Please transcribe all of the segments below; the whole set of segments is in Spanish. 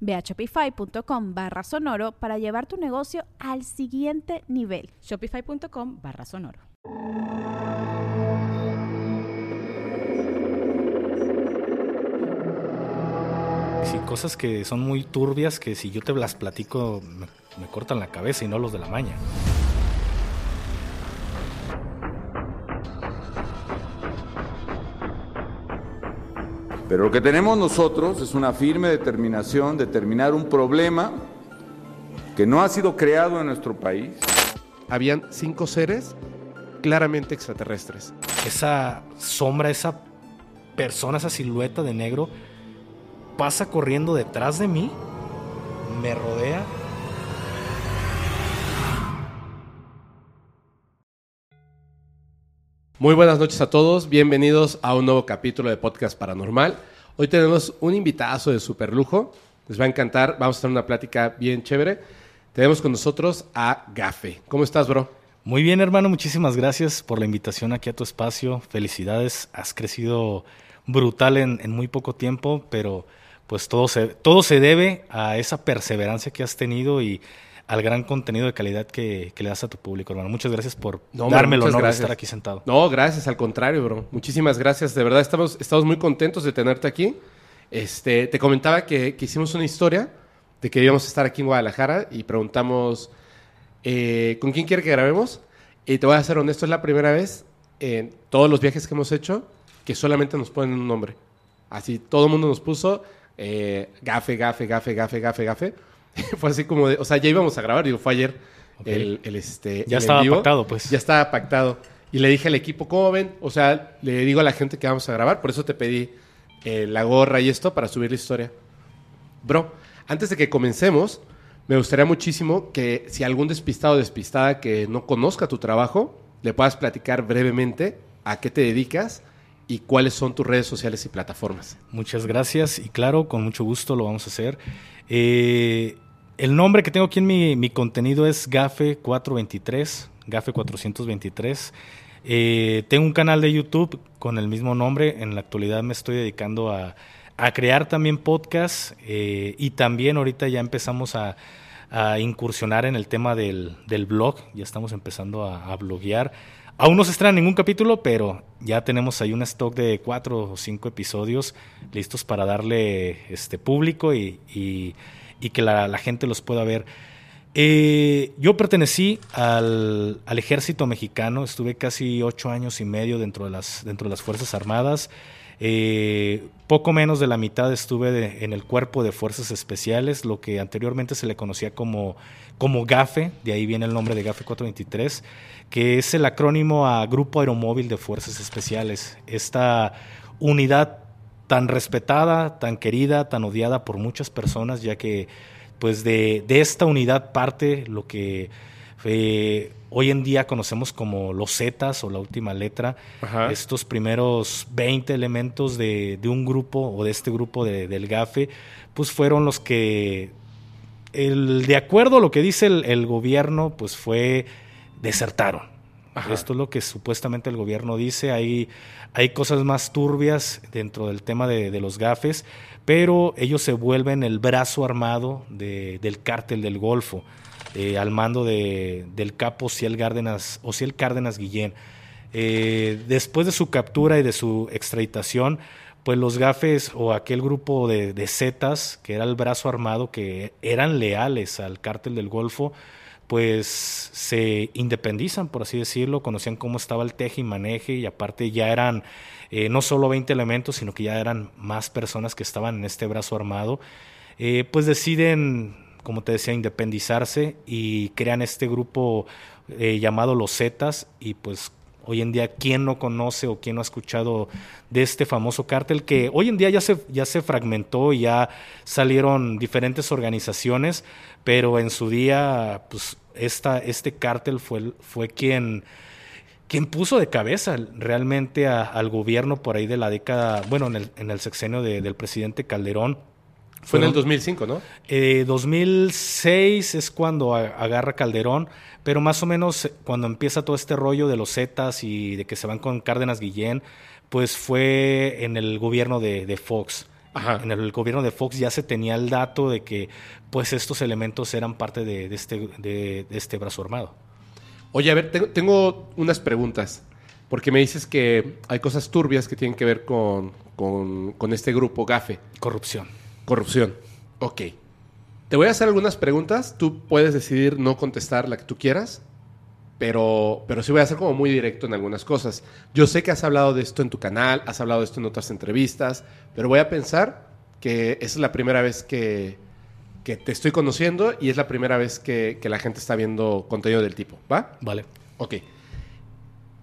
Ve a shopify.com barra sonoro para llevar tu negocio al siguiente nivel. Shopify.com barra sonoro. Sí, cosas que son muy turbias que si yo te las platico me, me cortan la cabeza y no los de la maña. Pero lo que tenemos nosotros es una firme determinación de terminar un problema que no ha sido creado en nuestro país. Habían cinco seres claramente extraterrestres. Esa sombra, esa persona, esa silueta de negro pasa corriendo detrás de mí, me rodea. Muy buenas noches a todos, bienvenidos a un nuevo capítulo de Podcast Paranormal. Hoy tenemos un invitazo de super lujo, les va a encantar, vamos a tener una plática bien chévere. Tenemos con nosotros a Gafe. ¿Cómo estás, bro? Muy bien, hermano, muchísimas gracias por la invitación aquí a tu espacio. Felicidades, has crecido brutal en, en muy poco tiempo, pero pues todo se, todo se debe a esa perseverancia que has tenido y al gran contenido de calidad que, que le das a tu público, hermano. Muchas gracias por No, darme el honor de estar aquí sentado. No, gracias, al contrario, bro. Muchísimas gracias. De verdad, estamos, estamos muy contentos de tenerte aquí. Este, te comentaba que, que hicimos una historia de que íbamos a estar aquí en Guadalajara y preguntamos eh, ¿con quién quiere que grabemos? Y te voy a ser honesto, es la primera vez en todos los viajes que hemos hecho que solamente nos ponen un nombre. Así, todo el mundo nos puso eh, gafe, gafe, gafe, gafe, gafe, gafe. fue así como de, o sea, ya íbamos a grabar, digo, fue ayer el, el, este, Ya el estaba vivo. pactado, pues. Ya estaba pactado. Y le dije al equipo, ¿cómo ven? O sea, le digo a la gente que vamos a grabar, por eso te pedí eh, la gorra y esto para subir la historia. Bro, antes de que comencemos, me gustaría muchísimo que si algún despistado o despistada que no conozca tu trabajo, le puedas platicar brevemente a qué te dedicas y cuáles son tus redes sociales y plataformas. Muchas gracias y claro, con mucho gusto lo vamos a hacer. Eh, el nombre que tengo aquí en mi, mi contenido es Gafe423, Gafe423. Eh, tengo un canal de YouTube con el mismo nombre. En la actualidad me estoy dedicando a, a crear también podcasts eh, y también ahorita ya empezamos a, a incursionar en el tema del, del blog. Ya estamos empezando a, a bloguear. Aún no se estrena ningún capítulo, pero ya tenemos ahí un stock de cuatro o cinco episodios listos para darle este público y- y que la, la gente los pueda ver. Eh, yo pertenecí al, al ejército mexicano, estuve casi ocho años y medio dentro de las, dentro de las Fuerzas Armadas. Eh, poco menos de la mitad estuve de- en el cuerpo de fuerzas especiales, lo que anteriormente se le conocía como, como GAFE, de ahí viene el nombre de GAFE 423, que es el acrónimo a Grupo Aeromóvil de Fuerzas Especiales. Esta unidad tan respetada, tan querida, tan odiada por muchas personas, ya que pues de, de esta unidad parte lo que eh, hoy en día conocemos como los Zetas o la última letra, Ajá. estos primeros 20 elementos de, de un grupo o de este grupo de- del GAFE, pues fueron los que, el, de acuerdo a lo que dice el, el gobierno, pues fue, desertaron. Ajá. Esto es lo que supuestamente el gobierno dice. Hay, hay cosas más turbias dentro del tema de, los gafes, pero ellos se vuelven el brazo armado de- del cártel del Golfo, eh, al mando de- del capo Ciel Cárdenas, o Ciel Cárdenas Guillén. Eh, después de su captura y de su extraditación, pues los gafes o aquel grupo de, de zetas, que era el brazo armado, que eran leales al cártel del Golfo, pues se independizan, por así decirlo, conocían cómo estaba el teje y maneje y aparte ya eran eh, no solo 20 elementos, sino que ya eran más personas que estaban en este brazo armado, eh, pues deciden, como te decía, independizarse y crean este grupo eh, llamado Los Zetas y pues hoy en día quién no conoce o quién no ha escuchado de este famoso cártel que hoy en día ya se, ya se fragmentó y ya salieron diferentes organizaciones, pero en su día, pues esta, este cártel fue, fue quien, quien puso de cabeza realmente al gobierno por ahí de la década, bueno, en el, en el sexenio del presidente Calderón. Fue en el 2005, ¿no? Eh, 2006 es cuando agarra Calderón, pero más o menos eh, cuando empieza todo este rollo de los Zetas y de que se van con Cárdenas Guillén, pues fue en el gobierno de, Fox. Ajá. En el gobierno de Fox ya se tenía el dato de que pues estos elementos eran parte de, este, de, este brazo armado. Oye, a ver, tengo, tengo, unas preguntas, porque me dices que hay cosas turbias que tienen que ver con, con, con este grupo GAFE. Corrupción. Corrupción. Ok. Te voy a hacer algunas preguntas. Tú puedes decidir no contestar la que tú quieras, pero, pero sí voy a ser como muy directo en algunas cosas. Yo sé que has hablado de esto en tu canal, has hablado de esto en otras entrevistas, pero voy a pensar que esa es la primera vez que, que te estoy conociendo y es la primera vez que, que la gente está viendo contenido del tipo. ¿Va? Vale. Ok.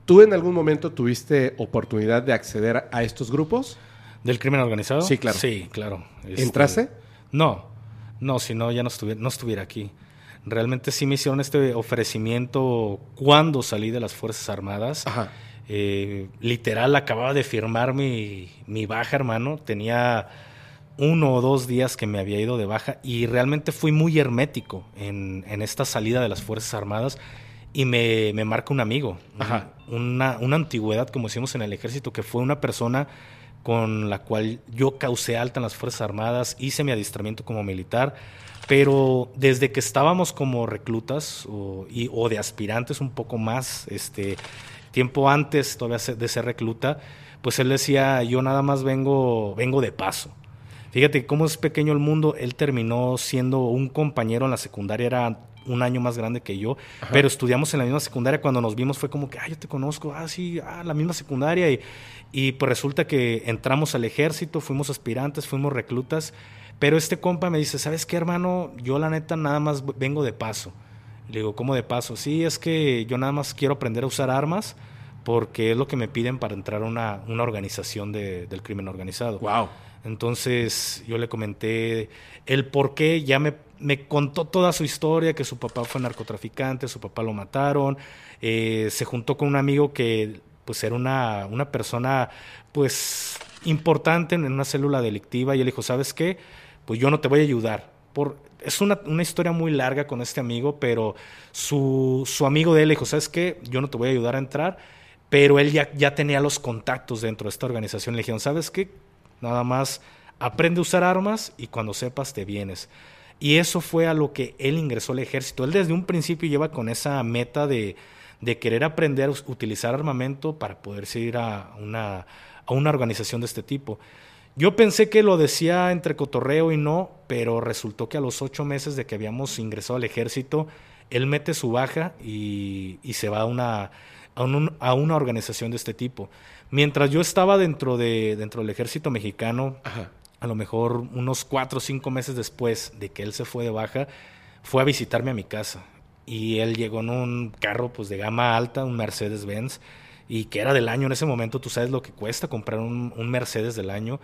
¿Tú en algún momento tuviste oportunidad de acceder a estos grupos? ¿Del crimen organizado? Sí, claro. Sí, claro. Este, ¿Entraste? No, no, si no ya no estuviera, no estuviera aquí. Realmente sí me hicieron este ofrecimiento cuando salí de las Fuerzas Armadas. Ajá. Eh, literal, acababa de firmar mi, mi baja, hermano. Tenía uno o dos días que me había ido de baja y realmente fui muy hermético en, en esta salida de las Fuerzas Armadas y me, me marca un amigo, Ajá. Una, una antigüedad, como decimos en el ejército, que fue una persona con la cual yo causé alta en las Fuerzas Armadas, hice mi adiestramiento como militar, pero desde que estábamos como reclutas o, y, o de aspirantes un poco más, este, tiempo antes todavía de ser recluta, pues él decía, yo nada más vengo, vengo de paso. Fíjate cómo es pequeño el mundo, él terminó siendo un compañero en la secundaria, era un año más grande que yo, Ajá. pero estudiamos en la misma secundaria. Cuando nos vimos fue como que, ah, yo te conozco, ah, sí, ah, la misma secundaria. Y, y pues resulta que entramos al ejército, fuimos aspirantes, fuimos reclutas, pero este compa me dice, ¿sabes qué, hermano? Yo la neta nada más vengo de paso. Le digo, ¿cómo de paso? Sí, es que yo nada más quiero aprender a usar armas porque es lo que me piden para entrar a una, una organización de, del crimen organizado. Wow. Entonces yo le comenté el por qué, ya me, me, contó toda su historia, que su papá fue narcotraficante, su papá lo mataron, eh, se juntó con un amigo que pues era una, una persona pues importante en una célula delictiva y él dijo, ¿sabes qué? Pues yo no te voy a ayudar. Por, es una, una historia muy larga con este amigo, pero su, su amigo de él dijo, ¿sabes qué? Yo no te voy a ayudar a entrar, pero él ya, ya tenía los contactos dentro de esta organización. Le dijeron, ¿sabes qué? Nada más aprende a usar armas y cuando sepas te vienes. Y eso fue a lo que él ingresó al ejército. Él desde un principio lleva con esa meta de, de querer aprender a utilizar armamento para poder ir a una, a una organización de este tipo. Yo pensé que lo decía entre cotorreo y no, pero resultó que a los ocho meses de que habíamos ingresado al ejército, él mete su baja y, y se va a una, a, un, a, una organización de este tipo. Mientras yo estaba dentro, de, dentro del ejército mexicano, Ajá. a lo mejor unos cuatro o cinco meses después de que él se fue de baja, fue a visitarme a mi casa y él llegó en un carro pues de gama alta, un Mercedes-Benz, y que era del año en ese momento, tú sabes lo que cuesta comprar un, un Mercedes del año.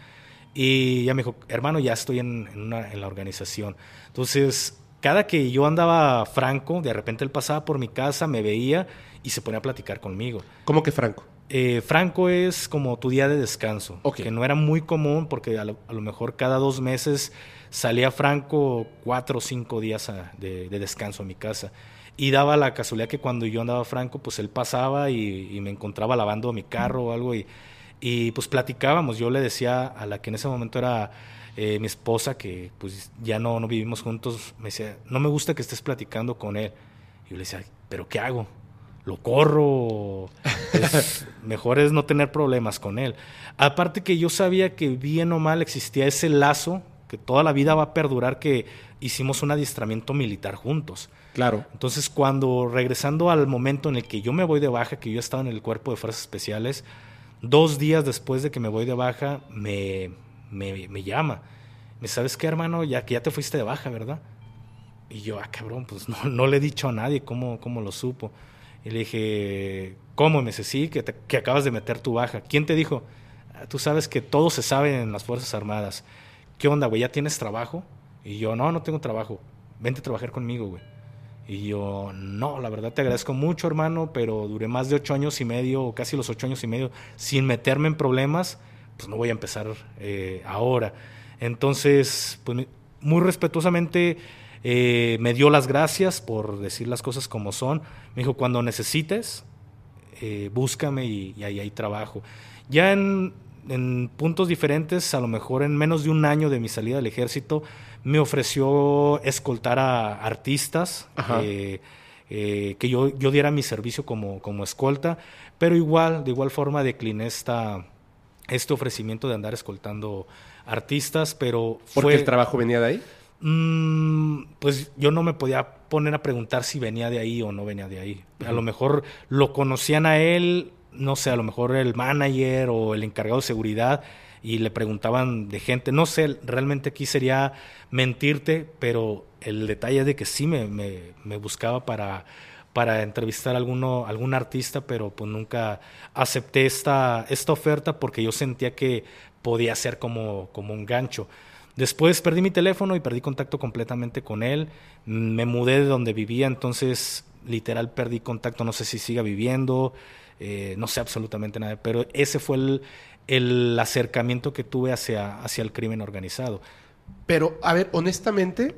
Y ya me dijo, hermano, ya estoy en, en, una, en, la organización. Entonces, cada que yo andaba franco, de repente él pasaba por mi casa, me veía y se ponía a platicar conmigo. ¿Cómo que franco? Eh, franco es como tu día de descanso, okay. que no era muy común porque a lo, a lo, mejor cada dos meses salía franco cuatro o cinco días a, de, de descanso a mi casa. Y daba la casualidad que cuando yo andaba franco, pues él pasaba y, me encontraba lavando mi carro o algo y, pues platicábamos. Yo le decía a la que en ese momento era eh, mi esposa, que pues ya no, no vivimos juntos, me decía, no me gusta que estés platicando con él. Y yo le decía, ¿pero qué hago? ¿Lo corro? Mejor es no tener problemas con él. Aparte que yo sabía que bien o mal existía ese lazo que toda la vida va a perdurar que hicimos un adiestramiento militar juntos. Claro. Entonces, cuando regresando al momento en el que yo me voy de baja, que yo estaba en el cuerpo de fuerzas especiales, dos días después de que me voy de baja, me, me, me llama. Me sabes qué, hermano, ya que ya te fuiste de baja, ¿verdad? Y yo, ah, cabrón, pues no, no le he dicho a nadie cómo, cómo lo supo. Y le dije, ¿cómo? me dice, sí, que, te, que acabas de meter tu baja. ¿Quién te dijo? "Ah, Tú sabes que todo se sabe en las Fuerzas Armadas. ¿Qué onda, güey? ¿Ya tienes trabajo? Y yo, no, no tengo trabajo. Vente a trabajar conmigo, güey. Y yo, no, la verdad te agradezco mucho, hermano, pero duré más de ocho años y medio, o casi los ocho años y medio, sin meterme en problemas, pues no voy a empezar eh, ahora. Entonces, pues muy respetuosamente eh, me dio las gracias por decir las cosas como son. Me dijo, cuando necesites, eh, búscame y, y ahí hay trabajo. Ya en puntos diferentes, a lo mejor en menos de un año de mi salida del ejército, me ofreció escoltar a artistas, eh, eh, que yo, yo diera mi servicio como, como escolta, pero igual, de igual forma decliné esta, este ofrecimiento de andar escoltando artistas, pero Porque fue... el trabajo venía de ahí. Mm, pues yo no me podía poner a preguntar si venía de ahí o no venía de ahí. A lo mejor lo conocían a él, no sé, a lo mejor el manager o el encargado de seguridad y le preguntaban de gente. No sé, realmente aquí sería mentirte, pero el detalle de que sí me, me, buscaba para, para entrevistar a alguno, algún artista, pero pues nunca acepté esta, esta oferta porque yo sentía que podía ser como, como un gancho. Después perdí mi teléfono y perdí contacto completamente con él. Me mudé de donde vivía, entonces literal perdí contacto. No sé si siga viviendo, eh, no sé absolutamente nada. Pero ese fue el, el acercamiento que tuve hacia, hacia el crimen organizado. Pero, a ver, honestamente,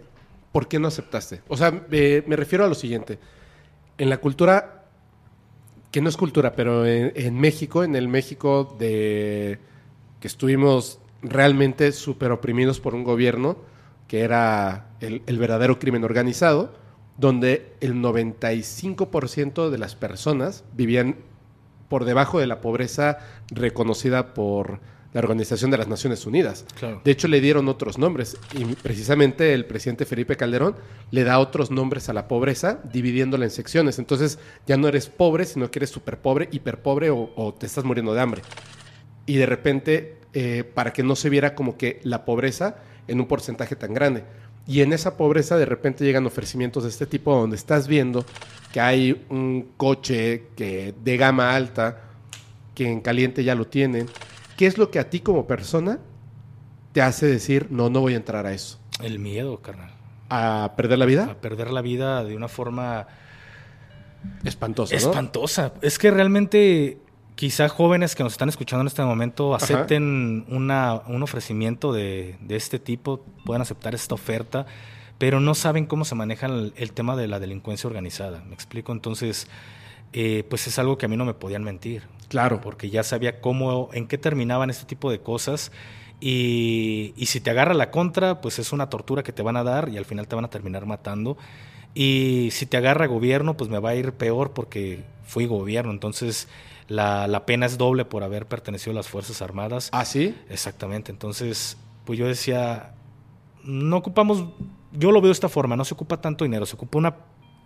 ¿por qué no aceptaste? O sea, eh, me refiero a lo siguiente. En la cultura, que no es cultura, pero en, México, en el México de que estuvimos realmente súper oprimidos por un gobierno que era el verdadero crimen organizado, donde el 95% de las personas vivían por debajo de la pobreza reconocida por la Organización de las Naciones Unidas. Claro. De hecho, le dieron otros nombres y precisamente el presidente Felipe Calderón le da otros nombres a la pobreza, dividiéndola en secciones. Entonces, ya no eres pobre, sino que eres súper pobre, hiper pobre o, o te estás muriendo de hambre. Y de repente, eh, para que no se viera como que la pobreza en un porcentaje tan grande. Y en esa pobreza de repente llegan ofrecimientos de este tipo donde estás viendo que hay un coche que de gama alta que en caliente ya lo tienen. ¿Qué es lo que a ti como persona te hace decir, no, no voy a entrar a eso? El miedo, carnal. ¿A perder la vida? A perder la vida de una forma Espantoso, ¿no? espantosa. Es que realmente quizá jóvenes que nos están escuchando en este momento acepten una, un ofrecimiento de, de este tipo, puedan aceptar esta oferta, pero no saben cómo se maneja el, el tema de la delincuencia organizada. ¿Me explico? Entonces, eh, pues es algo que a mí no me podían mentir. Claro. Porque ya sabía cómo, en qué terminaban este tipo de cosas. Y, y si te agarra la contra, pues es una tortura que te van a dar y al final te van a terminar matando. Y si te agarra gobierno, pues me va a ir peor porque fui gobierno. Entonces la, la pena es doble por haber pertenecido a las Fuerzas Armadas. ¿Ah, sí? Exactamente. Entonces, pues yo decía, no ocupamos, yo lo veo de esta forma, no se ocupa tanto dinero, se ocupa una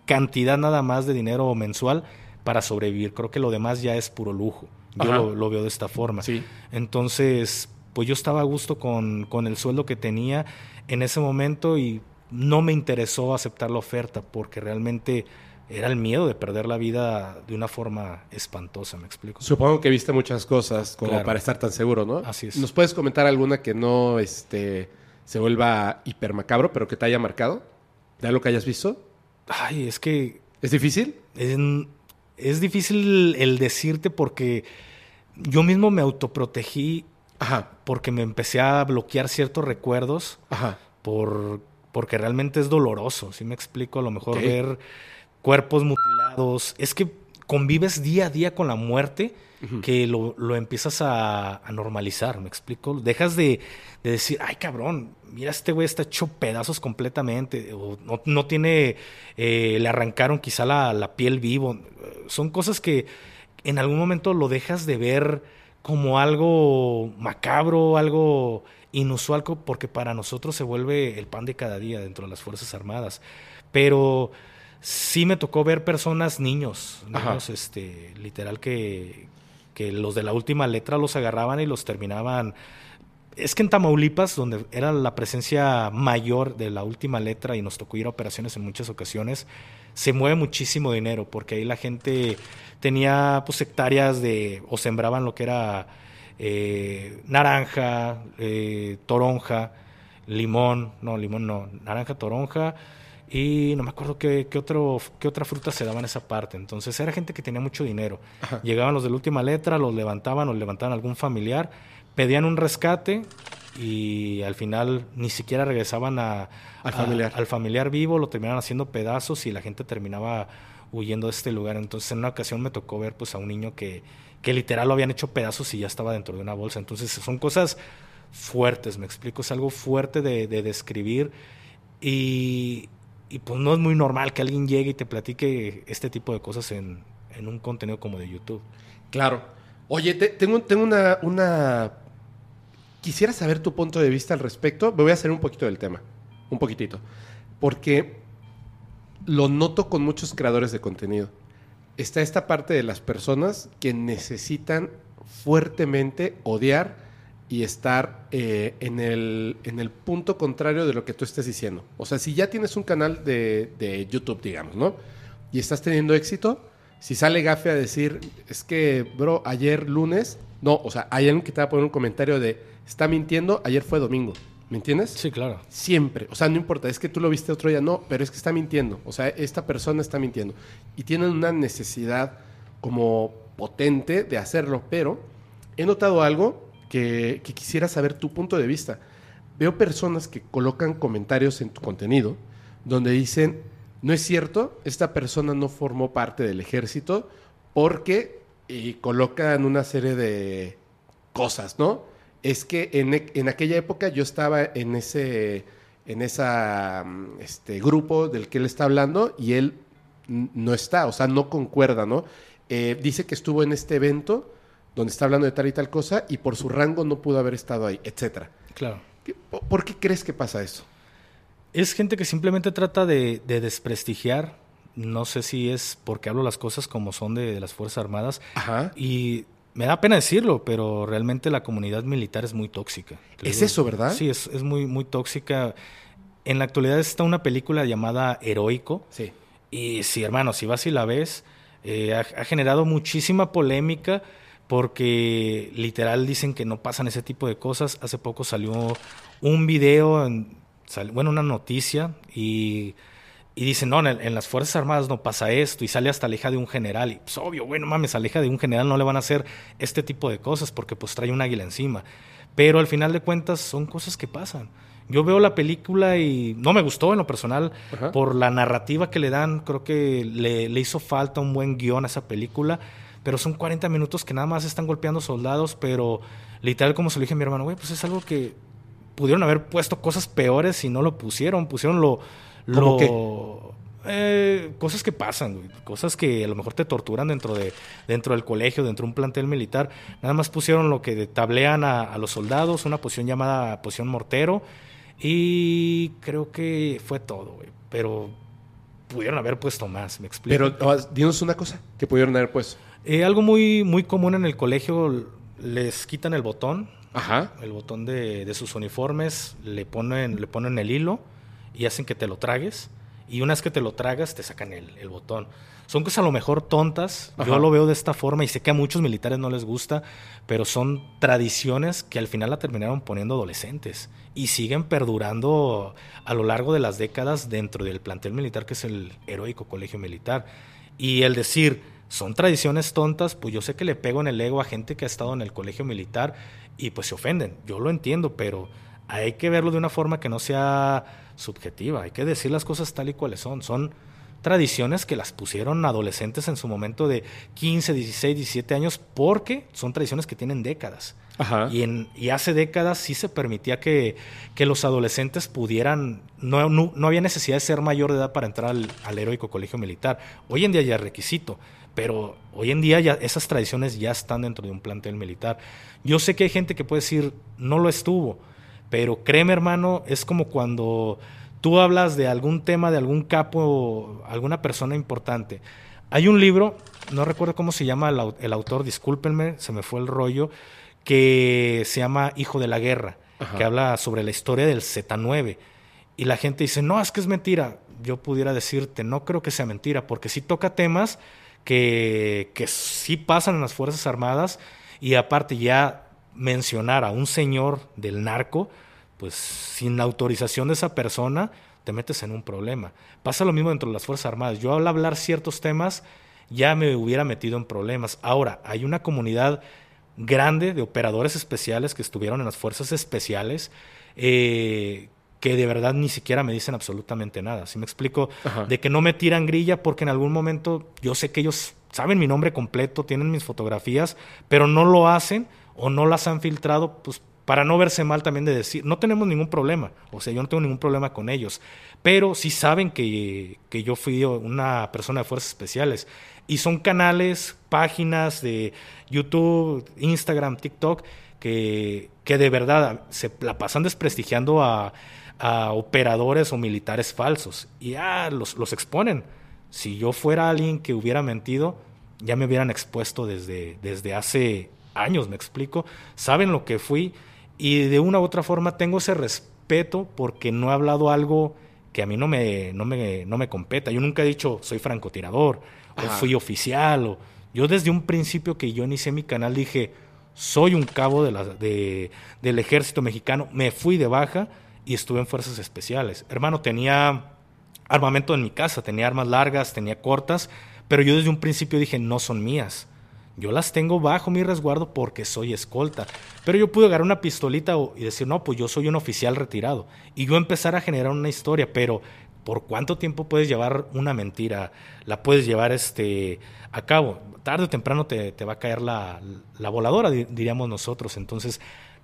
cantidad nada más de dinero mensual para sobrevivir. Creo que lo demás ya es puro lujo. Yo lo, lo veo de esta forma. Sí. Entonces, pues yo estaba a gusto con, con el sueldo que tenía en ese momento y no me interesó aceptar la oferta porque realmente era el miedo de perder la vida de una forma espantosa, ¿me explico? Supongo que viste muchas cosas como Claro. para estar tan seguro, ¿no? Así es. ¿Nos puedes comentar alguna que no este, se vuelva hiper macabro, pero que te haya marcado? ¿De algo que hayas visto? Ay, es que ¿Es difícil? Es, es difícil el decirte porque yo mismo me autoprotegí Ajá, porque me empecé a bloquear ciertos recuerdos ajá. por, porque realmente es doloroso, ¿sí me explico? A lo mejor ver cuerpos mutilados. Es que convives día a día con la muerte que lo, lo empiezas a, a normalizar, ¿me explico? Dejas de, de decir, ay cabrón, mira este güey está hecho pedazos completamente, o no, no tiene, eh, le arrancaron quizá la, la piel vivo. Son cosas que en algún momento lo dejas de ver como algo macabro, algo inusual, porque para nosotros se vuelve el pan de cada día dentro de las Fuerzas Armadas. Pero sí me tocó ver personas, niños, niños, este, literal que, que los de la última letra los agarraban y los terminaban. Es que en Tamaulipas, donde era la presencia mayor de la última letra y nos tocó ir a operaciones en muchas ocasiones, se mueve muchísimo dinero porque ahí la gente tenía pues hectáreas de o sembraban lo que era eh, naranja, eh, toronja, limón, no, limón no, naranja, toronja y no me acuerdo qué, qué otro, qué otra fruta se daba en esa parte. Entonces era gente que tenía mucho dinero. Llegaban los de la última letra, los levantaban o levantaban algún familiar, pedían un rescate y al final ni siquiera regresaban a, Al a- familiar. al familiar vivo, lo terminaban haciendo pedazos y la gente terminaba huyendo de este lugar. Entonces en una ocasión me tocó ver pues a un niño que, que literal lo habían hecho pedazos y ya estaba dentro de una bolsa. Entonces son cosas fuertes, me explico, es algo fuerte de, de describir y, y, pues no es muy normal que alguien llegue y te platique este tipo de cosas en, en un contenido como de YouTube. Claro. Oye, te- tengo, tengo una, una... Quisiera saber tu punto de vista al respecto. Me voy a hacer un poquito del tema. Un poquitito. Porque lo noto con muchos creadores de contenido. Está esta parte de las personas que necesitan fuertemente odiar y estar eh, en, el, en el punto contrario de lo que tú estés diciendo. O sea, si ya tienes un canal de, de YouTube, digamos, ¿no? Y estás teniendo éxito, si sale Gafe a decir, es que, bro, ayer lunes, no, o sea, hay alguien que te va a poner un comentario de, está mintiendo, ayer fue domingo, ¿me entiendes? Sí, claro. Siempre. O sea, no importa, es que tú lo viste otro día, no, pero es que está mintiendo. O sea, esta persona está mintiendo. Y tienen una necesidad como potente de hacerlo, pero he notado algo que, quisiera saber tu punto de vista. Veo personas que colocan comentarios en tu contenido donde dicen, no es cierto, esta persona no formó parte del ejército porque y colocan una serie de cosas, ¿no? Es que en, e- en aquella época yo estaba en ese en esa mm, este grupo del que él está hablando y él no está, o sea, no concuerda, ¿no? Eh, dice que estuvo en este evento donde está hablando de tal y tal cosa y por su rango no pudo haber estado ahí, etcétera. Claro. ¿Qué- po- ¿Por qué crees que pasa eso? Es gente que simplemente trata de, de desprestigiar. No sé si es porque hablo las cosas como son de, de las Fuerzas Armadas. Ajá. Y me da pena decirlo, pero realmente la comunidad militar es muy tóxica. ¿Es eso, verdad? Sí, es, es muy, muy tóxica. En la actualidad está una película llamada Heroico. Sí. Y sí, hermano, si vas y la ves, eh, ha, ha generado muchísima polémica porque literal dicen que no pasan ese tipo de cosas. Hace poco salió un video, en- sal- bueno, una noticia y, y dicen, no, en, el- en las Fuerzas Armadas no pasa esto y sale hasta la hija de un general. Y pues obvio, bueno, mames, a la hija de un general no le van a hacer este tipo de cosas porque pues trae un águila encima. Pero al final de cuentas son cosas que pasan. Yo veo la película y no me gustó en lo personal Ajá. por la narrativa que le dan. Creo que le, le hizo falta un buen guion a esa película. Pero son 40 minutos que nada más están golpeando soldados. Pero literal, como se lo dije a mi hermano, güey, pues es algo que pudieron haber puesto cosas peores y no lo pusieron. Pusieron lo. ¿Cómo lo eh, cosas que pasan, güey. Cosas que a lo mejor te torturan dentro, de, dentro del colegio, dentro de un plantel militar. Nada más pusieron lo que tablean a, a los soldados, una posición llamada posición mortero. Y creo que fue todo, güey. Pero pudieron haber puesto más, me explico. Pero ah, dinos una cosa que pudieron haber puesto. Eh, algo muy, muy común en el colegio, les quitan el botón, Ajá. el botón de, de sus uniformes, le ponen, le ponen el hilo y hacen que te lo tragues. Y una vez que te lo tragas, te sacan el, el botón. Son cosas a lo mejor tontas. Ajá. Yo lo veo de esta forma y sé que a muchos militares no les gusta, pero son tradiciones que al final la terminaron poniendo adolescentes y siguen perdurando a lo largo de las décadas dentro del plantel militar que es el heroico colegio militar. Y el decir, son tradiciones tontas, pues yo sé que le pego en el ego a gente que ha estado en el colegio militar y pues se ofenden. Yo lo entiendo, pero hay que verlo de una forma que no sea subjetiva. Hay que decir las cosas tal y cuales son. Son, tradiciones que las pusieron adolescentes en su momento de 15, 16, 17 años porque son tradiciones que tienen décadas. Ajá. Y, en, y hace décadas sí se permitía que, que los adolescentes pudieran, no, no, no había necesidad de ser mayor de edad para entrar al, al heroico colegio militar. Hoy en día ya es requisito, pero hoy en día ya esas tradiciones ya están dentro de un plantel militar. Yo sé que hay gente que puede decir, no lo estuvo, pero créeme hermano, es como cuando tú hablas de algún tema, de algún capo, alguna persona importante. Hay un libro, no recuerdo cómo se llama el, au- el autor, discúlpenme, se me fue el rollo, que se llama Hijo de la Guerra, Ajá. que habla sobre la historia del Z9. Y la gente dice, no, es que es mentira. Yo pudiera decirte, no creo que sea mentira, porque sí toca temas que, que sí pasan en las Fuerzas Armadas y aparte ya mencionar a un señor del narco, pues sin la autorización de esa persona, te metes en un problema. Pasa lo mismo dentro de las Fuerzas Armadas. Yo al hablar ciertos temas ya me hubiera metido en problemas. Ahora, hay una comunidad grande de operadores especiales que estuvieron en las fuerzas especiales eh, que de verdad ni siquiera me dicen absolutamente nada. Si me explico? Ajá. De que no me tiran grilla porque en algún momento yo sé que ellos saben mi nombre completo, tienen mis fotografías, pero no lo hacen o no las han filtrado, pues para no verse mal también de decir, no tenemos ningún problema, o sea, yo no tengo ningún problema con ellos, pero sí saben que, que yo fui una persona de fuerzas especiales. Y son canales, páginas de YouTube, Instagram, TikTok, que, que de verdad se la pasan desprestigiando a, a operadores o militares falsos. Y ah, los, los exponen. Si yo fuera alguien que hubiera mentido, ya me hubieran expuesto desde, desde hace años, me explico. Saben lo que fui y de una u otra forma tengo ese respeto porque no he hablado algo que a mí no me, no me, no me competa. Yo nunca he dicho soy francotirador o fui oficial. O... Yo desde un principio que yo inicié mi canal dije, soy un cabo de la, de, del ejército mexicano, me fui de baja y estuve en fuerzas especiales. Hermano, tenía armamento en mi casa, tenía armas largas, tenía cortas, pero yo desde un principio dije, no son mías. Yo las tengo bajo mi resguardo porque soy escolta. Pero yo pude agarrar una pistolita y decir, no, pues yo soy un oficial retirado. Y yo empezar a generar una historia, pero ¿por cuánto tiempo puedes llevar una mentira? La puedes llevar este, a cabo. Tarde o temprano te, te va a caer la, la voladora, di- diríamos nosotros. Entonces,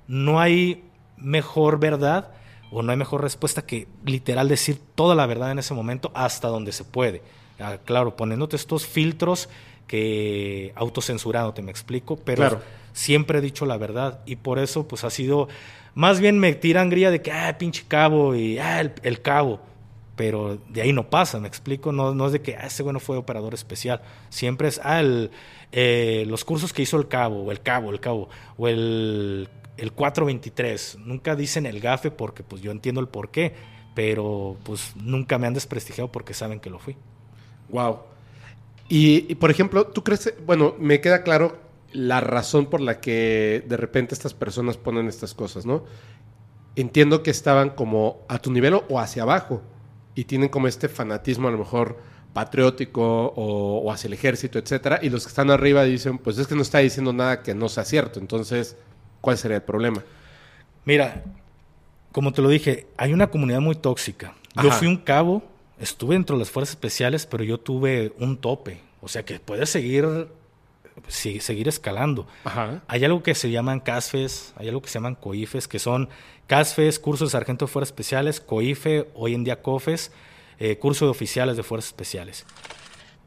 no hay mejor verdad o no hay mejor respuesta que literal decir toda la verdad en ese momento hasta donde se puede. Ah, claro, poniéndote estos filtros que autocensurándote, me explico, pero Claro. siempre he dicho la verdad y por eso pues ha sido, más bien me tiran grilla de que, ah, pinche cabo y, ah, el, el cabo, pero de ahí no pasa, me explico, no, no es de que, ah, ese bueno fue operador especial, siempre es, ah, el, eh, los cursos que hizo el cabo, o el cabo, el cabo, o el, el 423, nunca dicen el gafe porque pues yo entiendo el por qué, pero pues nunca me han desprestigiado porque saben que lo fui. Wow. Y, por ejemplo, ¿tú crees, bueno, me queda claro la razón por la que de repente estas personas ponen estas cosas, ¿no? Entiendo que estaban como a tu nivel o hacia abajo y tienen como este fanatismo a lo mejor patriótico o, o hacia el ejército, etcétera, y los que están arriba dicen, pues es que no está diciendo nada que no sea cierto, entonces, ¿cuál sería el problema? Mira, como te lo dije, hay una comunidad muy tóxica. Yo Ajá. fui un cabo, estuve dentro de las fuerzas especiales, pero yo tuve un tope. O sea que puedes seguir, sí, seguir escalando. Ajá. Hay algo que se llaman CASFES, hay algo que se llaman COIFES, que son CASFES, cursos de sargento de fuerzas especiales, COIFE, hoy en día COFES, eh, curso de oficiales de fuerzas especiales.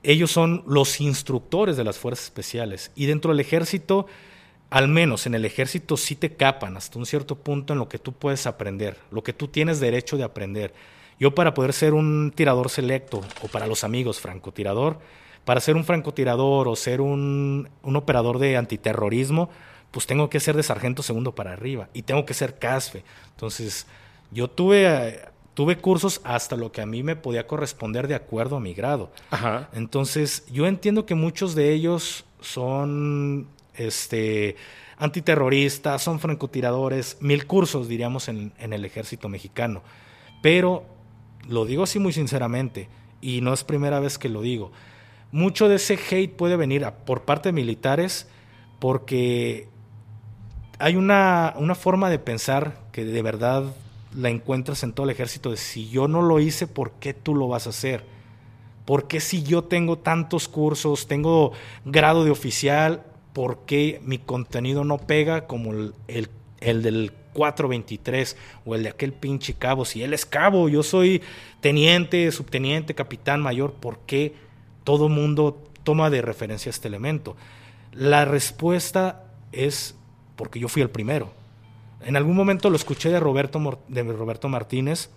Ellos son los instructores de las fuerzas especiales y dentro del ejército, al menos en el ejército sí te capan hasta un cierto punto en lo que tú puedes aprender, lo que tú tienes derecho de aprender. Yo para poder ser un tirador selecto o para los amigos francotirador, para ser un francotirador o ser un, un operador de antiterrorismo, pues tengo que ser de sargento segundo para arriba y tengo que ser CASFE. Entonces, yo tuve, tuve cursos hasta lo que a mí me podía corresponder de acuerdo a mi grado. Ajá. Entonces, yo entiendo que muchos de ellos son este, antiterroristas, son francotiradores, mil cursos, diríamos, en, en el ejército mexicano. Pero lo digo así muy sinceramente, y no es primera vez que lo digo. Mucho de ese hate puede venir por parte de militares porque hay una, una forma de pensar que de verdad la encuentras en todo el ejército de si yo no lo hice, ¿por qué tú lo vas a hacer? ¿Por qué si yo tengo tantos cursos, tengo grado de oficial, por qué mi contenido no pega como el, el, el del 423 o el de aquel pinche cabo? Si él es cabo, yo soy teniente, subteniente, capitán, mayor, ¿por qué todo mundo toma de referencia este elemento? La respuesta es porque yo fui el primero. En algún momento lo escuché de Roberto, de Roberto Martínez,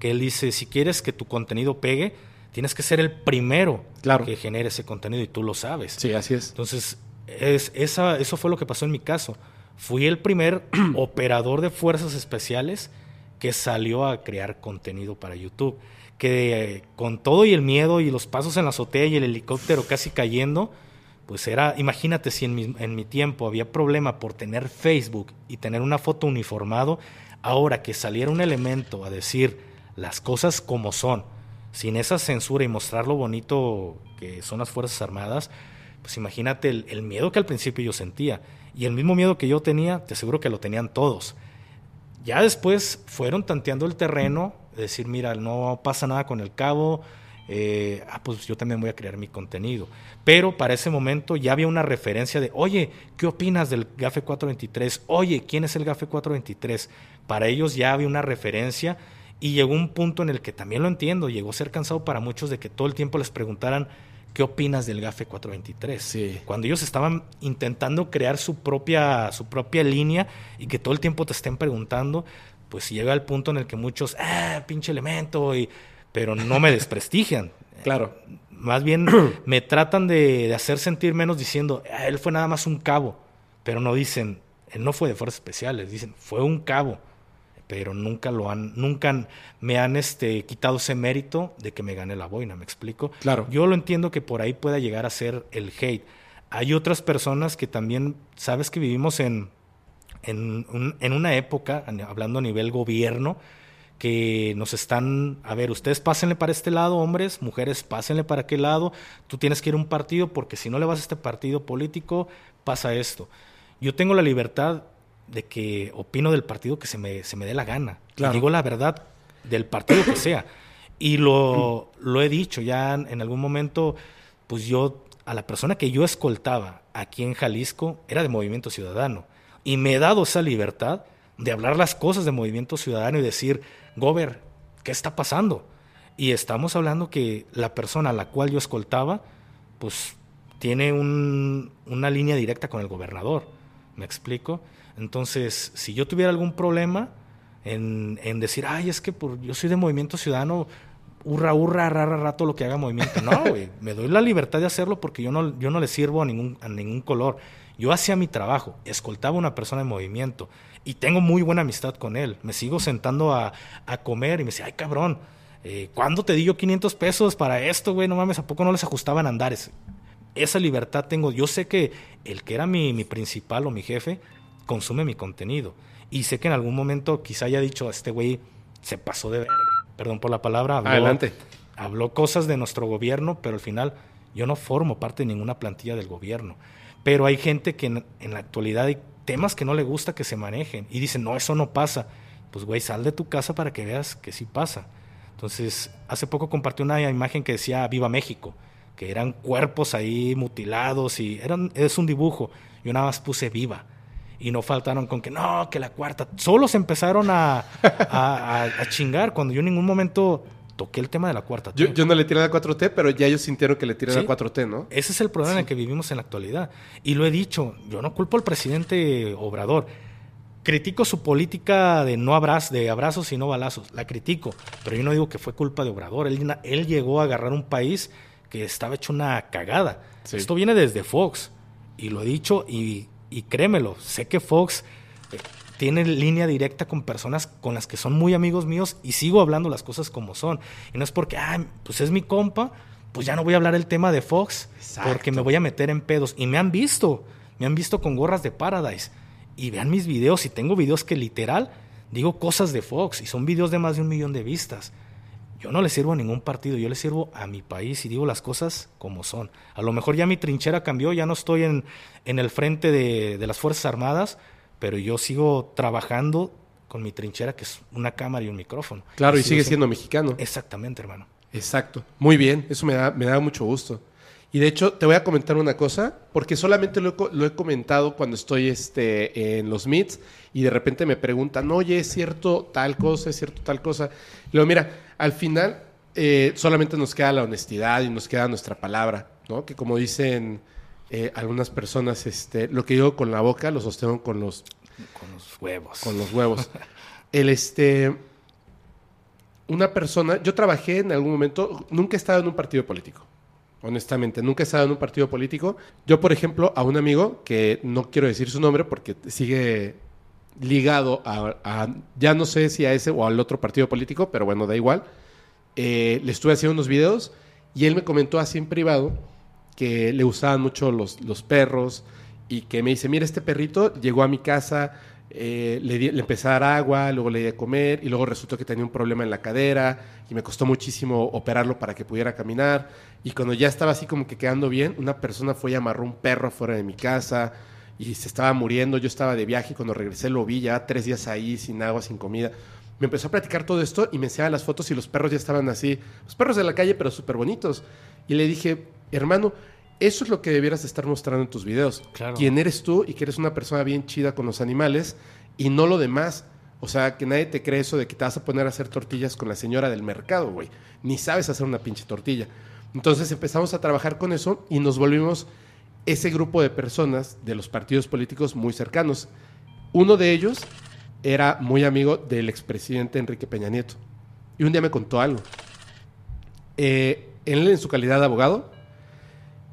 que él dice, si quieres que tu contenido pegue, tienes que ser el primero Claro. que genere ese contenido y tú lo sabes. Sí, así es. Entonces, es, eso fue lo que pasó en mi caso. Fui el primer operador de fuerzas especiales que salió a crear contenido para YouTube. Que eh, con todo y el miedo y los pasos en la azotea y el helicóptero casi cayendo, pues era, imagínate si en mi, en mi tiempo había problema por tener Facebook y tener una foto uniformado, ahora que saliera un elemento a decir las cosas como son, sin esa censura y mostrar lo bonito que son las Fuerzas Armadas, pues imagínate el, miedo que al principio yo sentía. Y el mismo miedo que yo tenía, te aseguro que lo tenían todos. Ya después fueron tanteando el terreno, de decir, mira, no pasa nada con el cabo, eh, ah, pues yo también voy a crear mi contenido. Pero para ese momento ya había una referencia de, oye, ¿qué opinas del GAFE 423? Oye, ¿quién es el GAFE 423? Para ellos ya había una referencia y llegó un punto en el que también lo entiendo, llegó a ser cansado para muchos de que todo el tiempo les preguntaran, ¿qué opinas del GAFE 423? Sí. Cuando ellos estaban intentando crear su propia, su propia línea y que todo el tiempo te estén preguntando, pues llega el punto en el que muchos, ah, pinche elemento, y, pero no me desprestigian. Claro. Más bien me tratan de, de, hacer sentir menos diciendo, ah, él fue nada más un cabo, pero no dicen, él no fue de fuerzas especiales, dicen, fue un cabo pero nunca lo han, nunca me han este, quitado ese mérito de que me gane la boina, ¿me explico? Claro. Yo lo entiendo que por ahí pueda llegar a ser el hate. Hay otras personas que también, sabes que vivimos en, en, un, en una época, hablando a nivel gobierno, que nos están, a ver, ustedes pásenle para este lado, hombres, mujeres, pásenle para aquel lado, tú tienes que ir a un partido porque si no le vas a este partido político, pasa esto. Yo tengo la libertad de que opino del partido que se me, se me dé la gana. Claro. Digo la verdad del partido que sea. Y lo, lo he dicho ya en algún momento, pues yo, a la persona que yo escoltaba aquí en Jalisco era de Movimiento Ciudadano. Y me he dado esa libertad de hablar las cosas de Movimiento Ciudadano y decir, Gober, ¿qué está pasando? Y estamos hablando que la persona a la cual yo escoltaba, pues tiene un, una línea directa con el gobernador. ¿Me explico? Entonces, si yo tuviera algún problema en, en decir, ay, es que por, yo soy de Movimiento Ciudadano, hurra, hurra, rara, rato lo que haga Movimiento. No, güey, me doy la libertad de hacerlo porque yo no, yo no le sirvo a ningún, a ningún color. Yo hacía mi trabajo, escoltaba a una persona en movimiento y tengo muy buena amistad con él. Me sigo sentando a, a comer y me dice, ay, cabrón, eh, ¿cuándo te di yo 500 pesos para esto, güey? No mames, ¿a poco no les ajustaban andares? Esa libertad tengo. Yo sé que el que era mi, mi principal o mi jefe, consume mi contenido. Y sé que en algún momento quizá haya dicho, este güey se pasó de verga. Perdón por la palabra. Habló, Adelante. Habló cosas de nuestro gobierno, pero al final yo no formo parte de ninguna plantilla del gobierno. Pero hay gente que en, en la actualidad hay temas que no le gusta que se manejen y dicen, no, eso no pasa. Pues güey, sal de tu casa para que veas que sí pasa. Entonces, hace poco compartí una imagen que decía Viva México, que eran cuerpos ahí mutilados y eran, es un dibujo. Yo nada más puse viva y no faltaron con que no, que la cuarta. Solo se empezaron a, a, chingar cuando yo en ningún momento toqué el tema de la cuarta T. Yo, yo no le tiré a la 4T, pero ya ellos sintieron que le tiran ¿Sí? a la 4T, ¿no? Ese es el problema sí. en el que vivimos en la actualidad. Y lo he dicho, yo no culpo al presidente Obrador. Critico su política de no abraz, de abrazos y no balazos. La critico, pero yo no digo que fue culpa de Obrador. Él, él llegó a agarrar un país que estaba hecho una cagada. Sí. Esto viene desde Fox. Y lo he dicho y, y créemelo, sé que Fox eh, tiene línea directa con personas con las que son muy amigos míos y sigo hablando las cosas como son. Y no es porque, ah, pues es mi compa, pues ya no voy a hablar el tema de Fox Exacto. porque me voy a meter en pedos. Y me han visto, me han visto con gorras de Paradise. Y vean mis videos, y tengo videos que literal digo cosas de Fox y son videos de más de un millón de vistas. Yo no le sirvo a ningún partido, yo le sirvo a mi país y digo las cosas como son. A lo mejor ya mi trinchera cambió, ya no estoy en, en el frente de, de las Fuerzas Armadas, pero yo sigo trabajando con mi trinchera, que es una cámara y un micrófono. Claro, y, y sigue siendo, siendo mexicano. Exactamente, hermano. Exacto. Muy bien, eso me da, me da mucho gusto. Y de hecho, te voy a comentar una cosa, porque solamente lo lo he comentado cuando estoy este, en los meets y de repente me preguntan, oye, ¿es cierto tal cosa? ¿Es cierto tal cosa? Y luego, mira, al final eh, solamente nos queda la honestidad y nos queda nuestra palabra, ¿no? Que como dicen eh, algunas personas, este, lo que digo con la boca lo sostengo con los Con los huevos. con los huevos. El este. Una persona. Yo trabajé en algún momento. Nunca he estado en un partido político. Honestamente, nunca he estado en un partido político. Yo, por ejemplo, a un amigo que no quiero decir su nombre porque sigue ligado a, a- ya no sé si a ese o al otro partido político, pero bueno, da igual. Eh, le estuve haciendo unos videos y él me comentó así en privado que le gustaban mucho los, los perros y que me dice, mira, este perrito llegó a mi casa, eh, le, di- le empecé a dar agua, luego le di a comer y luego resultó que tenía un problema en la cadera y me costó muchísimo operarlo para que pudiera caminar y cuando ya estaba así como que quedando bien, una persona fue y amarró un perro afuera de mi casa y se estaba muriendo, yo estaba de viaje y cuando regresé lo vi ya tres días ahí sin agua, sin comida. Me empezó a platicar todo esto y me enseñaba las fotos y los perros ya estaban así, los perros de la calle pero súper bonitos. Y le dije, hermano, eso es lo que debieras estar mostrando en tus videos. Claro. Quién eres tú y que eres una persona bien chida con los animales y no lo demás. O sea, que nadie te cree eso de que te vas a poner a hacer tortillas con la señora del mercado, güey. Ni sabes hacer una pinche tortilla. Entonces empezamos a trabajar con eso y nos volvimos ese grupo de personas de los partidos políticos muy cercanos. Uno de ellos era muy amigo del expresidente Enrique Peña Nieto. Y un día me contó algo. Eh, él en su calidad de abogado,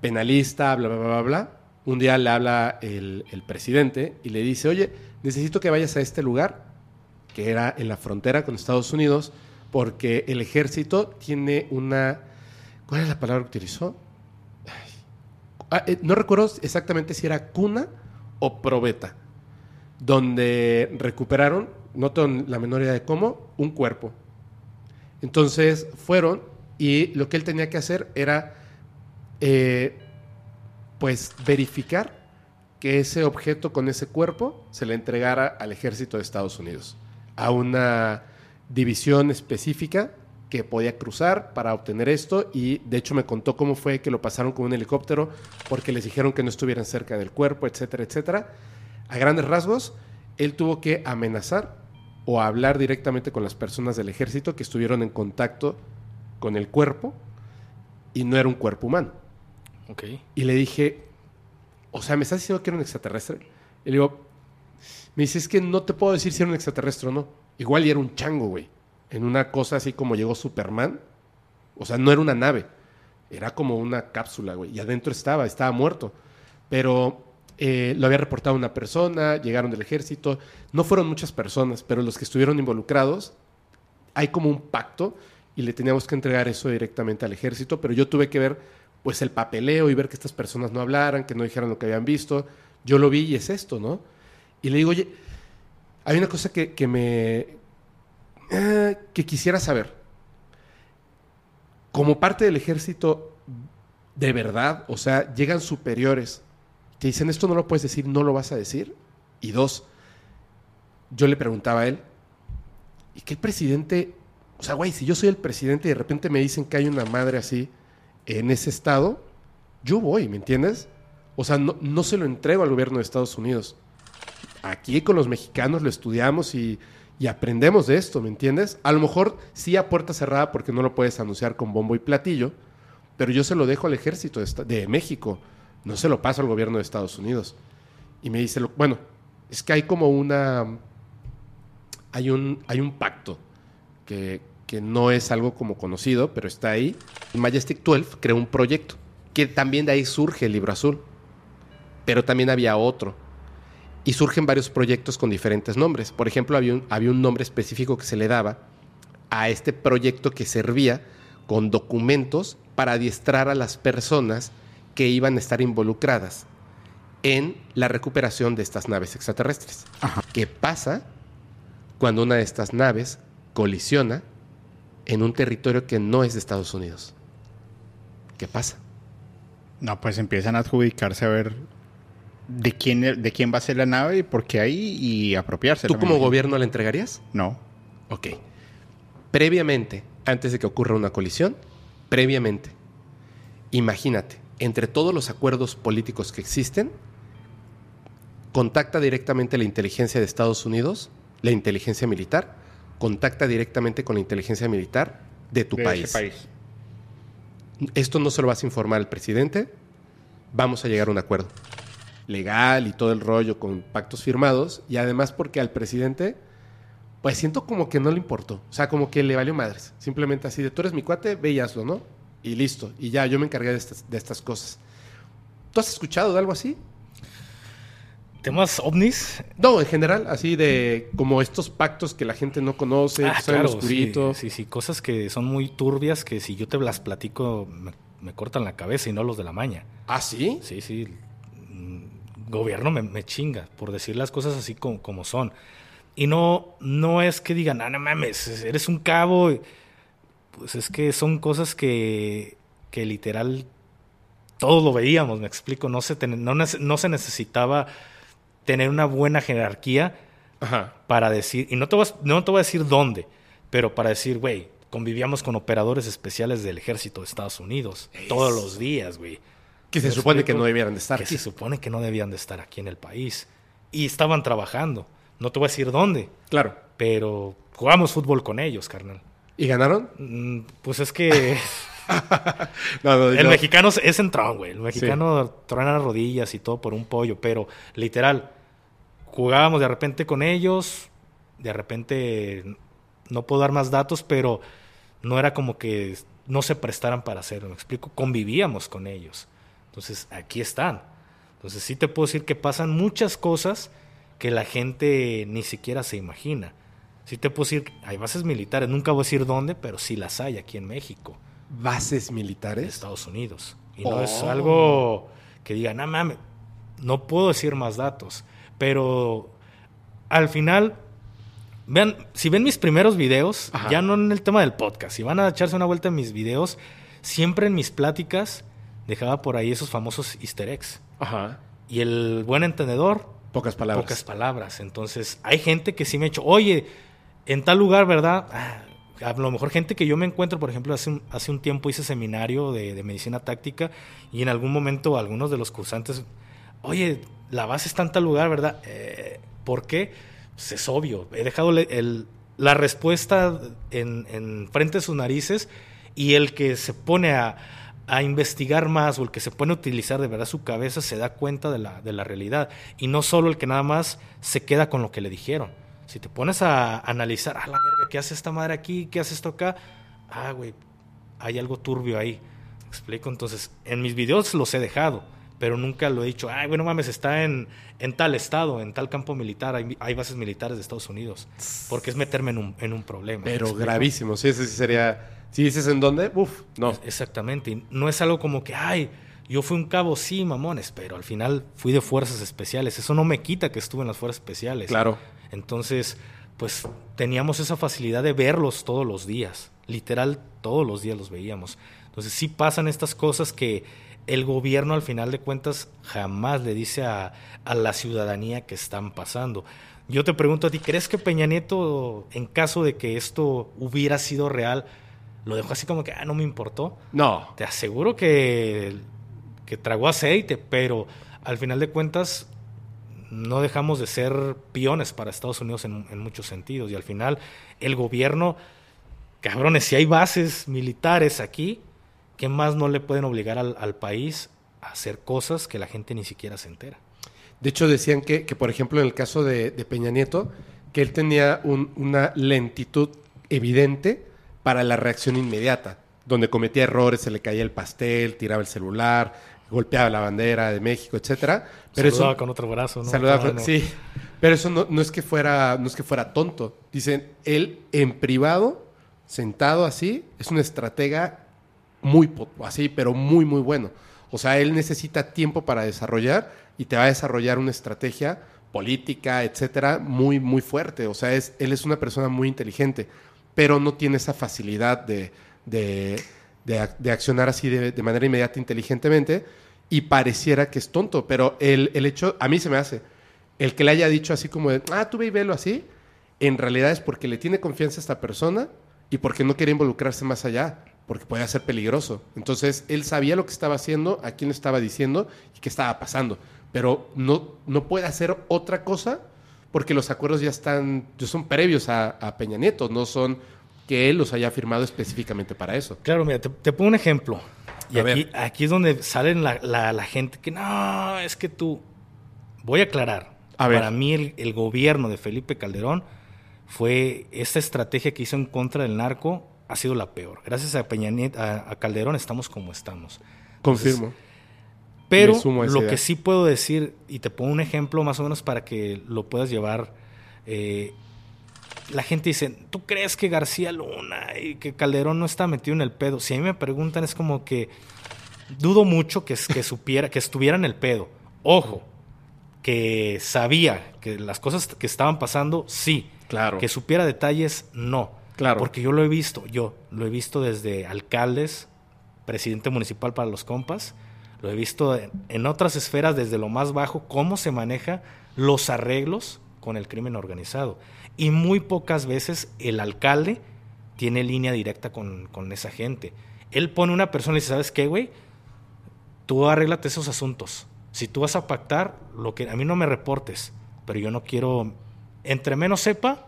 penalista, bla, bla, bla, bla, un día le habla el, el presidente y le dice, oye, necesito que vayas a este lugar, que era en la frontera con Estados Unidos, porque el ejército tiene una... ¿Cuál es la palabra que utilizó? Ah, eh, no recuerdo exactamente si era cuna o probeta, donde recuperaron, no tengo la menor idea de cómo, un cuerpo. Entonces fueron y lo que él tenía que hacer era, eh, pues, verificar que ese objeto con ese cuerpo se le entregara al ejército de Estados Unidos, a una división específica que podía cruzar para obtener esto y de hecho me contó cómo fue que lo pasaron con un helicóptero porque les dijeron que no estuvieran cerca del cuerpo, etcétera, etcétera. A grandes rasgos, él tuvo que amenazar o hablar directamente con las personas del ejército que estuvieron en contacto con el cuerpo y no era un cuerpo humano. Ok. Y le dije, o sea, ¿me estás diciendo que era un extraterrestre? Y le digo, me dice, es que no te puedo decir si era un extraterrestre o no. Igual y era un chango, güey. En una cosa así como llegó Superman. O sea, no era una nave. Era como una cápsula, güey. Y adentro estaba, estaba muerto. Pero eh, lo había reportado una persona, llegaron del ejército. No fueron muchas personas, pero los que estuvieron involucrados, hay como un pacto y le teníamos que entregar eso directamente al ejército. Pero yo tuve que ver, pues, el papeleo y ver que estas personas no hablaran, que no dijeran lo que habían visto. Yo lo vi y es esto, ¿no? Y le digo, oye, hay una cosa que, que me. eh, que quisiera saber. Como parte del ejército, de verdad, o sea, llegan superiores, te dicen esto no lo puedes decir, no lo vas a decir. Y dos, yo le preguntaba a él, ¿y que el presidente, o sea, güey, si yo soy el presidente y de repente me dicen que hay una madre así en ese estado, yo voy, ¿me entiendes? O sea, no, no se lo entrego al gobierno de Estados Unidos aquí con los mexicanos lo estudiamos y, y aprendemos de esto, ¿me entiendes? A lo mejor sí a puerta cerrada porque no lo puedes anunciar con bombo y platillo, pero yo se lo dejo al ejército de, México, no se lo paso al gobierno de Estados Unidos. Y me dice, lo- bueno, es que hay como una, hay un, hay un pacto que, que no es algo como conocido, pero está ahí. Majestic 12 creó un proyecto, que también de ahí surge el libro azul, pero también había otro y surgen varios proyectos con diferentes nombres. Por ejemplo, había un, había un nombre específico que se le daba a este proyecto que servía con documentos para adiestrar a las personas que iban a estar involucradas en la recuperación de estas naves extraterrestres. ¿Qué pasa cuando una de estas naves colisiona en un territorio que no es de Estados Unidos? ¿Qué pasa? No, pues empiezan a adjudicarse a ver de quién, de quién va a ser la nave y por qué ahí y apropiarse. ¿Tú como gobierno la entregarías? No. Ok. Previamente, antes de que ocurra una colisión, previamente. Imagínate, entre todos los acuerdos políticos que existen, contacta directamente la inteligencia de Estados Unidos, la inteligencia militar, contacta directamente con la inteligencia militar de tu de país. ese país. Esto no se lo vas a informar al presidente, vamos a llegar a un acuerdo legal y todo el rollo con pactos firmados y además porque al presidente pues siento como que no le importó, o sea, como que le valió madres, simplemente así de tú eres mi cuate, ve y hazlo, ¿no? Y listo, y ya yo me encargué de estas, de estas cosas. ¿Tú has escuchado de algo así? Temas ovnis. No, en general, así de como estos pactos que la gente no conoce, Ah, que claro, oscurito. Sí, sí, sí, cosas que son muy turbias que si yo te las platico me, me cortan la cabeza y no los de la maña. ¿Ah, sí? Sí, sí. Mm, Gobierno me, me chinga por decir las cosas así como, como son. Y no, no es que digan, ah, no mames, eres un cabo. Pues es que son cosas que, que literal todos lo veíamos, me explico. No se, ten- no, no se necesitaba tener una buena jerarquía Ajá. para decir, y no te voy a, no te voy a decir dónde, pero para decir, güey, convivíamos con operadores especiales del ejército de Estados Unidos todos los días, güey. Que se ¿Me supone que no debieran de estar Que aquí. se supone que no debían de estar aquí en el país. Y estaban trabajando. No te voy a decir dónde, Claro. pero jugamos fútbol con ellos, carnal. ¿Y ganaron? Mm, Pues es que No, no, el no. mexicano es entrón, güey. El mexicano truena las rodillas y todo por un pollo, pero literal, jugábamos de repente con ellos, de repente no puedo dar más datos, pero no era como que no se prestaran para hacerlo, me explico, convivíamos con ellos. Entonces, aquí están. Entonces, sí te puedo decir que pasan muchas cosas que la gente ni siquiera se imagina. Sí te puedo decir, hay bases militares, nunca voy a decir dónde, pero sí las hay aquí en México ¿Bases de militares? Estados Unidos. Y no es Oh. algo que diga, no mames, no puedo decir más datos. Pero al final, vean, si ven mis primeros videos, Ajá. ya no en el tema del podcast, si van a echarse una vuelta en mis videos, siempre en mis pláticas dejaba por ahí esos famosos easter eggs. Ajá. Y el buen entendedor, Pocas palabras. pocas palabras. Entonces, hay gente que sí me ha hecho, oye, en tal lugar, ¿verdad? Ah, a lo mejor gente que yo me encuentro, por ejemplo, hace un, hace un tiempo hice seminario de, de medicina táctica y en algún momento algunos de los cursantes, oye, la base está en tal lugar, ¿verdad? Eh, ¿Por qué? Pues es obvio. He dejado la respuesta en, en frente de sus narices y el que se pone a, investigar más o el que se pone a utilizar de verdad su cabeza se da cuenta de la, realidad. Y no solo el que nada más se queda con lo que le dijeron. Si te pones a analizar, ah, la verga, ¿qué hace esta madre aquí? ¿Qué hace esto acá? Ah, güey, hay algo turbio ahí. ¿Me explico? Entonces, en mis videos los he dejado, pero nunca lo he dicho, ay, bueno, mames, está en, en tal estado, en tal campo militar, hay, hay bases militares de Estados Unidos. Porque es meterme en un, en un problema. ¿me Pero gravísimo. Sí, ese sí sería. Si dices en dónde, uf, no. Exactamente. Y no es algo como que, ay, yo fui un cabo, sí, mamones, pero al final fui de fuerzas especiales. Eso no me quita que estuve en las fuerzas especiales. Claro. Entonces, pues teníamos esa facilidad de verlos todos los días. Literal, todos los días los veíamos. Entonces, sí pasan estas cosas que el gobierno, al final de cuentas, jamás le dice a, a la ciudadanía que están pasando. Yo te pregunto a ti, ¿crees que Peña Nieto, en caso de que esto hubiera sido real, lo dejó así como que, ah, no me importó? No. Te aseguro que, que tragó aceite, pero al final de cuentas no dejamos de ser peones para Estados Unidos en, en muchos sentidos. Y al final el gobierno, cabrones, si hay bases militares aquí, ¿qué más no le pueden obligar al, al país a hacer cosas que la gente ni siquiera se entera? De hecho, decían que, que, por ejemplo, en el caso de, de Peña Nieto, que él tenía un- una lentitud evidente para la reacción inmediata, donde cometía errores, se le caía el pastel, tiraba el celular, golpeaba la bandera de México, etcétera. Pero Saludaba eso, con otro brazo, ¿no? Saludaba Cada con- uno. sí, pero eso no, no es que fuera, no es que fuera tonto. Dicen, él en privado, sentado así, es un estratega muy así, pero muy muy bueno. O sea, él necesita tiempo para desarrollar y te va a desarrollar una estrategia política, etcétera, muy muy fuerte. O sea, es, él es una persona muy inteligente, pero no tiene esa facilidad de, de, de de accionar así de, de manera inmediata, inteligentemente, y pareciera que es tonto, pero el, el hecho, a mí se me hace, el que le haya dicho así como de, ah, tú y velo así, en realidad es porque le tiene confianza a esta persona ¿Y por qué no quería involucrarse más allá? Porque podía ser peligroso. Entonces, él sabía lo que estaba haciendo, a quién le estaba diciendo y qué estaba pasando. Pero no, no puede hacer otra cosa porque los acuerdos ya están, ya son previos a, a Peña Nieto, no son que él los haya firmado específicamente para eso. Claro, mira, te, te pongo un ejemplo. Y aquí, aquí es donde salen la, la- la gente que no, es que tú. Voy a aclarar. A ver. Para mí, el, el gobierno de Felipe Calderón fue esa estrategia que hizo en contra del narco ha sido la peor. Gracias a Peña Nieto, a, a Calderón estamos como estamos. Confirmo. Pero lo idea. que sí puedo decir, y te pongo un ejemplo más o menos para que lo puedas llevar. eh, la gente dice, ¿tú crees que García Luna y que Calderón no está metido en el pedo? Si a mí me preguntan, es como que dudo mucho que, que supiera, que estuviera en el pedo. Ojo, que sabía que las cosas que estaban pasando, sí. Claro. Que supiera detalles, no. Claro. Porque yo lo he visto, yo lo he visto desde alcaldes, presidente municipal para los compas, lo he visto en, otras esferas desde lo más bajo, cómo se maneja los arreglos con el crimen organizado. Y muy pocas veces el alcalde tiene línea directa con, con esa gente. Él pone una persona y dice, ¿sabes qué, güey? Tú arréglate esos asuntos. Si tú vas a pactar, lo que a mí no me reportes, pero yo no quiero, entre menos sepa,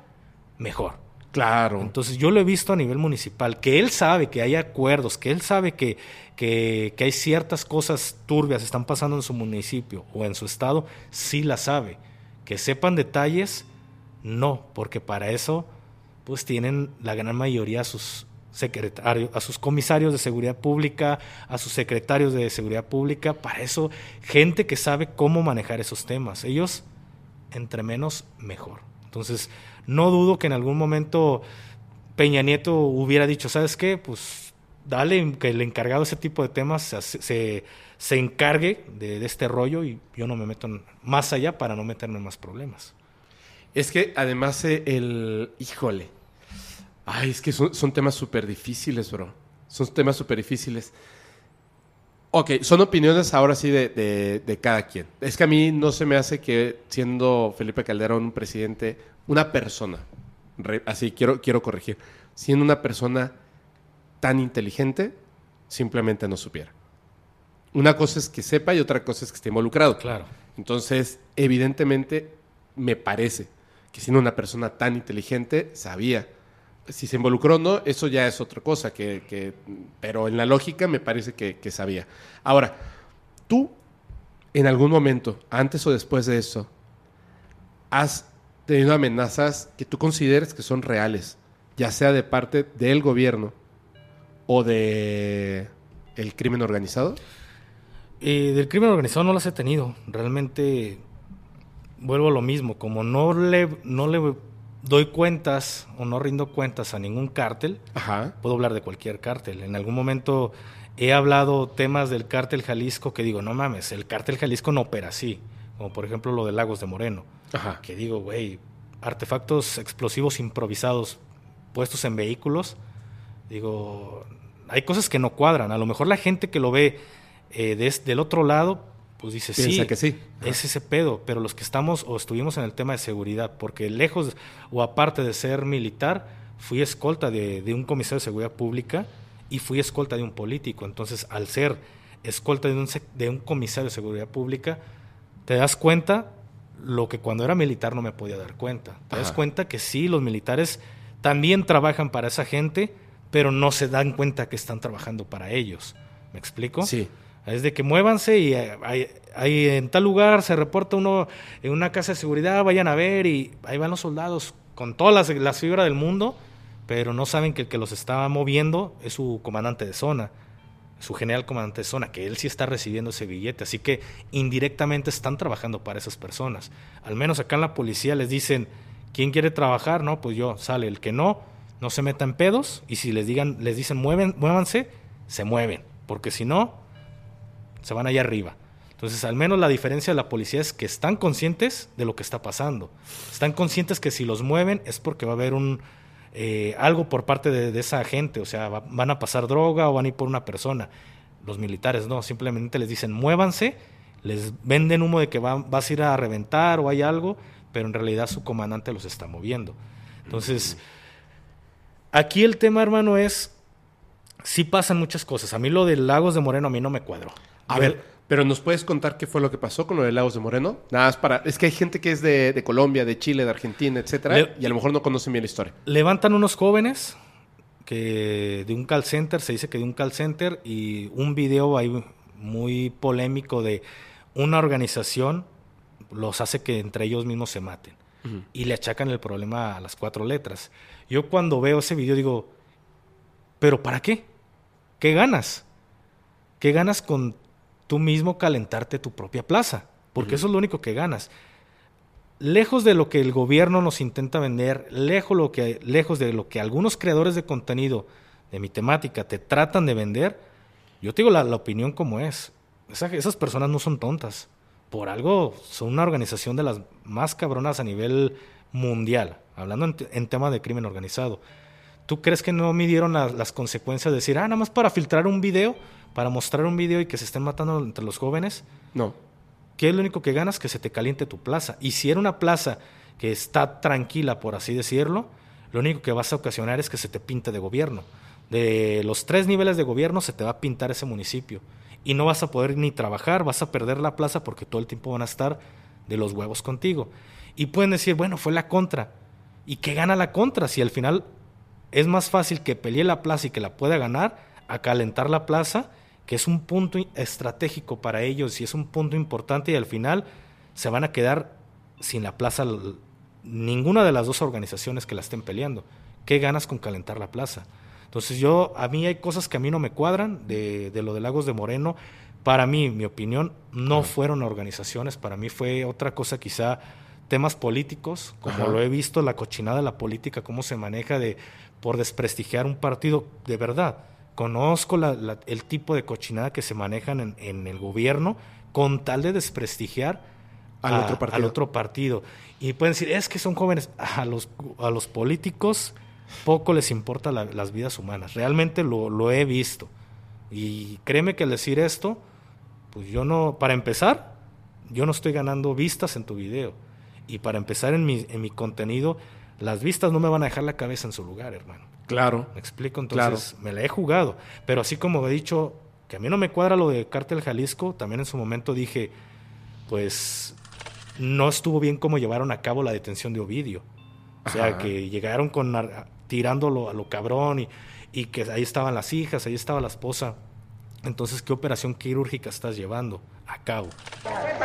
mejor. Claro. Entonces yo lo he visto a nivel municipal, que él sabe que hay acuerdos, que él sabe que, que, que hay ciertas cosas turbias están pasando en su municipio o en su estado, sí la sabe. Que sepan detalles, no, porque para eso pues tienen la gran mayoría a sus secretarios, a sus comisarios de seguridad pública, a sus secretarios de seguridad pública, para eso gente que sabe cómo manejar esos temas. Ellos entre menos mejor. Entonces, no dudo que en algún momento Peña Nieto hubiera dicho, ¿sabes qué? Pues dale que el encargado de ese tipo de temas se, se, se encargue de, de, este rollo y yo no me meto más allá para no meterme más problemas. Es que además eh, el... Híjole. Ay, es que son, son temas súper difíciles, bro. Son temas súper difíciles. Ok, son opiniones ahora sí de, de, de, cada quien. Es que a mí no se me hace que siendo Felipe Calderón un presidente, una persona, re, así quiero, quiero corregir, siendo una persona tan inteligente, simplemente no supiera. Una cosa es que sepa y otra cosa es que esté involucrado. Claro. Entonces, evidentemente, me parece que siendo una persona tan inteligente, sabía. Si se involucró o no, eso ya es otra cosa, que, pero en la lógica me parece que, que, sabía. Ahora, tú, en algún momento, antes o después de eso, has tenido amenazas que tú consideres que son reales, ya sea de parte del gobierno o de el crimen organizado? Eh, del crimen organizado no las he tenido. Realmente vuelvo a lo mismo. Como no le, no le doy cuentas o no rindo cuentas a ningún cártel, Ajá. puedo hablar de cualquier cártel. En algún momento he hablado temas del cártel Jalisco que digo, no mames, el cártel Jalisco no opera así. Como por ejemplo lo de Lagos de Moreno. Ajá. Que digo, güey, artefactos explosivos improvisados puestos en vehículos. Digo, hay cosas que no cuadran. A lo mejor la gente que lo ve eh, des, del otro lado, pues dice, Piensa sí, que sí. es ese pedo, pero los que estamos o estuvimos en el tema de seguridad, porque lejos o aparte de ser militar, fui escolta de, de un comisario de seguridad pública y fui escolta de un político. Entonces, al ser escolta de un, de un comisario de seguridad pública, te das cuenta lo que cuando era militar no me podía dar cuenta. Te Ajá. das cuenta que sí, los militares también trabajan para esa gente, pero no se dan cuenta que están trabajando para ellos. ¿Me explico? Sí. Es de que muévanse y hay, hay, en tal lugar se reporta uno en una casa de seguridad, vayan a ver y ahí van los soldados con todas las, las fibras del mundo, pero no saben que el que los está moviendo es su comandante de zona, su general comandante de zona, que él sí está recibiendo ese billete, así que indirectamente están trabajando para esas personas. Al menos acá en la policía les dicen, ¿quién quiere trabajar? No, pues yo, sale, el que no, no se meta en pedos y si les digan, les dicen mueven, muévanse, se mueven, porque si no, se van allá arriba. Entonces, al menos la diferencia de la policía es que están conscientes de lo que está pasando. Están conscientes que si los mueven es porque va a haber un eh, algo por parte de, esa gente. O sea, va, van a pasar droga o van a ir por una persona. Los militares no, simplemente les dicen muévanse, les venden humo de que va, vas a ir a reventar o hay algo, pero en realidad su comandante los está moviendo. Entonces, Aquí el tema, hermano, es. Sí pasan muchas cosas. A mí lo de Lagos de Moreno a mí no me cuadró. A ver, pero ¿nos puedes contar qué fue lo que pasó con lo de Lagos de Moreno? Nada más para... Es que hay gente que es de, de Colombia, de Chile, de Argentina, etcétera, Le- y a lo mejor no conocen bien la historia. Levantan unos jóvenes que de un call center, se dice que de un call center, y un video ahí muy polémico de una organización los hace que entre ellos mismos se maten. Y le achacan el problema a las cuatro letras. Yo cuando veo ese video digo, ¿pero para qué? ¿Qué ganas? ¿Qué ganas con tú mismo calentarte tu propia plaza? Porque eso es lo único que ganas lejos de lo que el gobierno nos intenta vender, lejos, lo que, lejos de lo que algunos creadores de contenido de mi temática te tratan de vender, yo te digo la, la opinión como es. Esa- esas personas no son tontas. Por algo son una organización de las más cabronas a nivel mundial, hablando en, te- en tema de crimen organizado. ¿Tú crees que no midieron la- las consecuencias de decir, ah, nada más para filtrar un video, para mostrar un video y que se estén matando entre los jóvenes? No. ¿Qué es lo único que ganas? Que se te caliente tu plaza. Y si era una plaza que está tranquila, por así decirlo, lo único que vas a ocasionar es que se te pinte de gobierno. De los tres niveles de gobierno se te va a pintar ese municipio. Y no vas a poder ni trabajar, vas a perder la plaza porque todo el tiempo van a estar de los huevos contigo. Y pueden decir, bueno, fue la contra. ¿Y qué gana la contra? Si al final es más fácil que pelee la plaza y que la pueda ganar a calentar la plaza, que es un punto estratégico para ellos y es un punto importante y al final se van a quedar sin la plaza ninguna de las dos organizaciones que la estén peleando. ¿Qué ganas con calentar la plaza? Entonces yo, a mí hay cosas que a mí no me cuadran de, de lo de Lagos de Moreno. Para mí, mi opinión, no fueron organizaciones, para mí fue otra cosa quizá temas políticos, como Ajá. lo he visto, la cochinada de la política, cómo se maneja de por desprestigiar un partido de verdad. Conozco la- la- el tipo de cochinada que se manejan en, en el gobierno con tal de desprestigiar Al a- otro partido. al otro partido. Y pueden decir, es que son jóvenes. A los, a los políticos poco les importa la- las vidas humanas. Realmente lo, lo he visto. Y créeme que al decir esto, pues yo no, para empezar, yo no estoy ganando vistas en tu video. Y para empezar en mi, en mi contenido, las vistas no me van a dejar la cabeza en su lugar, hermano. Claro. ¿Me explico? Entonces, me la he jugado. Pero así como he dicho que a mí no me cuadra lo de Cártel Jalisco, también en su momento dije, pues no estuvo bien cómo llevaron a cabo la detención de Ovidio. O sea, Ajá. que llegaron con tirándolo a lo cabrón y, y que ahí estaban las hijas, ahí estaba la esposa. Entonces, ¿qué operación quirúrgica estás llevando a cabo?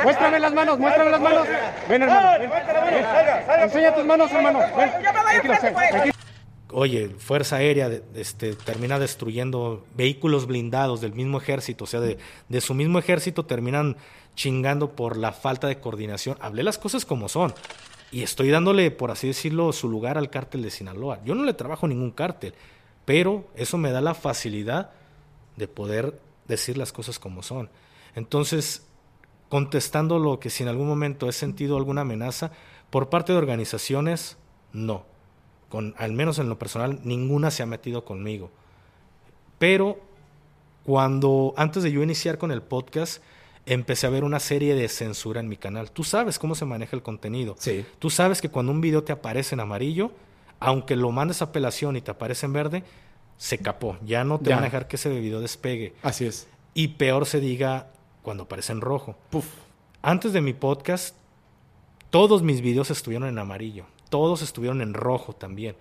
Muéstrame las manos, muéstrame las manos. Ven, hermano. Ven, ven. Enseña tus manos, hermano. Ven. Tranquilo, tranquilo. Oye, Fuerza Aérea este, termina destruyendo vehículos blindados del mismo ejército, o sea, de, de su mismo ejército terminan chingando por la falta de coordinación. Hablé las cosas como son. Y estoy dándole, por así decirlo, su lugar al cártel de Sinaloa. Yo no le trabajo ningún cártel, pero eso me da la facilidad de poder decir las cosas como son. Entonces, contestando lo que si en algún momento he sentido alguna amenaza por parte de organizaciones, no. Con, al menos en lo personal, ninguna se ha metido conmigo. Pero cuando, antes de yo iniciar con el podcast, empecé a ver una serie de censura en mi canal. Tú sabes cómo se maneja el contenido. Sí. Tú sabes que cuando un video te aparece en amarillo, aunque lo mandes a apelación y te aparece en verde, se capó. Ya no te Ya. van a dejar que ese video despegue. Así es. Y peor se diga cuando aparece en rojo. Puf. Antes de mi podcast, todos mis videos estuvieron en amarillo. Todos estuvieron en rojo también.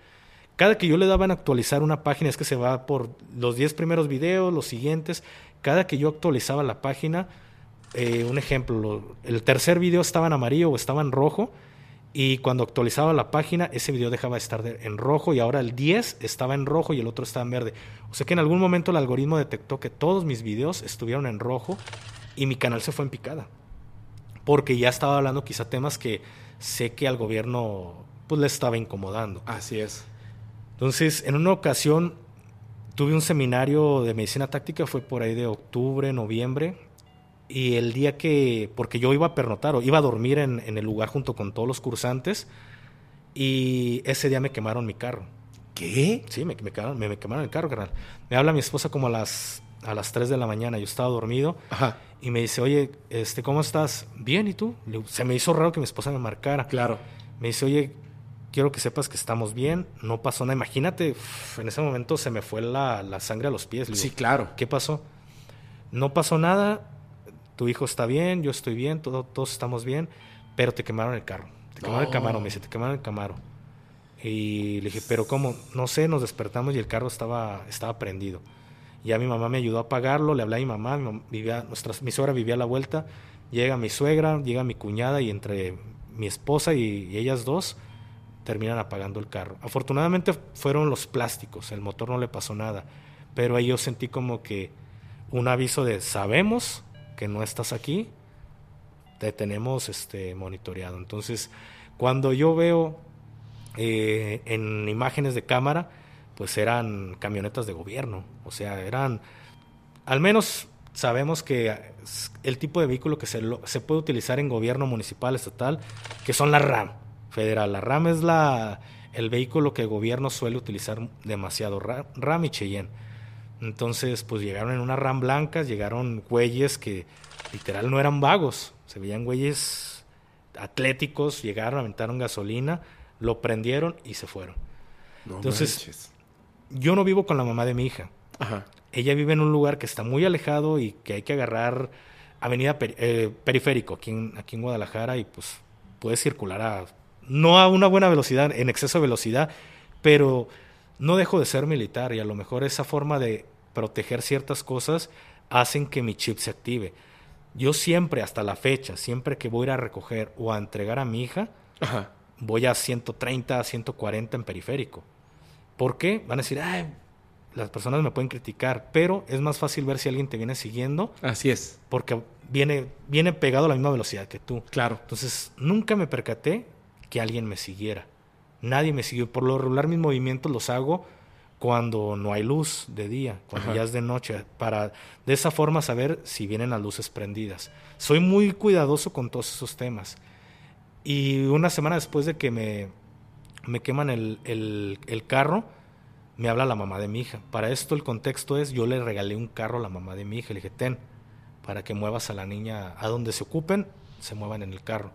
Cada que yo le daba en actualizar una página, es que se va por los 10 primeros videos, los siguientes. Cada que yo actualizaba la página, eh, un ejemplo, lo- el tercer video estaba en amarillo o estaba en rojo. Y cuando actualizaba la página, ese video dejaba de estar en rojo y ahora el 10 estaba en rojo y el otro estaba en verde. O sea que en algún momento el algoritmo detectó que todos mis videos estuvieron en rojo y mi canal se fue en picada. Porque ya estaba hablando quizá temas que sé que al gobierno pues le estaba incomodando. Así es. Entonces, en una ocasión tuve un seminario de medicina táctica, fue por ahí de octubre, noviembre, y el día que, porque yo iba a pernotar o iba a dormir en, en el lugar junto con todos los cursantes, y ese día me quemaron mi carro. ¿Qué? Sí, me, me, quemaron, me, me quemaron el carro, carnal. Me habla mi esposa como a las, a las 3 de la mañana, yo estaba dormido, Ajá. y me dice, oye, este, ¿cómo estás? Bien, ¿y tú? Se me hizo raro que mi esposa me marcara. Claro. Me dice, oye, quiero que sepas que estamos bien, no pasó nada. Imagínate, en ese momento se me fue la, la sangre a los pies. Digo, Sí, claro. ¿Qué pasó? No pasó nada, tu hijo está bien, yo estoy bien, todo- todos estamos bien, pero te quemaron el carro. Te quemaron el. Camaro, me dice, te quemaron el Camaro. Y le dije, pero ¿cómo? No sé, nos despertamos y el carro estaba, estaba prendido. Ya mi mamá me ayudó a apagarlo, le hablé a mi mamá, mi, mam- vivía, nuestra, mi suegra vivía a la vuelta, llega mi suegra, llega mi cuñada y entre mi esposa y, y ellas dos terminan apagando el carro. Afortunadamente fueron los plásticos, el motor no le pasó nada, pero ahí yo sentí como que un aviso de sabemos que no estás aquí, te tenemos este, monitoreado. Entonces, cuando yo veo eh, en imágenes de cámara, pues eran camionetas de gobierno, o sea, eran, al menos sabemos que el tipo de vehículo que se, puede utilizar en gobierno municipal, estatal, que son la RAM federal. La RAM es la, el vehículo que el gobierno suele utilizar demasiado, Ra- RAM y Cheyenne. Entonces, pues llegaron en una RAM blanca, llegaron güeyes que literal no eran vagos, se veían güeyes atléticos, llegaron, aventaron gasolina, lo prendieron y se fueron. No Entonces- manches. Yo no vivo con la mamá de mi hija. Ajá. Ella vive en un lugar que está muy alejado y que hay que agarrar avenida eh, periférico aquí en, aquí en Guadalajara y pues puedes circular a no a una buena velocidad, en exceso de velocidad, pero no dejo de ser militar y a lo mejor esa forma de proteger ciertas cosas hacen que mi chip se active. Yo siempre, hasta la fecha, siempre que voy a ir a recoger o a entregar a mi hija, Ajá. voy a 130, a 140 en periférico. ¿Por qué? Van a decir, ay, las personas me pueden criticar, pero es más fácil ver si alguien te viene siguiendo Así es. porque viene, viene pegado a la misma velocidad que tú. Claro. Entonces, nunca me percaté que alguien me siguiera. Nadie me siguió. Por lo regular, mis movimientos los hago cuando no hay luz de día, cuando Ajá. ya es de noche, para de esa forma saber si vienen las luces prendidas. Soy muy cuidadoso con todos esos temas. Y una semana después de que me, me queman el, el- el carro, me habla la mamá de mi hija. Para esto el contexto es, yo le regalé un carro a la mamá de mi hija. Le dije, ten, para que muevas a la niña a donde se ocupen, se muevan en el carro.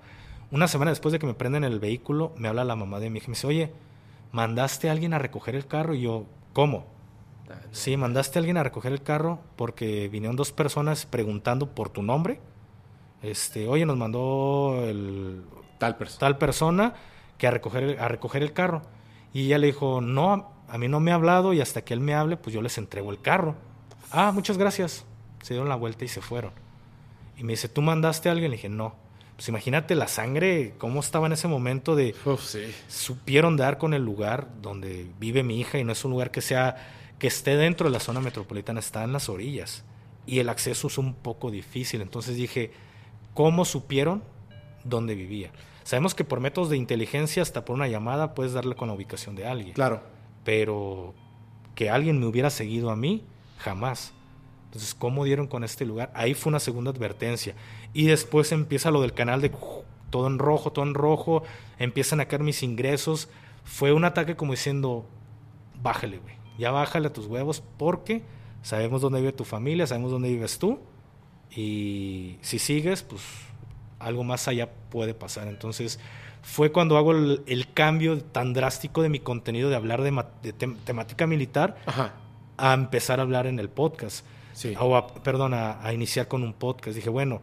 Una semana después de que me prenden el vehículo, me habla la mamá de mi hija y me dice, oye, ¿mandaste a alguien a recoger el carro? Y yo, ¿cómo? Sí, mandaste a alguien a recoger el carro porque vinieron dos personas preguntando por tu nombre. Este, oye, nos mandó el, Tal persona. tal persona que a recoger, el- a recoger el carro. Y ella le dijo, no, a mí no me ha hablado y hasta que él me hable, pues yo les entrego el carro. Ah, muchas gracias. Se dieron la vuelta y se fueron. Y me dice, ¿tú mandaste a alguien? Le dije, no. Pues imagínate la sangre, cómo estaba en ese momento de... Uf, sí. Supieron dar con el lugar donde vive mi hija y no es un lugar que sea que esté dentro de la zona metropolitana, está en las orillas. Y el acceso es un poco difícil. Entonces dije, ¿cómo supieron dónde vivía? Sabemos que por métodos de inteligencia, hasta por una llamada, puedes darle con la ubicación de alguien. Claro. Pero que alguien me hubiera seguido a mí, jamás. Entonces, ¿cómo dieron con este lugar? Ahí fue una segunda advertencia. Y después empieza lo del canal de todo en rojo, todo en rojo. Empiezan a caer mis ingresos. Fue un ataque como diciendo, bájale, güey. Ya bájale a tus huevos porque sabemos dónde vive tu familia, sabemos dónde vives tú. Y si sigues, pues algo más allá puede pasar. Entonces, fue cuando hago el, el cambio tan drástico de mi contenido de hablar de, ma- de tem- temática militar Ajá. a empezar a hablar en el podcast. Sí. O a- perdón, a, a iniciar con un podcast. Dije, bueno,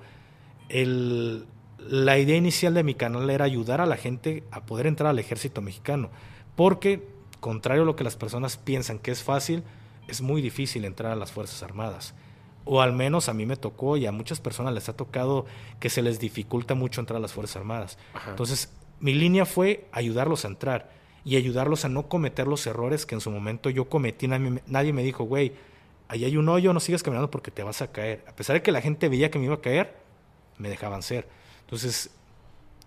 el, la idea inicial de mi canal era ayudar a la gente a poder entrar al ejército mexicano. Porque, contrario a lo que las personas piensan que es fácil, es muy difícil entrar a las Fuerzas Armadas. O al menos a mí me tocó y a muchas personas les ha tocado que se les dificulta mucho entrar a las Fuerzas Armadas. Ajá. Entonces, mi línea fue ayudarlos a entrar y ayudarlos a no cometer los errores que en su momento yo cometí. Nadie, nadie me dijo, güey, ahí hay un hoyo, no sigas caminando porque te vas a caer. A pesar de que la gente veía que me iba a caer, me dejaban ser. Entonces,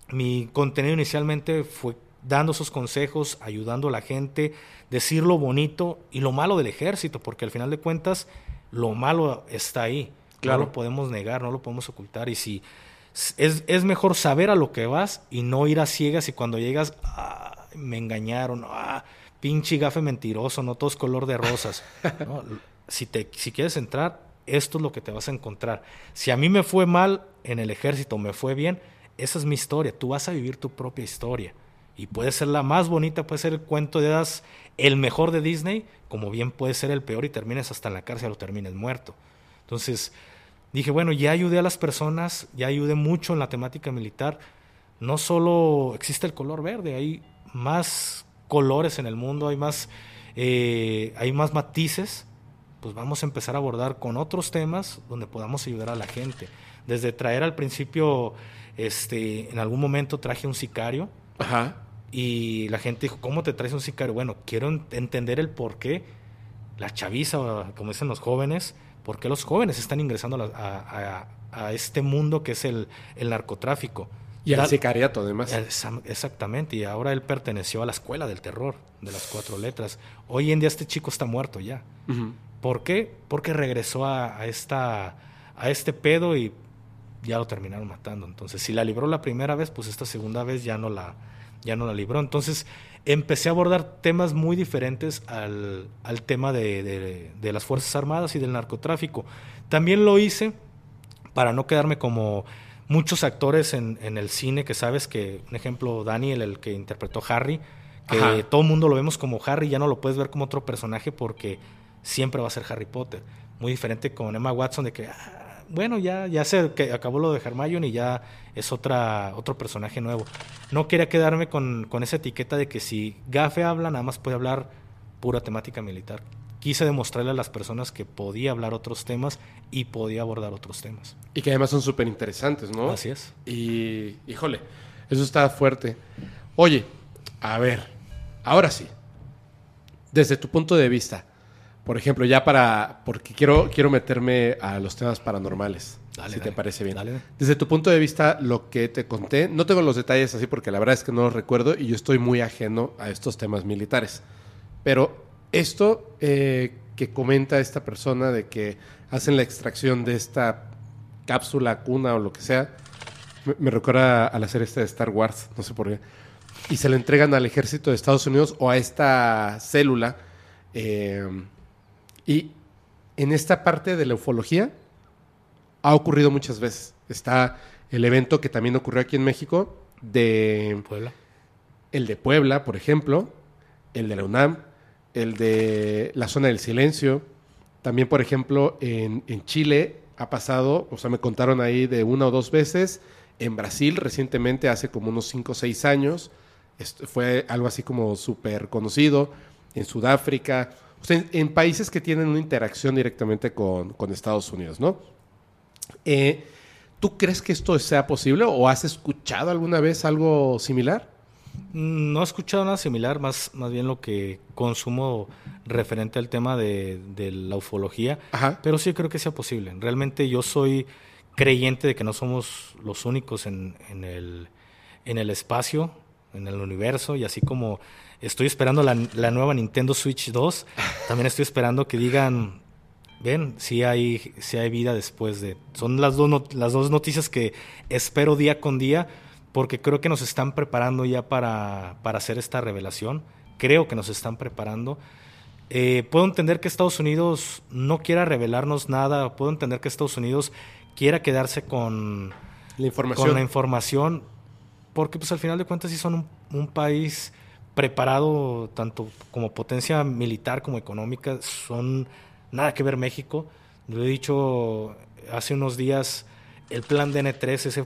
mi contenido inicialmente fue dando esos consejos, ayudando a la gente, decir lo bonito y lo malo del ejército, porque al final de cuentas lo malo está ahí. Claro. No lo podemos negar, no lo podemos ocultar. Y si es, es mejor saber a lo que vas y no ir a ciegas y cuando llegas, "Ah, me engañaron, ah, pinche gafe mentiroso, no todo es color de rosas. ¿no? Si, te, si quieres entrar, esto es lo que te vas a encontrar. Si a mí me fue mal en el ejército, me fue bien, esa es mi historia. Tú vas a vivir tu propia historia. Y puede ser la más bonita, puede ser el cuento de hadas el mejor de Disney, como bien puede ser el peor y termines hasta en la cárcel o termines muerto. Entonces dije, bueno, ya ayudé a las personas, ya ayudé mucho en la temática militar. No solo existe el color verde, hay más colores en el mundo, hay más, eh, hay más matices. Pues vamos a empezar a abordar con otros temas donde podamos ayudar a la gente. Desde traer al principio, este, en algún momento traje un sicario. Ajá. Y la gente dijo, ¿cómo te traes un sicario? Bueno, quiero entender el por qué la chaviza, como dicen los jóvenes, por qué los jóvenes están ingresando a, este mundo que es el, narcotráfico. Y al sicariato, además. Exactamente, y ahora él perteneció a la escuela del terror, de las cuatro letras. Hoy en día este chico está muerto ya. ¿Por qué? Porque regresó a, esta, a este pedo y ya lo terminaron matando. Entonces, si la libró la primera vez, pues esta segunda vez ya no la, ya no la libró. Entonces empecé a abordar temas muy diferentes al, tema de, las Fuerzas Armadas y del narcotráfico. También lo hice para no quedarme como muchos actores en, el cine que sabes que, un ejemplo, Daniel, el que interpretó Harry, que todo el mundo lo vemos como Harry, ya no lo puedes ver como otro personaje porque siempre va a ser Harry Potter. Muy diferente con Emma Watson de que, ah, bueno, ya, ya se que acabó lo de Hermione y ya es otra, otro personaje nuevo. No quería quedarme con, esa etiqueta de que si Gafe habla, nada más puede hablar pura temática militar. Quise demostrarle a las personas que podía hablar otros temas y podía abordar otros temas. Y que además son súper interesantes, ¿no? Así es. Y, híjole, eso está fuerte. Oye, a ver, ahora sí, desde tu punto de vista, por ejemplo, ya para. Porque quiero, quiero meterme a los temas paranormales. si te parece bien. Desde tu punto de vista, lo que te conté, no tengo los detalles así porque la verdad es que no los recuerdo y yo estoy muy ajeno a estos temas militares. Pero esto eh, que comenta esta persona de que hacen la extracción de esta cápsula, cuna o lo que sea, me, recuerda a la serie esta de Star Wars, no sé por qué. Y se le entregan al ejército de Estados Unidos o a esta célula. Eh, y en esta parte de la ufología ha ocurrido muchas veces. Está el evento que también ocurrió aquí en México de Puebla. El de Puebla, por ejemplo, el de la UNAM, el de la zona del silencio. También, por ejemplo, en, Chile ha pasado, o sea, me contaron ahí de una o dos veces. En Brasil, recientemente, hace como unos cinco o seis años, fue algo así como súper conocido. En Sudáfrica, en, países que tienen una interacción directamente con, Estados Unidos, ¿no? Eh, ¿Tú crees que esto sea posible o has escuchado alguna vez algo similar? No he escuchado nada similar, más, más bien lo que consumo referente al tema de, la ufología, pero sí creo que sea posible. Realmente yo soy creyente de que no somos los únicos en, el, en el espacio, en el universo, y así como Estoy esperando la, nueva Nintendo Switch 2. También estoy esperando que digan, ven, si hay, si hay vida después de... Son las dos, las dos noticias que espero día con día porque creo que nos están preparando ya para, para hacer esta revelación. Creo que nos están preparando. Eh, puedo entender que Estados Unidos no quiera revelarnos nada. Puedo entender que Estados Unidos quiera quedarse con la información. Con la información porque pues al final de cuentas sí son un, un país preparado tanto como potencia militar como económica, son nada que ver México. Lo he dicho hace unos días, el plan DN3, ese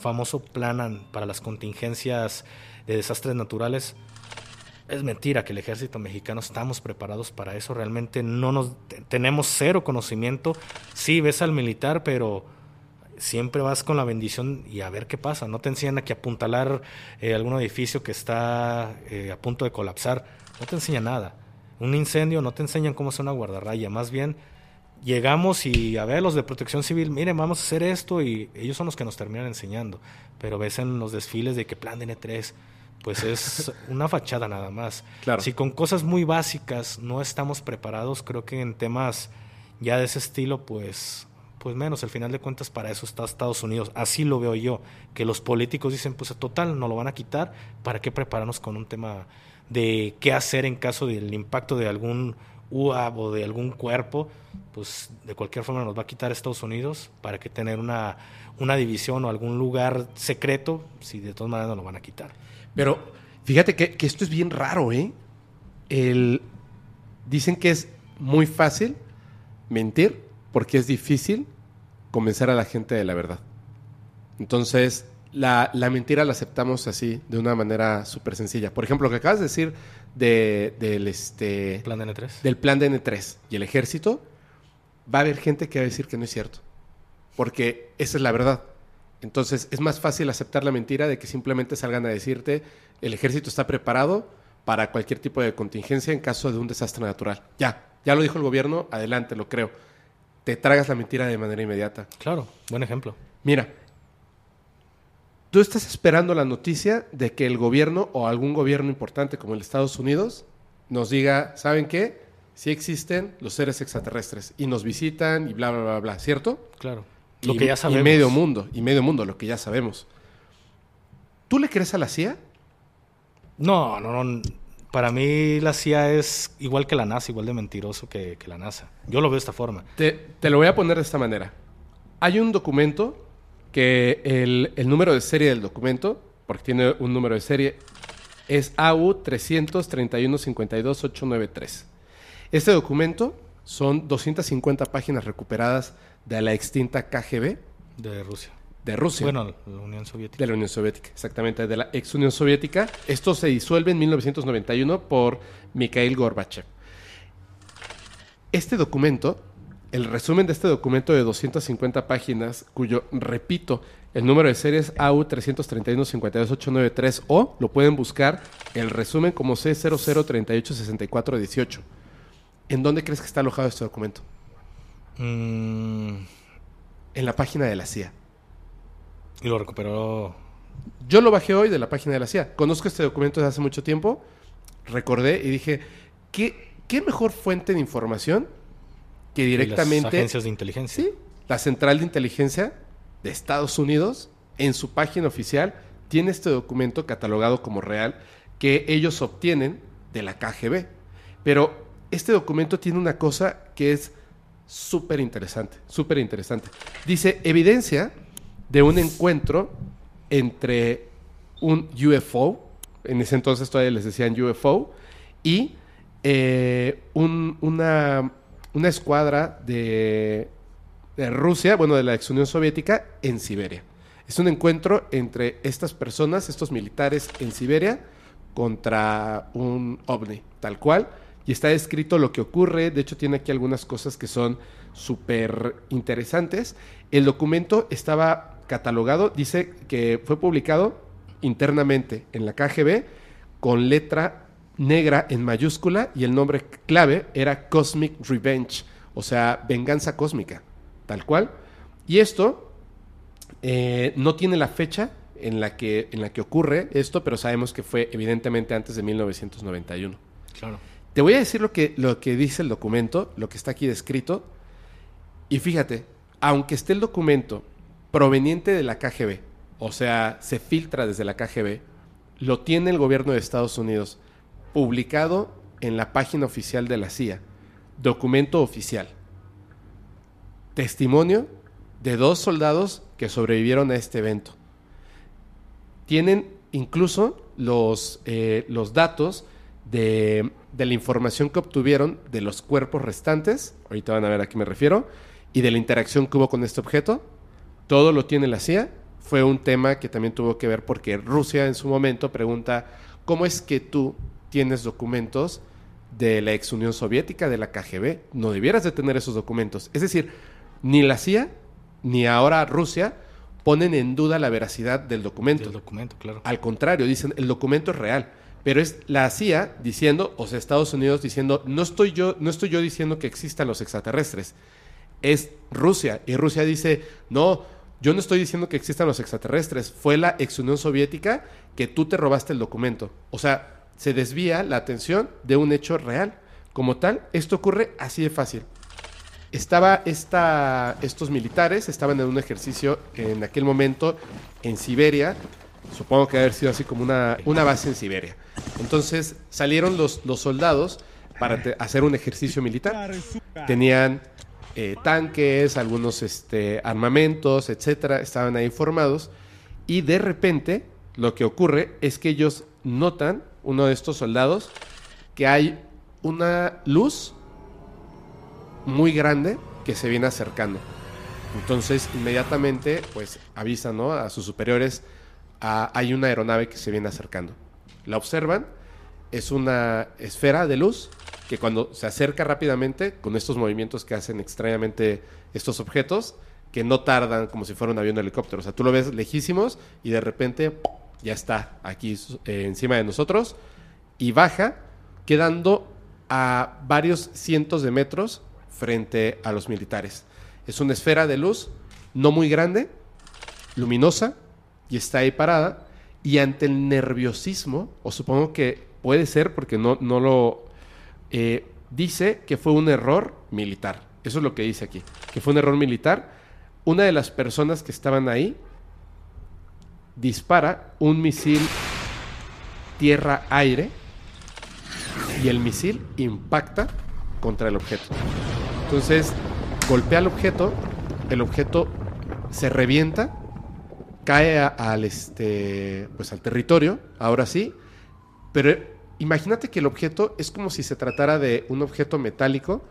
famoso plan para las contingencias de desastres naturales, es mentira que el ejército mexicano estamos preparados para eso. Realmente no nos tenemos cero conocimiento. Sí, ves al militar, pero siempre vas con la bendición y a ver qué pasa. No te enseñan a que apuntalar eh, algún edificio que está eh, a punto de colapsar. No te enseña nada. Un incendio no te enseñan cómo es una guardarraya. Más bien llegamos y a ver los de protección civil, miren, vamos a hacer esto y ellos son los que nos terminan enseñando. Pero ves en los desfiles de que plan de N3, pues es una fachada nada más. Claro. Si con cosas muy básicas no estamos preparados, creo que en temas ya de ese estilo, pues pues menos, al final de cuentas para eso está Estados Unidos. Así lo veo yo, que los políticos dicen, pues total, no lo van a quitar, ¿para qué prepararnos con un tema de qué hacer en caso del impacto de algún UAB o de algún cuerpo? Pues de cualquier forma nos va a quitar Estados Unidos, ¿para qué tener una, una división o algún lugar secreto si de todas maneras no lo van a quitar? Pero Fíjate que, que esto es bien raro, ¿eh? El, dicen que es muy fácil mentir porque es difícil convencer a la gente de la verdad. Entonces, la, la mentira la aceptamos así, de una manera súper sencilla. Por ejemplo, lo que acabas de decir de- del, este, Plan de N3. del plan de N3 y el ejército, va a haber gente que va a decir que no es cierto. Porque esa es la verdad. Entonces es más fácil aceptar la mentira de que simplemente salgan a decirte el ejército está preparado para cualquier tipo de contingencia en caso de un desastre natural. Ya, ya lo dijo el gobierno, adelante, lo creo. Te tragas la mentira de manera inmediata. Claro, buen ejemplo. Mira, tú estás esperando la noticia de que el gobierno o algún gobierno importante como el Estados Unidos nos diga, ¿saben qué? Sí existen los seres extraterrestres y nos visitan y bla, bla, bla, bla, ¿cierto? Claro. Lo Y- que ya sabemos. Y medio mundo, y medio mundo, lo que ya sabemos. ¿Tú le crees a la CIA? No, no, no. Para mí la CIA es igual que la NASA, igual de mentiroso que, que la NASA. Yo lo veo de esta forma. Te, te lo voy a poner de esta manera. Hay un documento que el, el número de serie del documento, porque tiene un número de serie, es AU 331-52-893. Este documento son 250 páginas recuperadas de la extinta KGB De Rusia. De Rusia. Bueno, la Unión Soviética. De la Unión Soviética, exactamente, de la ex Unión Soviética. Esto se disuelve en 1991 por Mikhail Gorbachev. Este documento, el resumen de este documento de 250 páginas, cuyo, repito, el número de series AU 331-52893 o lo pueden buscar el resumen como C00386418. ¿En dónde crees que está alojado este documento? Mm, En la página de la CIA. Y lo recuperó. Yo lo bajé hoy de la página de la CIA. Conozco este documento desde hace mucho tiempo. Recordé y dije, ¿qué, qué mejor fuente de información que directamente... Las agencias de inteligencia. Sí, la Central de Inteligencia de Estados Unidos, en su página oficial, tiene este documento catalogado como real que ellos obtienen de la KGB. Pero este documento tiene una cosa que es súper interesante, súper interesante. Dice, evidencia de un encuentro entre un UFO, en ese entonces todavía les decían UFO, y eh, un- una, una escuadra de, de Rusia, bueno, de la ex Unión Soviética, en Siberia. Es un encuentro entre estas personas, estos militares en Siberia, contra un ovni, tal cual. Y está descrito lo que ocurre. De hecho, tiene aquí algunas cosas que son súper interesantes. El documento estaba catalogado, dice que fue publicado internamente en la KGB con letra negra en mayúscula y el nombre clave era Cosmic Revenge, o sea, venganza cósmica, tal cual. Y esto eh, no tiene la fecha en la, que, en la que ocurre esto, pero sabemos que fue evidentemente antes de 1991. Claro. Te voy a decir lo que, lo que dice el documento, lo que está aquí descrito. Y fíjate, aunque esté el documento proveniente de la KGB, o sea, se filtra desde la KGB, lo tiene el gobierno de Estados Unidos publicado en la página oficial de la CIA, documento oficial. Testimonio de dos soldados que sobrevivieron a este evento. Tienen incluso los, eh, los datos de, de la información que obtuvieron de los cuerpos restantes, ahorita van a ver a qué me refiero, y de la interacción que hubo con este objeto. Todo lo tiene la CIA. Fue un tema que también tuvo que ver porque Rusia en su momento pregunta, ¿cómo es que tú tienes documentos de la ex Unión Soviética, de la KGB? No debieras de tener esos documentos. Es decir, ni la CIA ni ahora Rusia ponen en duda la veracidad del documento. El documento, claro. Al contrario, dicen, el documento es real. Pero es la CIA diciendo, o sea, Estados Unidos diciendo, no estoy yo, no estoy yo diciendo que existan los extraterrestres. Es Rusia. Y Rusia dice, no, yo no estoy diciendo que existan los extraterrestres. Fue la ex Unión Soviética que tú te robaste el documento. O sea, se desvía la atención de un hecho real. Como tal, esto ocurre así de fácil. Estaba esta, estos militares, estaban en un ejercicio en aquel momento en Siberia, supongo que haber sido así como una, una base en Siberia. Entonces salieron los, los soldados para hacer un ejercicio militar. Tenían eh, tanques, algunos este, armamentos, etcétera, estaban ahí formados y de repente lo que ocurre es que ellos notan, uno de estos soldados, que hay una luz muy grande que se viene acercando. Entonces, inmediatamente, pues avisan ¿no? a sus superiores, "Ah, hay una aeronave que se viene acercando. La observan, es una esfera de luz que cuando se acerca rápidamente, con estos movimientos que hacen extrañamente estos objetos, que no tardan como si fuera un avión de helicóptero. O sea, tú lo ves lejísimos y de repente ya está aquí eh, encima de nosotros y baja, quedando a varios cientos de metros frente a los militares. Es una esfera de luz no muy grande, luminosa, y está ahí parada. Y ante el nerviosismo, o supongo que puede ser porque no, no lo eh, dice que fue un error militar. Eso es lo que dice aquí, que fue un error militar. Una de las personas que estaban ahí dispara un misil tierra-aire y el misil impacta contra el objeto. Entonces, golpea el objeto, el objeto se revienta, cae al, este, pues al territorio, ahora sí, pero imagínate que el objeto es como si se tratara de un objeto metálico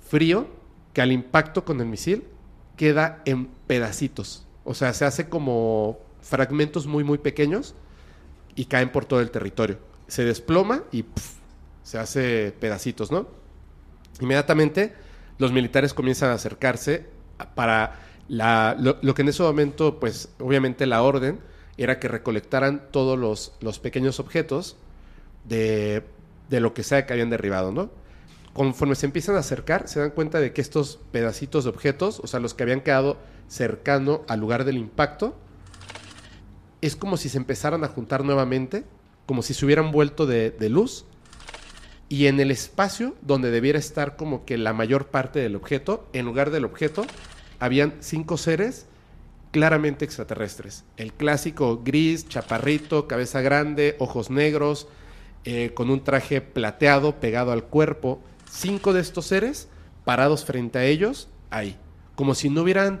frío que al impacto con el misil queda en pedacitos. O sea, se hace como fragmentos muy, muy pequeños y caen por todo el territorio. Se desploma y pf, se hace pedacitos, ¿no? Inmediatamente los militares comienzan a acercarse para la- lo, lo que en ese momento, pues obviamente la orden era que recolectaran todos los, los pequeños objetos de, de lo que sea que habían derribado, ¿no? Conforme se empiezan a acercar, se dan cuenta de que estos pedacitos de objetos, o sea, los que habían quedado cercano al lugar del impacto, es como si se empezaran a juntar nuevamente, como si se hubieran vuelto de, de luz, y en el espacio donde debiera estar como que la mayor parte del objeto, en lugar del objeto, habían cinco seres claramente extraterrestres. El clásico gris, chaparrito, cabeza grande, ojos negros, eh, con un traje plateado pegado al cuerpo. Cinco de estos seres parados frente a ellos, ahí. Como si no hubieran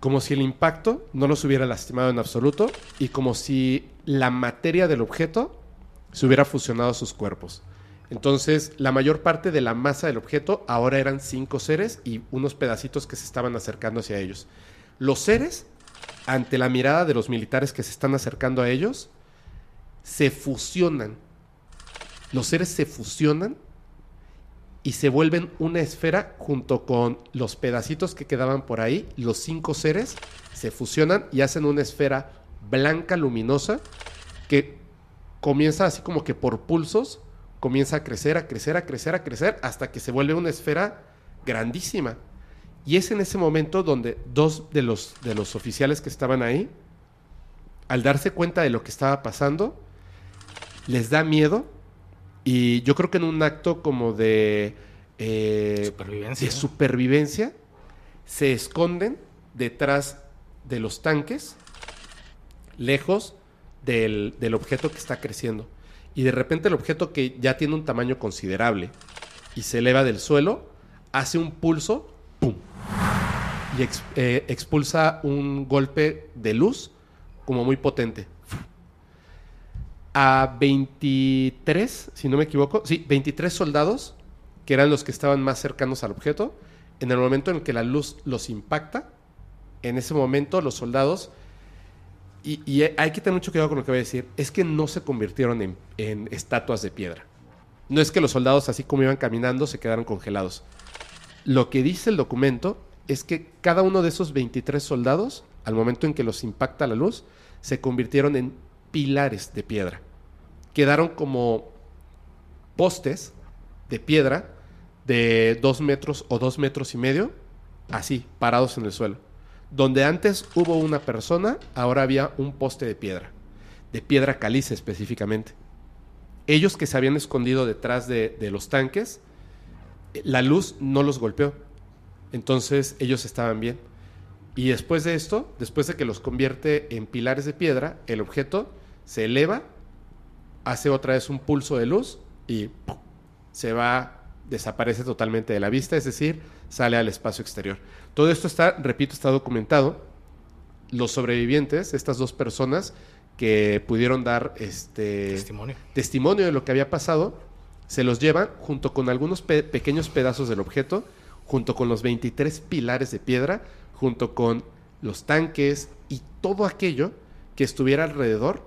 como si el impacto no los hubiera lastimado en absoluto y como si la materia del objeto se hubiera fusionado a sus cuerpos. Entonces, la mayor parte de la masa del objeto ahora eran cinco seres y unos pedacitos que se estaban acercando hacia ellos. Los seres, ante la mirada de los militares que se están acercando a ellos, se fusionan. Los seres se fusionan y se vuelven una esfera junto con los pedacitos que quedaban por ahí. Los cinco seres se fusionan y hacen una esfera blanca luminosa que comienza así como que por pulsos, comienza a crecer, a crecer, a crecer, a crecer, hasta que se vuelve una esfera grandísima. Y es en ese momento donde dos de los, de los oficiales que estaban ahí, al darse cuenta de lo que estaba pasando, les da miedo y yo creo que en un acto como de, eh, Supervivencia. de supervivencia, se esconden detrás de los tanques, lejos del, del objeto que está creciendo. Y de repente el objeto que ya tiene un tamaño considerable y se eleva del suelo, hace un pulso, ¡pum! Y ex- eh, expulsa un golpe de luz como muy potente. A 23, si no me equivoco, sí, 23 soldados, que eran los que estaban más cercanos al objeto, en el momento en el que la luz los impacta, en ese momento los soldados, y, y hay que tener mucho cuidado con lo que voy a decir, es que no se convirtieron en, en estatuas de piedra. No es que los soldados, así como iban caminando, se quedaron congelados. Lo que dice el documento es que cada uno de esos 23 soldados, al momento en que los impacta la luz, se convirtieron en pilares de piedra. Quedaron como postes de piedra de dos metros o dos metros y medio, así, parados en el suelo. Donde antes hubo una persona, ahora había un poste de piedra, de piedra caliza específicamente. Ellos que se habían escondido detrás de, los tanques, la luz no los golpeó. Entonces ellos estaban bien. Y después de esto, después de que los convierte en pilares de piedra, el objeto se eleva, hace otra vez un pulso de luz y ¡pum! se va, desaparece totalmente de la vista, es decir, sale al espacio exterior. Todo esto está, repito, está documentado. Los sobrevivientes, estas dos personas que pudieron dar este Testimonio. testimonio de lo que había pasado, se los llevan junto con algunos pe- pequeños pedazos del objeto, junto con los 23 pilares de piedra, junto con los tanques y todo aquello que estuviera alrededor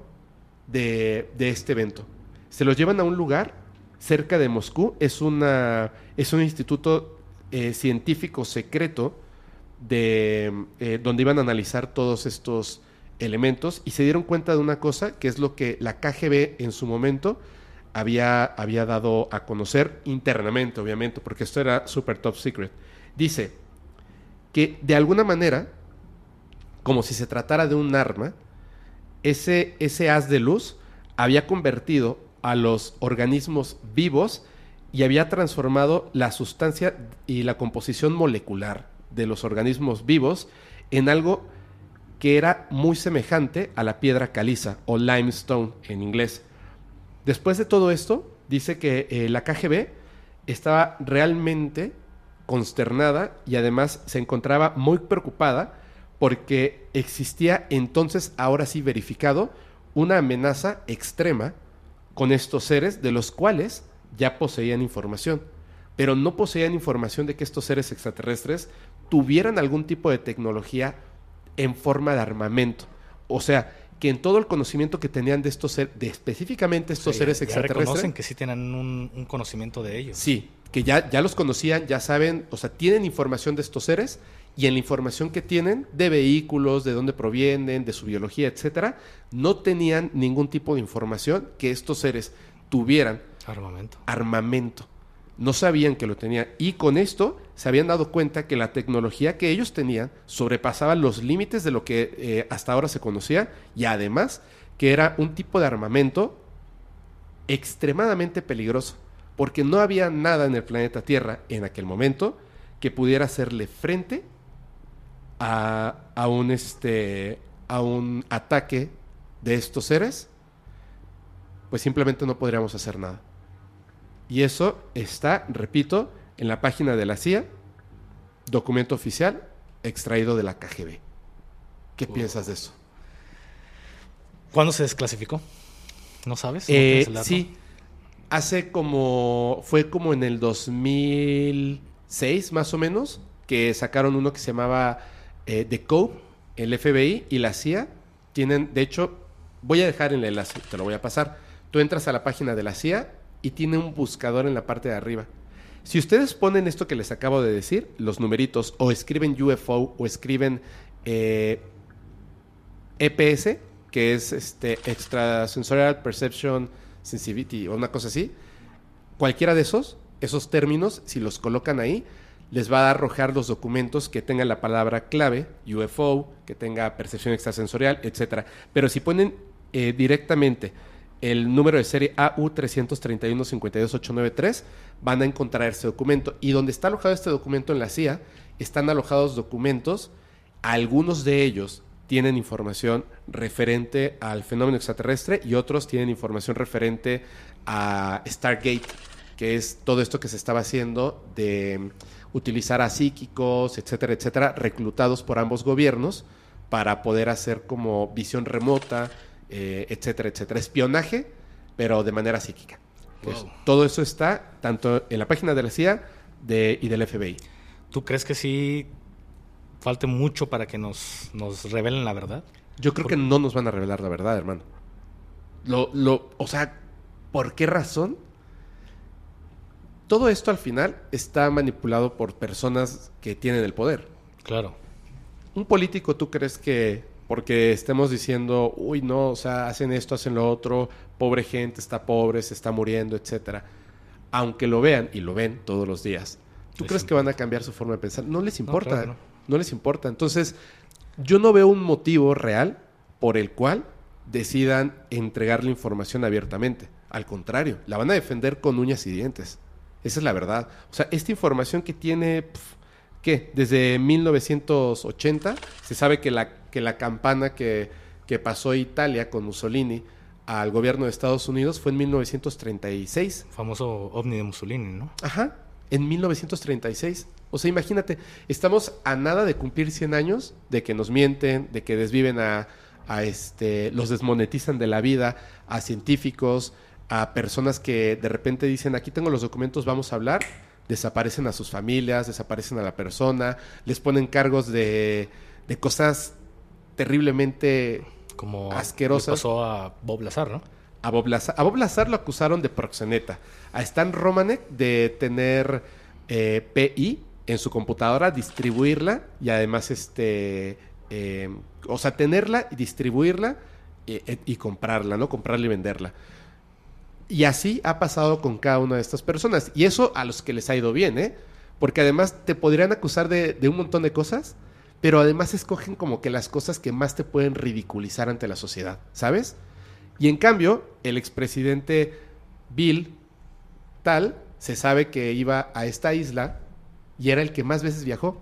de, este evento. Se los llevan a un lugar cerca de Moscú, es, una, es un instituto eh, científico secreto de, eh, donde iban a analizar todos estos elementos y se dieron cuenta de una cosa, que es lo que la KGB en su momento había, había dado a conocer internamente, obviamente, porque esto era super top secret. Dice que de alguna manera, como si se tratara de un arma, ese, ese haz de luz había convertido a los organismos vivos y había transformado la sustancia y la composición molecular de los organismos vivos en algo que era muy semejante a la piedra caliza o limestone en inglés. Después de todo esto, dice que eh, la KGB estaba realmente consternada y además se encontraba muy preocupada porque existía entonces, ahora sí verificado, una amenaza extrema con estos seres de los cuales ya poseían información, pero no poseían información de que estos seres extraterrestres tuvieran algún tipo de tecnología en forma de armamento. O sea, que en todo el conocimiento que tenían de estos seres, de específicamente estos Sí, seres ya extraterrestres, reconocen que sí tienen un, un conocimiento de ellos. Sí, que ya, ya los conocían, ya saben, o sea, tienen información de estos seres y en la información que tienen de vehículos, de dónde provienen, de su biología, etcétera, no tenían ningún tipo de información que estos seres tuvieran Armamento. armamento. No sabían que lo tenían. Y con esto se habían dado cuenta que la tecnología que ellos tenían sobrepasaba los límites de lo que eh, hasta ahora se conocía y además que era un tipo de armamento extremadamente peligroso. Porque no había nada en el planeta Tierra en aquel momento que pudiera hacerle frente a, a un, este, a un ataque de estos seres. Pues simplemente no podríamos hacer nada. Y eso está, repito, en la página de la CIA, documento oficial extraído de la KGB. ¿Qué piensas de eso? ¿Cuándo se desclasificó? ¿No sabes? ¿No Eh, sí, hace como, fue como en el 2006 más o menos, que sacaron uno que se llamaba eh, The Code, el FBI y la CIA. Tienen, de hecho, voy a dejar el enlace, te lo voy a pasar. Tú entras a la página de la CIA y tiene un buscador en la parte de arriba. Si ustedes ponen esto que les acabo de decir, los numeritos, o escriben UFO o escriben eh, EPS, que es este Extrasensorial Perception Sensitivity o una cosa así, cualquiera de esos, esos términos, si los colocan ahí, les va a arrojar los documentos que tengan la palabra clave, UFO, que tenga percepción extrasensorial, etcétera. Pero si ponen eh, directamente el número de serie AU331-52893, van a encontrar ese documento. Y donde está alojado este documento en la CIA, están alojados documentos, algunos de ellos tienen información referente al fenómeno extraterrestre y otros tienen información referente a Stargate, que es todo esto que se estaba haciendo de utilizar a psíquicos, etcétera, etcétera, reclutados por ambos gobiernos para poder hacer como visión remota, eh, etcétera, etcétera. Espionaje, pero de manera psíquica. Todo eso está tanto en la página de la CIA de- y del FBI. ¿Tú crees que sí falte mucho para que nos, nos revelen la verdad? Yo creo que no nos van a revelar la verdad, hermano. Lo, lo, o sea, ¿por qué razón? Todo esto al final está manipulado por personas que tienen el poder. Claro. Un político, ¿tú crees que porque estemos diciendo, uy, no, o sea, hacen esto, hacen lo otro, pobre gente, está pobre, se está muriendo, etcétera? Aunque lo vean, y lo ven todos los días, ¿tú Les crees que van a cambiar su forma de pensar? No les importa, claro que no. no. les importa. Entonces, yo no veo un motivo real por el cual decidan entregar la información abiertamente. Al contrario, la van a defender con uñas y dientes. Esa es la verdad. O sea, esta información que tiene, pf, ¿qué? Desde 1980, se sabe que la, que la campana que, que pasó Italia con Mussolini al gobierno de Estados Unidos fue en 1936. Famoso ovni de Mussolini, ¿no? Ajá, en 1936. O sea, imagínate, estamos a nada de cumplir 100 años de que nos mienten, de que desviven a, a este, los desmonetizan de la vida, a científicos, a personas que de repente dicen, aquí tengo los documentos, vamos a hablar, desaparecen a sus familias, desaparecen a la persona, les ponen cargos de, de cosas terriblemente Como le asquerosas. pasó a Bob Lazar, ¿no? A Bob, Lazar, a Bob Lazar lo acusaron de proxeneta. A Stan Romanek de tener eh, PI en su computadora, distribuirla y además, este, eh, o sea, tenerla y distribuirla eh, eh, y comprarla, ¿no? Comprarla y venderla. Y así ha pasado con cada una de estas personas. Y eso a los que les ha ido bien, ¿eh? Porque además te podrían acusar de, de un montón de cosas, pero además escogen como que las cosas que más te pueden ridiculizar ante la sociedad, ¿sabes? Y en cambio, el expresidente Bill tal se sabe que iba a esta isla y era el que más veces viajó.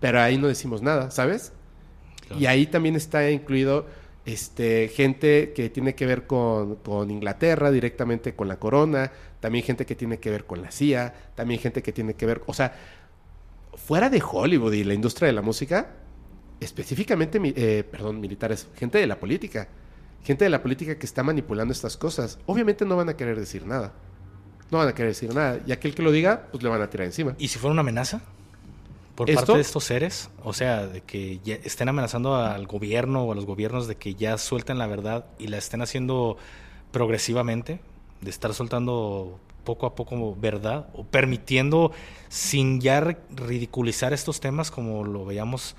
Pero ahí no decimos nada, ¿sabes? Claro. Y ahí también está incluido este, gente que tiene que ver con, con Inglaterra, directamente con la corona, también gente que tiene que ver con la CIA, también gente que tiene que ver, o sea, fuera de Hollywood y la industria de la música, específicamente, eh, perdón, militares, gente de la política, gente de la política que está manipulando estas cosas, obviamente no van a querer decir nada. No van a querer decir nada. Y aquel que lo diga, pues le van a tirar encima. ¿Y si fuera una amenaza? Por ¿Esto? parte de estos seres, o sea, de que ya estén amenazando al gobierno o a los gobiernos de que ya suelten la verdad y la estén haciendo progresivamente, de estar soltando poco a poco verdad o permitiendo sin ya ri- ridiculizar estos temas como lo veíamos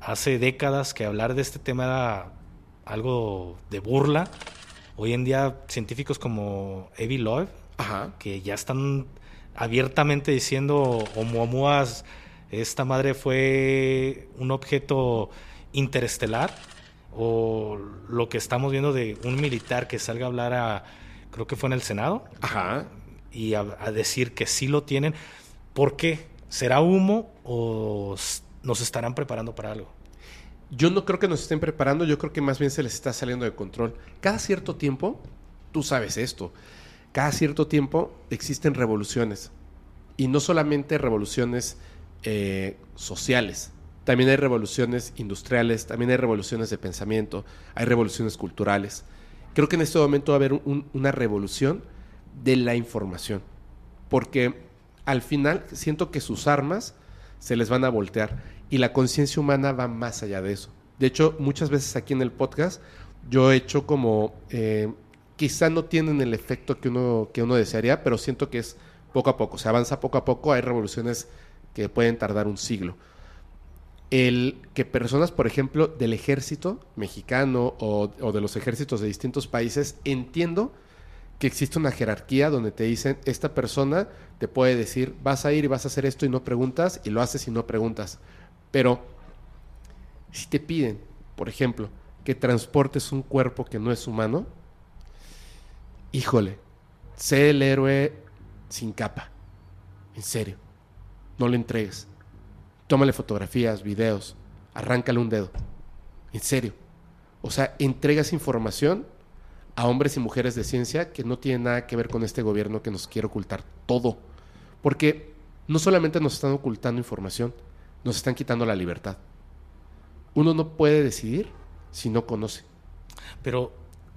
hace décadas que hablar de este tema era algo de burla. Hoy en día científicos como Loeb Ajá. que ya están abiertamente diciendo Oumuamuas, esta madre fue un objeto interestelar, o lo que estamos viendo de un militar que salga a hablar a, creo que fue en el Senado, Ajá. y a, a decir que sí lo tienen. ¿Por qué? ¿Será humo o nos estarán preparando para algo? Yo no creo que nos estén preparando, yo creo que más bien se les está saliendo de control. Cada cierto tiempo, tú sabes esto, cada cierto tiempo existen revoluciones. Y no solamente revoluciones eh, sociales, también hay revoluciones industriales, también hay revoluciones de pensamiento, hay revoluciones culturales. Creo que en este momento va a haber un- una revolución de la información. Porque al final siento que sus armas se les van a voltear y la conciencia humana va más allá de eso. De hecho, muchas veces aquí en el podcast yo he hecho como, eh, quizá no tienen el efecto que uno, que uno desearía, pero siento que es poco a poco, se avanza poco a poco, hay revoluciones que pueden tardar un siglo. El que personas, por ejemplo, del ejército mexicano o, de los ejércitos de distintos países, entiendo que existe una jerarquía donde te dicen, esta persona te puede decir, vas a ir y vas a hacer esto y no preguntas, y lo haces y no preguntas. Pero si te piden, por ejemplo, que transportes un cuerpo que no es humano, híjole, sé el héroe sin capa. En serio. No le entregues. Tómale fotografías, videos, arráncale un dedo. En serio. O sea, entregas información a hombres y mujeres de ciencia que no tienen nada que ver con este gobierno que nos quiere ocultar todo. Porque no solamente nos están ocultando información, nos están quitando la libertad. Uno no puede decidir si no conoce. Pero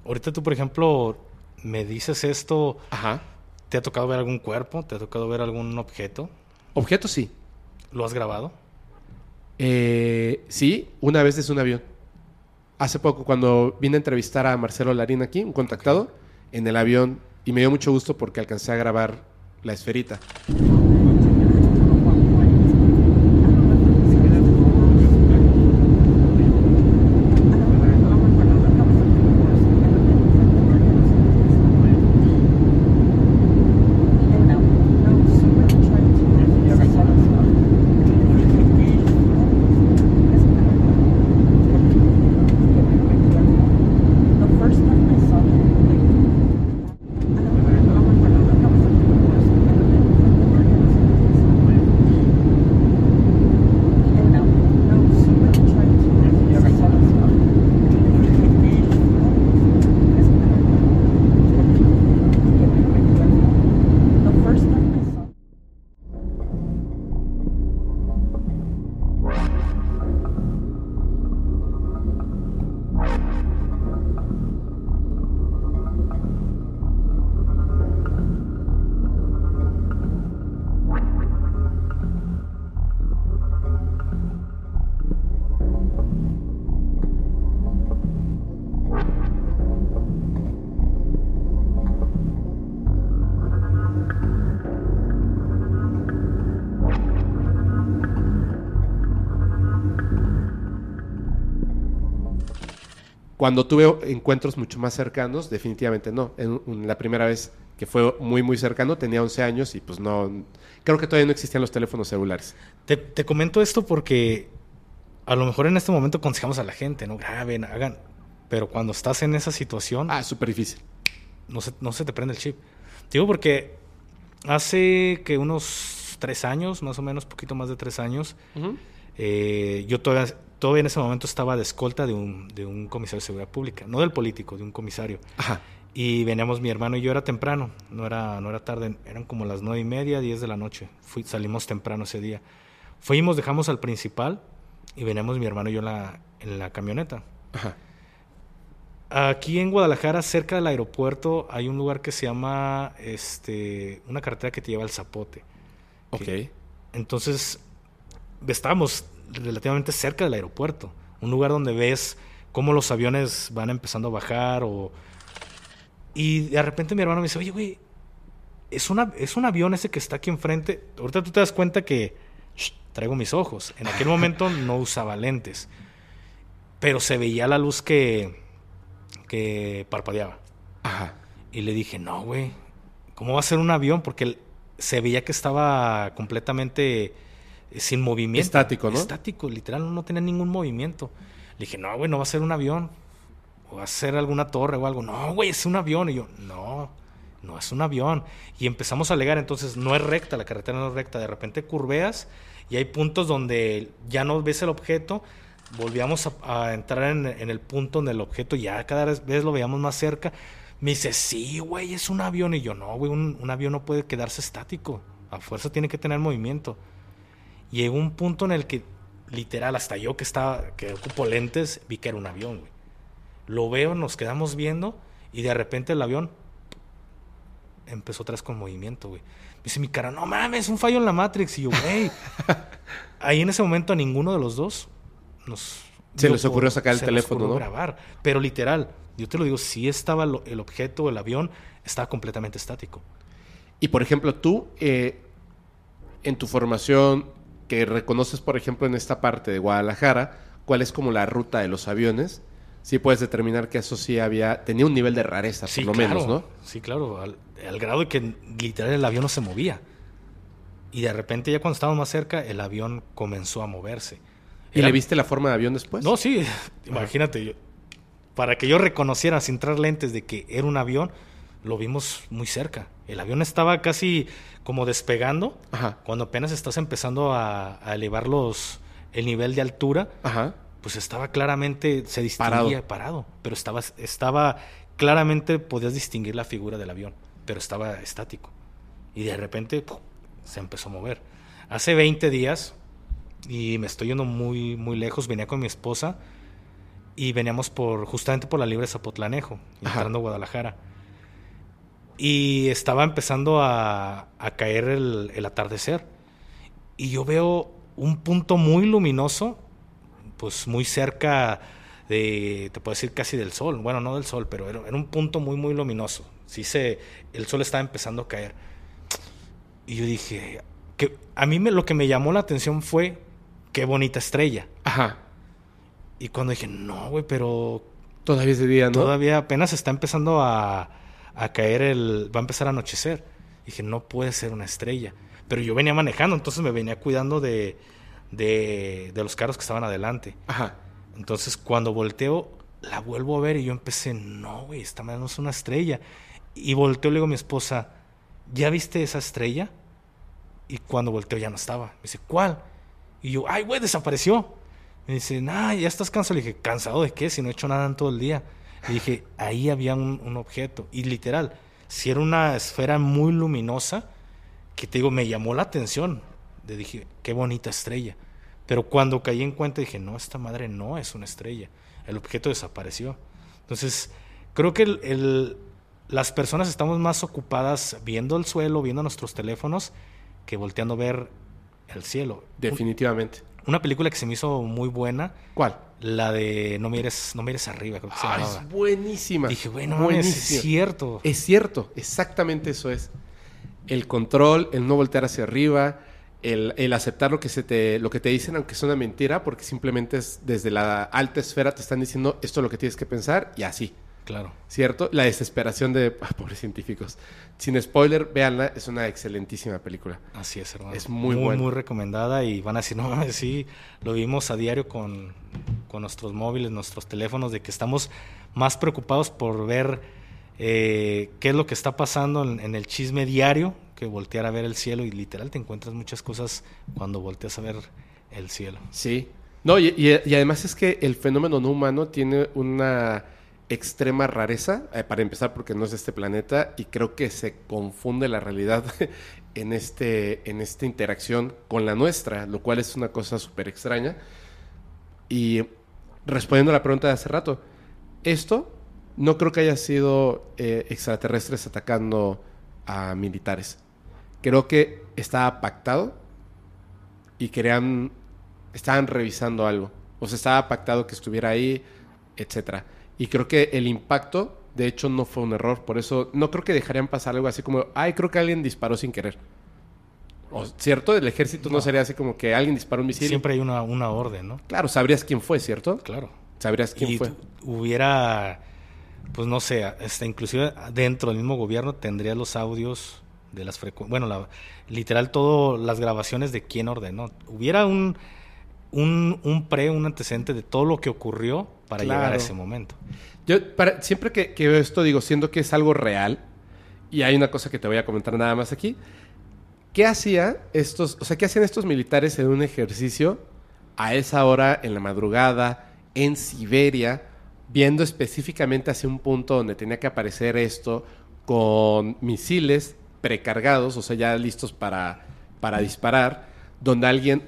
ahorita tú, por ejemplo, me dices esto, Ajá. ¿te ha tocado ver algún cuerpo? ¿Te ha tocado ver algún objeto? Objetos sí. ¿Lo has grabado? Eh, sí, una vez desde un avión. Hace poco, cuando vine a entrevistar a Marcelo Larín aquí, un contactado, en el avión, y me dio mucho gusto porque alcancé a grabar la esferita. Cuando tuve encuentros mucho más cercanos, definitivamente no. En, en la primera vez que fue muy, muy cercano, tenía 11 años y pues no... Creo que todavía no existían los teléfonos celulares. Te, te comento esto porque a lo mejor en este momento aconsejamos a la gente, no graben, hagan. Pero cuando estás en esa situación, Ah, súper difícil. no, se, no se te prende el chip. Digo porque hace que unos tres años, más o menos, poquito más de tres años, eh, yo todavía, todavía en ese momento estaba de escolta de un, de un comisario de seguridad pública, no del político, de un comisario. Ajá. Y veníamos mi hermano y yo, era temprano, no era, no era tarde, eran como las nueve y media, diez de la noche. Fui, salimos temprano ese día. Fuimos, dejamos al principal y veníamos mi hermano y yo en la, en la camioneta. Ajá. Aquí en Guadalajara, cerca del aeropuerto, hay un lugar que se llama, este, una carretera que te lleva al Zapote. Ok. Entonces, estábamos relativamente cerca del aeropuerto, un lugar donde ves cómo los aviones van empezando a bajar o... Y de repente mi hermano me dice, oye, güey, es, una, es un avión ese que está aquí enfrente. Ahorita tú te das cuenta que shh, traigo mis ojos. En aquel momento no usaba lentes, pero se veía la luz que, que parpadeaba. Ajá. Y le dije, no, güey, ¿cómo va a ser un avión? Porque se veía que estaba completamente sin movimiento. Estático, ¿no? Estático, literal, no tenía ningún movimiento. Le dije, no, güey, no va a ser un avión. O va a ser alguna torre o algo. No, güey, es un avión. Y yo, no, no es un avión. Y empezamos a alegar, entonces no es recta, la carretera no es recta. De repente curveas y hay puntos donde ya no ves el objeto. Volvíamos a, a entrar en, en el punto donde el objeto ya cada vez lo veíamos más cerca. Me dice, sí, güey, es un avión. Y yo, no, güey, un, un avión no puede quedarse estático. A fuerza tiene que tener movimiento. Llegó un punto en el que, literal, hasta yo que estaba, que ocupo lentes, vi que era un avión, güey. Lo veo, nos quedamos viendo y de repente el avión empezó vez con movimiento, güey. Me dice mi cara, no mames, un fallo en la Matrix. Y yo, güey. Ahí en ese momento a ninguno de los dos nos... Se les ocurrió sacar el teléfono, ¿no? grabar. Pero literal, yo te lo digo, si estaba lo- el objeto, el avión, estaba completamente estático. Y por ejemplo, tú, eh, en tu formación, que reconoces, por ejemplo, en esta parte de Guadalajara, cuál es como la ruta de los aviones, sí puedes determinar que eso sí había, tenía un nivel de rareza, por lo menos, ¿no? Sí, claro, al, al grado de que literal el avión no se movía. Y de repente ya cuando estábamos más cerca, el avión comenzó a moverse. ¿Y Era- le viste la forma de avión después? No, sí, imagínate, yo- para que yo reconociera sin traer lentes de que era un avión, lo vimos muy cerca. El avión estaba casi como despegando Ajá. cuando apenas estás empezando a, a elevar los, el nivel de altura Ajá. pues estaba claramente, se distinguía parado, pero estaba, estaba, claramente podías distinguir la figura del avión, pero estaba estático. Y de repente ¡pum! se empezó a mover. Hace 20 días, y me estoy yendo muy, muy lejos, venía con mi esposa y veníamos por, justamente por la libre Zapotlanejo, Ajá. entrando a Guadalajara. Y estaba empezando a, a caer el, el atardecer. Y yo veo un punto muy luminoso pues muy cerca de, te puedo decir casi del sol, bueno, no del sol, pero era, era un punto muy, muy luminoso. Sí se, el sol estaba empezando a caer. Y yo dije, que a mí me, lo que me llamó la atención fue, qué bonita estrella. Ajá. Y cuando dije, no, güey, pero Todavía es de día, ¿no? todavía apenas está empezando a, a caer el, va a empezar a anochecer. Dije, no puede ser una estrella. Pero yo venía manejando, entonces me venía cuidando de, de, de los carros que estaban adelante. Ajá. Entonces, cuando volteo, la vuelvo a ver y yo empecé, no, güey, esta madre no es una estrella. Y volteo y le digo a mi esposa, ¿ya viste esa estrella? Y cuando volteo ya no estaba. Me dice, ¿cuál? Y yo, ay, güey, desapareció. Me dice, nah, ya estás cansado. Le dije, ¿cansado de qué? Si no he hecho nada en todo el día. Le dije, ahí había un, objeto. Y literal, si era una esfera muy luminosa, que te digo, me llamó la atención. Le dije, qué bonita estrella. Pero cuando caí en cuenta dije, no, esta madre no es una estrella. El objeto desapareció. Entonces, creo que el- las personas estamos más ocupadas viendo el suelo, viendo nuestros teléfonos, que volteando a ver el cielo. Definitivamente. Una película que se me hizo muy buena, ¿Cuál? la de No mires, no mires arriba, creo que se Ah, llamaba. es buenísima. Dije, bueno, es cierto. Es cierto, exactamente eso es. El control, el no voltear hacia arriba, el, el aceptar lo que, se te, lo que te dicen, aunque es una mentira, porque simplemente es desde la alta esfera te están diciendo esto es lo que tienes que pensar y así. Claro. ¿Cierto? La desesperación de ah, pobres científicos. Sin spoiler, véanla, es una excelentísima película. Así es, hermano. Es muy muy, buena. muy recomendada y van a decir, no mames, sí, lo vimos a diario con, con nuestros móviles, nuestros teléfonos, de que estamos más preocupados por ver eh, qué es lo que está pasando en, en el chisme diario que voltear a ver el cielo y literal te encuentras muchas cosas cuando volteas a ver el cielo. Sí. No, y, y- y además es que el fenómeno no humano tiene una extrema rareza, eh, para empezar porque no es de este planeta, y creo que se confunde la realidad en, este, en esta interacción con la nuestra, lo cual es una cosa súper extraña. Y respondiendo a la pregunta de hace rato, esto no creo que haya sido eh, extraterrestres atacando a militares. Creo que estaba pactado y querían, estaban revisando algo. O sea, estaba pactado que estuviera ahí, etcétera. Y creo que el impacto, de hecho, no fue un error. Por eso no creo que dejarían pasar algo así como, ay, creo que alguien disparó sin querer. O, ¿Cierto? El ejército no, sería así como que alguien disparó un misil. Siempre hay una, una orden, ¿no? Claro, sabrías quién fue, ¿cierto? Claro. Sabrías quién y fue. hubiera, pues no sé, este, inclusive dentro del mismo gobierno tendría los audios de las frecuencias, bueno, la, literal todo las grabaciones de quién ordenó. Hubiera un, un, un pre, un antecedente de todo lo que ocurrió para llegar a ese momento. Yo para- siempre que, que veo esto digo, siendo que es algo real, y hay una cosa que te voy a comentar nada más aquí. ¿Qué hacía estos, o sea, qué hacían estos militares en un ejercicio a esa hora en la madrugada en Siberia, viendo específicamente hacia un punto donde tenía que aparecer esto con misiles precargados, o sea, ya listos para, para disparar, donde alguien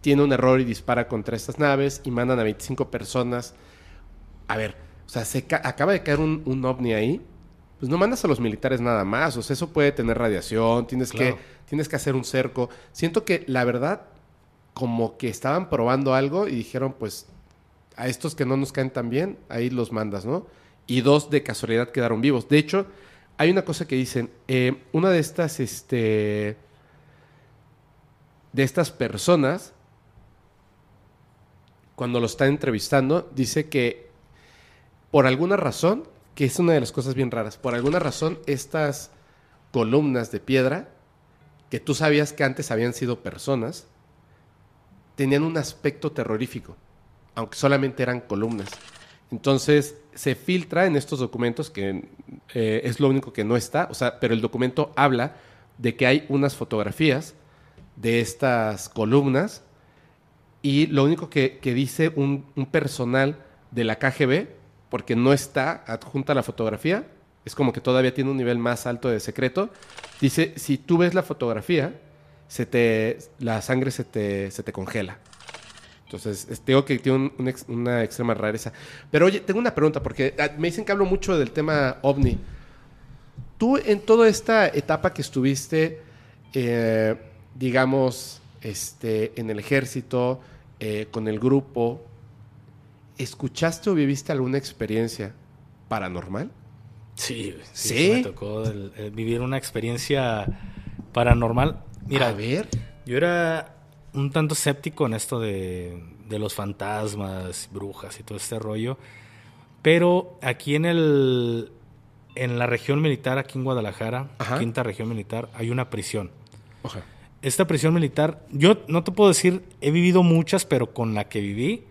tiene un error y dispara contra estas naves y mandan a 25 personas a ver, o sea, se ca- acaba de caer un, un ovni ahí, pues no mandas a los militares nada más, o sea, eso puede tener radiación, tienes, Claro. que, tienes que hacer un cerco. Siento que la verdad, como que estaban probando algo y dijeron, pues, a estos que no nos caen tan bien, ahí los mandas, ¿no? Y dos de casualidad quedaron vivos. De hecho, hay una cosa que dicen, eh, una de estas, este, de estas personas, cuando lo está entrevistando, dice que por alguna razón, que es una de las cosas bien raras, por alguna razón estas columnas de piedra, que tú sabías que antes habían sido personas, tenían un aspecto terrorífico, aunque solamente eran columnas. Entonces se filtra en estos documentos, que eh, es lo único que no está, o sea, pero el documento habla de que hay unas fotografías de estas columnas y lo único que, que dice un, un personal de la KGB, porque no está adjunta la fotografía, es como que todavía tiene un nivel más alto de secreto, dice, si tú ves la fotografía, se te, la sangre se te, se te congela. Entonces, es- digo que tiene una extrema rareza. Pero oye, tengo una pregunta, porque ah, me dicen que hablo mucho del tema ovni. Tú en toda esta etapa que estuviste, eh, digamos, este, en el ejército, eh, con el grupo, ¿escuchaste o viviste alguna experiencia paranormal? Sí, sí, me tocó el- el vivir una experiencia paranormal. Mira, A ver. Yo era un tanto escéptico en esto de, de los fantasmas, brujas y todo este rollo. Pero aquí en el en la región militar, aquí en Guadalajara, Ajá. quinta región militar, hay una prisión. Esta prisión militar, yo no te puedo decir, he vivido muchas, pero con la que viví,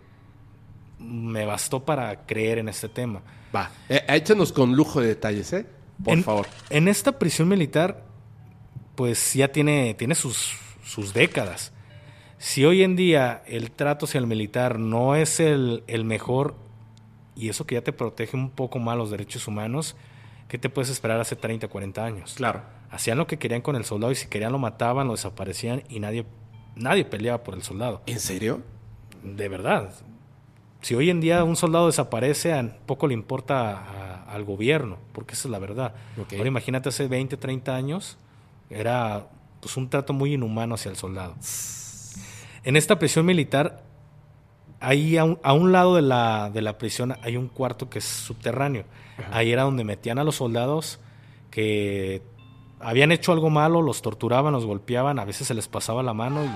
me bastó para creer en este tema. Va. Eh, échanos con lujo de detalles, ¿eh? Por en, favor. En esta prisión militar, pues ya tiene, tiene sus, sus décadas. Si hoy en día el trato hacia el militar no es el, el mejor, y eso que ya te protege un poco más los derechos humanos, ¿qué te puedes esperar hace 30, 40 años? Claro. Hacían lo que querían con el soldado y si querían lo mataban, lo desaparecían y nadie, nadie peleaba por el soldado. ¿En serio? De verdad. Si hoy en día un soldado desaparece, a poco le importa a- al gobierno, porque esa es la verdad. Ahora imagínate hace 20, 30 años, era pues, un trato muy inhumano hacia el soldado. En esta prisión militar, ahí a un, a un lado de la, de la prisión hay un cuarto que es subterráneo. Ahí era donde metían a los soldados que habían hecho algo malo, los torturaban, los golpeaban, a veces se les pasaba la mano y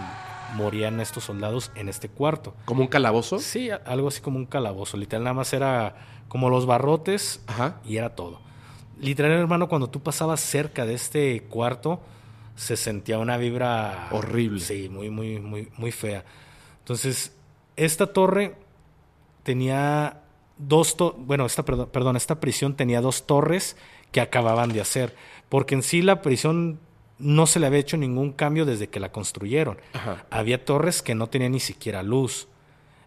morían estos soldados en este cuarto. ¿Como un calabozo? Sí, algo así como un calabozo. Literal, nada más era como los barrotes Ajá. y era todo. Literal, hermano, cuando tú pasabas cerca de este cuarto, se sentía una vibra Horrible. Sí, muy, muy, muy, muy fea. Entonces, esta torre tenía dos, to- bueno, esta, perdón, esta prisión tenía dos torres que acababan de hacer, porque en sí la prisión no se le había hecho ningún cambio desde que la construyeron. Ajá. Había torres que no tenían ni siquiera luz.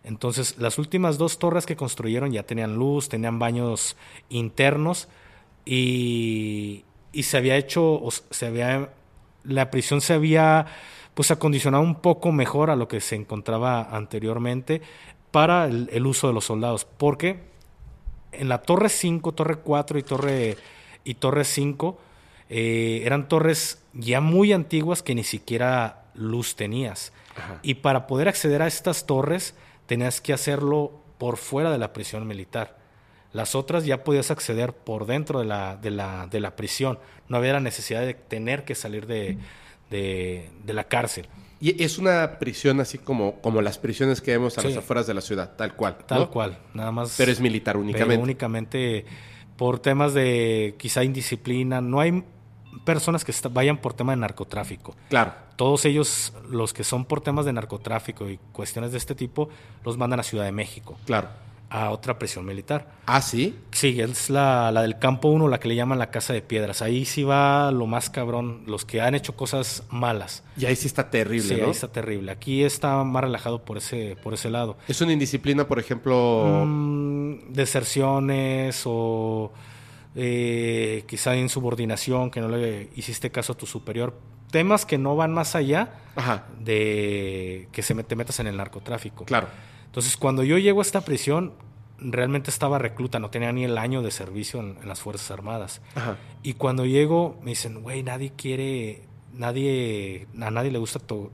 Entonces, las últimas dos torres que construyeron ya tenían luz, tenían baños internos y, y se había hecho, se había, la prisión se había pues acondicionado un poco mejor a lo que se encontraba anteriormente para el, el uso de los soldados. Porque en la torre 5, torre 4 y torre, y torre 5 eh, eran torres ya muy antiguas que ni siquiera luz tenías. Y para poder acceder a estas torres tenías que hacerlo por fuera de la prisión militar. Las otras ya podías acceder por dentro de la, de la, de la prisión. No había la necesidad de tener que salir de, de, de la cárcel. Y es una prisión así como, como las prisiones que vemos a Sí. las afueras de la ciudad, tal cual. Tal ¿no? cual, nada más. Pero es militar únicamente. Pero únicamente por temas de quizá indisciplina. No hay personas que vayan por tema de narcotráfico. Claro. Todos ellos, los que son por temas de narcotráfico y cuestiones de este tipo, los mandan a Ciudad de México, Claro. a otra prisión militar. Ah, sí. Sí, es la, la del campo 1, la que le llaman la casa de piedras. Ahí sí va lo más cabrón, los que han hecho cosas malas. Y ahí sí está terrible, sí, ¿no? ahí está terrible. Aquí está más relajado por ese, por ese lado. Es una indisciplina, por ejemplo. Mm, deserciones o eh, quizá insubordinación, que no le hiciste caso a tu superior. Temas que no van más allá Ajá. de que se te metas en el narcotráfico. Claro. Entonces, cuando yo llego a esta prisión, realmente estaba recluta, no tenía ni el año de servicio en, en las Fuerzas Armadas. Ajá. Y cuando llego, me dicen, güey, nadie quiere, nadie, a nadie le gusta to-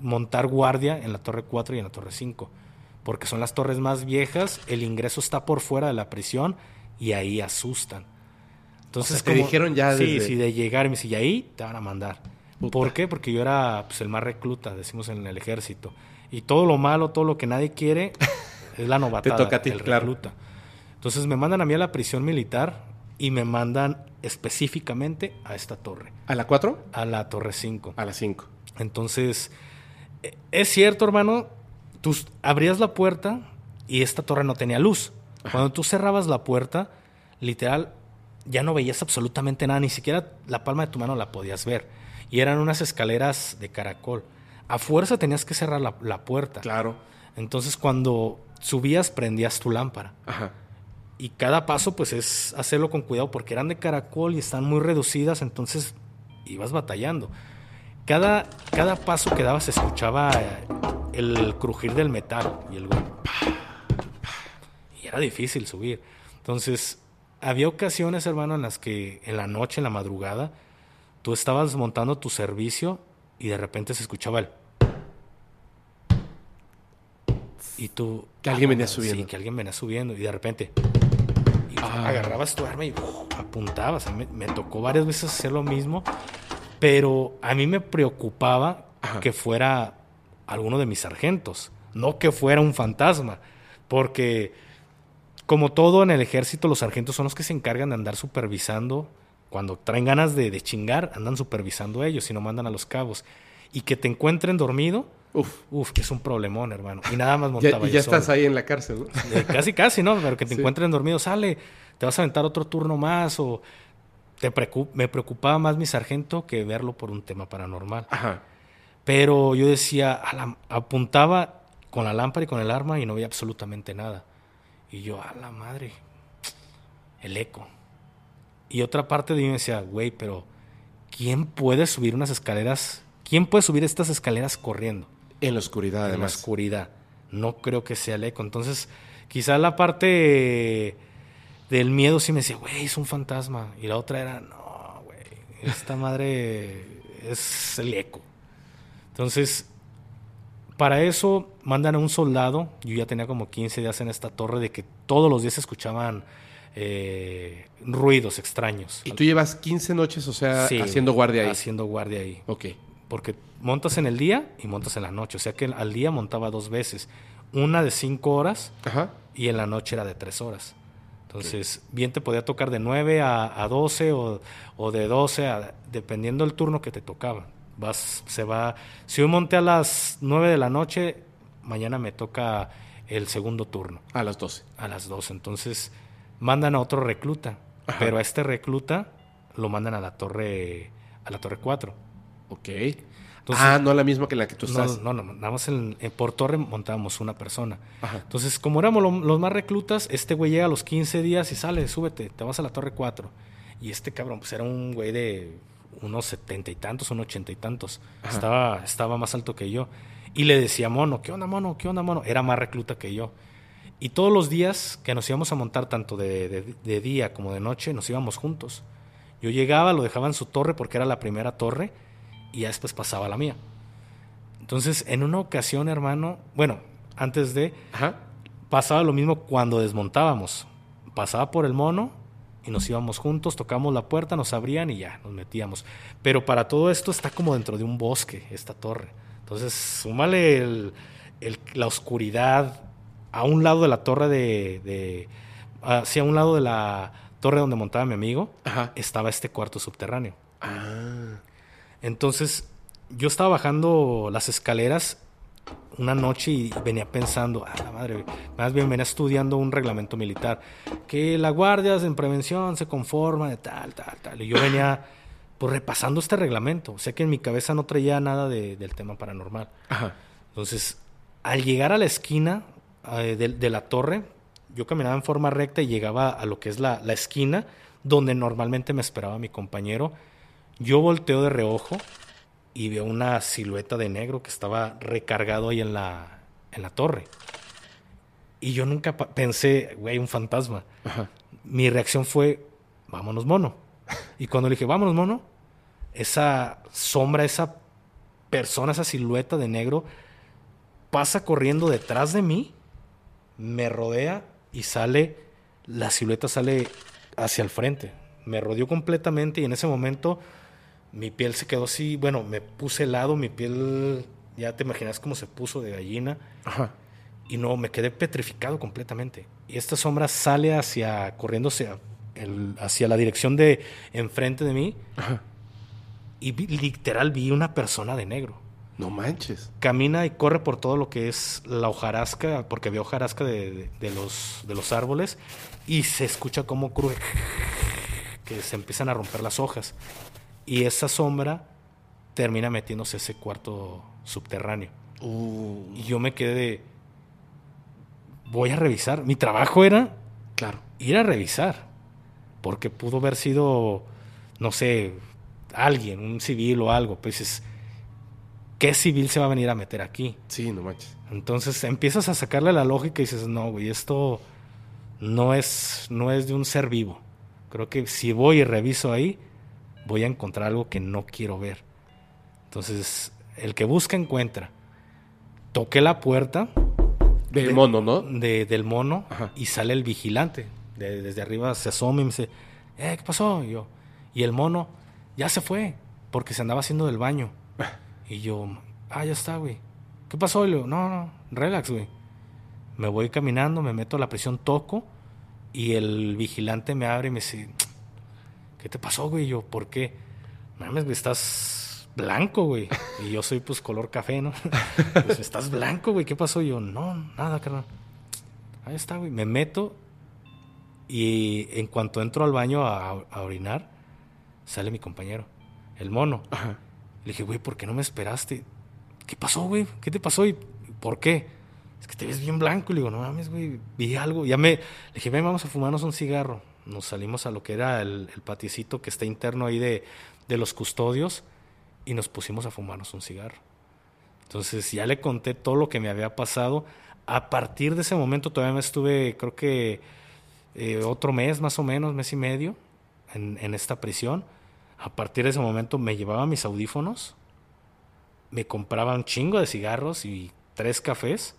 montar guardia en la Torre 4 y en la Torre 5, porque son las torres más viejas, el ingreso está por fuera de la prisión y ahí asustan. Entonces, O sea, te dijeron ya Sí, desde- sí, de llegar y me dice, y ahí te van a mandar. Puta. ¿Por qué? Porque yo era pues, el más recluta, decimos en el ejército. Y todo lo malo, todo lo que nadie quiere, es la novatada, toca a ti, el claro. recluta. Entonces me mandan a mí a la prisión militar y me mandan específicamente a esta torre, ¿A la 4? a la torre 5. A la 5. Entonces, eh, es cierto, hermano, tú abrías la puerta y esta torre no tenía luz. Cuando tú cerrabas la puerta, literal, ya no veías absolutamente nada, ni siquiera la palma de tu mano la podías ver. Y eran unas escaleras de caracol. A fuerza tenías que cerrar la, la puerta. Claro. Entonces, cuando subías, prendías tu lámpara. Ajá. Y cada paso, pues es hacerlo con cuidado porque eran de caracol y están muy reducidas, entonces ibas batallando. Cada, cada paso que dabas se escuchaba el crujir del metal y el. Y era difícil subir. Entonces, había ocasiones, hermano, en las que en la noche, en la madrugada, tú estabas montando tu servicio y de repente se escuchaba el. Y tú. Que alguien venía Sí, subiendo. que alguien venía subiendo y de repente. y agarrabas tu arma y ¡uf! apuntabas. A mí me, me tocó varias veces hacer lo mismo, pero a mí me preocupaba Ajá. que fuera alguno de mis sargentos, no que fuera un fantasma, porque como todo en el ejército, los sargentos son los que se encargan de andar supervisando. Cuando traen ganas de, de chingar, andan supervisando a ellos y no mandan a los cabos. Y que te encuentren dormido, Uf. uff, que es un problemón, hermano. Y nada más Ya, montaba y yo ya estás ahí en la cárcel, ¿no? Eh, casi, casi, ¿no? Pero que te Sí. encuentren dormido, sale, te vas a aventar otro turno más o te preocup- me preocupaba más mi sargento que verlo por un tema paranormal. Ajá. Pero yo decía, a la- apuntaba con la lámpara y con el arma y no veía absolutamente nada. Y yo, a la madre, el eco. Y otra parte de mí me decía, güey, pero ¿quién puede subir unas escaleras? ¿Quién puede subir estas escaleras corriendo? En la oscuridad, en la además. oscuridad. No creo que sea el eco. Entonces, quizá la parte del miedo sí me decía, güey, es un fantasma. Y la otra era, no, güey, esta madre es el eco. Entonces, para eso mandan a un soldado. Yo ya tenía como 15 días en esta torre de que todos los días escuchaban eh, ruidos extraños. Y tú llevas 15 noches, o sea, Sí, haciendo guardia ahí. Haciendo guardia ahí. Ok. Porque montas en el día y montas en la noche. O sea que al día montaba dos veces. Una de cinco horas Ajá. y en la noche era de tres horas. Entonces, bien te podía tocar de 9 a, a 12 o, o de 12 a... Dependiendo del turno que te tocaba. Vas, se va... Si hoy monté a las 9 de la noche, mañana me toca el segundo turno A las 12. a las 12. Entonces, mandan a otro recluta. Ajá. Pero a este recluta lo mandan a la torre a la torre 4. Ok. Entonces- ah, no la misma que la que tú No, estás. no, no, nada más en, en- por torre montábamos una persona. Ajá. Entonces, como éramos lo- los más reclutas, este güey llega a los 15 días y sale, súbete, te vas a la torre 4. Y este cabrón, pues era un güey de unos setenta y tantos, unos ochenta y tantos. Ajá. Estaba, estaba más alto que yo. Y le decía, mono, ¿qué onda, mono? ¿Qué onda, mono? Era más recluta que yo. Y todos los días que nos íbamos a montar, tanto de, de- de día como de noche, nos íbamos juntos. Yo llegaba, lo dejaba en su torre porque era la primera torre y ya después pasaba la mía. Entonces, en una ocasión, hermano, bueno, antes de, Ajá. pasaba lo mismo cuando desmontábamos. Pasaba por el mono y nos íbamos juntos, tocamos la puerta, nos abrían y ya, nos metíamos. Pero para todo esto está como dentro de un bosque, esta torre. Entonces, súmale el- el- la oscuridad a un lado de la torre de... de hacia un lado de la torre donde montaba mi amigo, Ajá. estaba este cuarto subterráneo. Ah. Entonces, yo estaba bajando las escaleras una noche y venía pensando, ah, la madre, más bien venía estudiando un reglamento militar, que la guardia en prevención se conforma de tal, tal, tal. Y yo venía pues repasando este reglamento. O sea que en mi cabeza no traía nada de- del tema paranormal. Ajá. Entonces, al llegar a la esquina eh, de, de la torre, yo caminaba en forma recta y llegaba a lo que es la, la esquina donde normalmente me esperaba mi compañero. Yo volteo de reojo y veo una silueta de negro que estaba recargado ahí en la, en la torre. Y yo nunca pensé, güey, un fantasma. Ajá. Mi reacción fue, vámonos, mono. Y cuando le dije, vámonos, mono, esa sombra, esa persona, esa silueta de negro, pasa corriendo detrás de mí, me rodea y sale, la silueta sale hacia el frente. Me rodeó completamente y en ese momento mi piel se quedó así, bueno, me puse helado, mi piel, ya te imaginas cómo se puso de gallina Ajá. y no, me quedé petrificado completamente. Y esta sombra sale hacia, corriendo hacia, el- hacia la dirección de enfrente de mí Ajá. y vi- literal vi una persona de negro. No manches. Camina y corre por todo lo que es la hojarasca, porque veo hojarasca de, de- de los, de los árboles y se escucha como cruje, que se empiezan a romper las hojas. Y esa sombra termina metiéndose a ese cuarto subterráneo. Uh, Y yo me quedé de, voy a revisar. Mi trabajo era claro. ir a revisar, porque pudo haber sido, no sé, alguien, un civil o algo. Pues dices, ¿qué civil se va a venir a meter aquí? Sí, no manches. Entonces empiezas a sacarle la lógica y dices, no, güey, esto no es, no es de un ser vivo. Creo que si voy y reviso ahí, voy a encontrar algo que no quiero ver. Entonces, el que busca encuentra. Toqué la puerta Del De- mono, ¿no? de- del mono Ajá. y sale el vigilante. De- desde arriba se asoma y me dice, eh, ¿qué pasó? Y yo, y el mono ya se fue porque se andaba haciendo del baño. Y yo, ah, ya está, güey. ¿Qué pasó? Y digo, no, no, relax, güey. Me voy caminando, me meto a la prisión, toco y el vigilante me abre y me dice, ¿qué te pasó, güey? Y yo, ¿por qué? Mames, güey, estás blanco, güey. Y yo soy, pues, color café, ¿no? Pues, estás blanco, güey. ¿Qué pasó? Y yo, no, nada, carnal. Ahí está, güey. Me meto y en cuanto entro al baño a, a orinar, sale mi compañero, el mono. Ajá. Le dije, güey, ¿por qué no me esperaste? ¿Qué pasó, güey? ¿Qué te pasó? ¿Y por qué? Es que te ves bien blanco. Y le digo, no mames, güey, vi algo. Ya me... Le dije, ven, vamos a fumarnos un cigarro. Nos salimos a lo que era el, el patiecito que está interno ahí de, de los custodios y nos pusimos a fumarnos un cigarro. Entonces ya le conté todo lo que me había pasado. A partir de ese momento todavía me estuve, creo que eh, otro mes más o menos, mes y medio, en, en esta prisión. A partir de ese momento me llevaba mis audífonos, me compraba un chingo de cigarros y tres cafés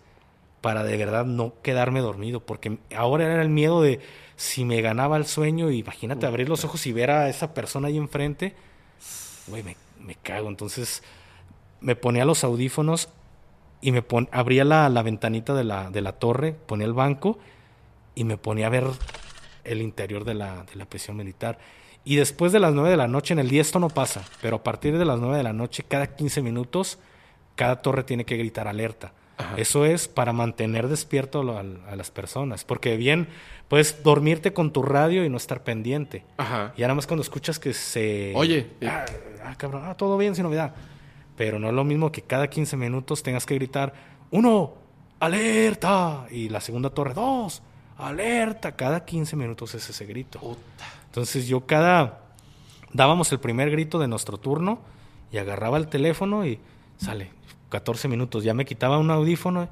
para de verdad no quedarme dormido, porque ahora era el miedo de si me ganaba el sueño, imagínate abrir los ojos y ver a esa persona ahí enfrente, güey, me, me cago. Entonces me ponía los audífonos y me pon, abría la, la ventanita de la, de la torre, ponía el banco y me ponía a ver el interior de la, de la prisión militar. Y después de las 9 de la noche, en el día esto no pasa, pero a partir de las 9 de la noche, cada 15 minutos, cada torre tiene que gritar alerta. Eso es para mantener despierto a, a, las personas, porque bien puedes dormirte con tu radio y no estar pendiente. Ajá. Y ahora más cuando escuchas que se... Oye, ah, ah, cabrón, ah, todo bien, sin novedad. Pero no es lo mismo que cada 15 minutos tengas que gritar, uno, alerta, y la segunda torre, dos, alerta. Cada 15 minutos es ese grito. Entonces yo cada... Dábamos el primer grito de nuestro turno y agarraba el teléfono y sale, 14 minutos. Ya me quitaba un audífono,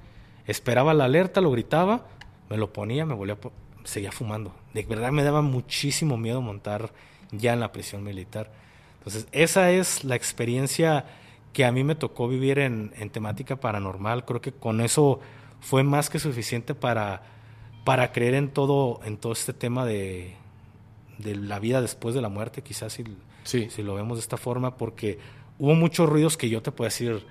esperaba la alerta, lo gritaba, me lo ponía, me volvía, seguía fumando. De verdad me daba muchísimo miedo montar ya en la prisión militar. Entonces, esa es la experiencia que a mí me tocó vivir en, en temática paranormal. Creo que con eso fue más que suficiente para, para creer en todo, en todo este tema de, de la vida después de la muerte, quizás si, sí. si lo vemos de esta forma, porque hubo muchos ruidos que yo te puedo decir,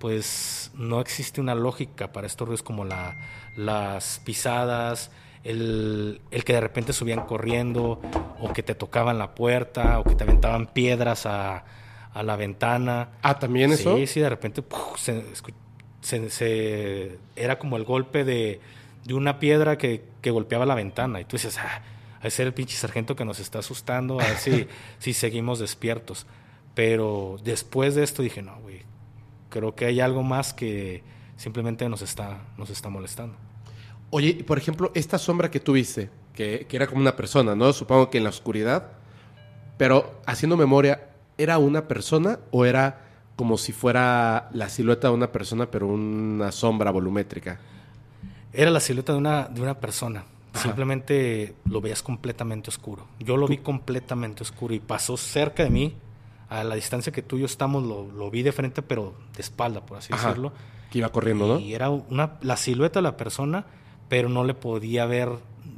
pues no existe una lógica para estos ruidos como la, las pisadas, el, el, que de repente subían corriendo, o que te tocaban la puerta, o que te aventaban piedras a, a la ventana. Ah, también eso. Sí, sí, de repente ¡puf! se, se, se, era como el golpe de, de una piedra que, que, golpeaba la ventana. Y tú dices, ah, a ser el pinche sargento que nos está asustando, a ver si, si seguimos despiertos. Pero después de esto dije, no, güey, creo que hay algo más que simplemente nos está, nos está molestando. Oye, por ejemplo, esta sombra que tuviste, que, que era como una persona, ¿no? Supongo que en la oscuridad, pero haciendo memoria, ¿era una persona o era como si fuera la silueta de una persona, pero una sombra volumétrica? Era la silueta de una, de una persona. Ajá. Simplemente lo veías completamente oscuro. Yo lo vi completamente oscuro y pasó cerca de mí a la distancia que tú y yo estamos, lo, lo vi de frente, pero de espalda, por así Ajá. decirlo. Que iba corriendo, ¿no? Y era una, la silueta de la persona, pero no le podía ver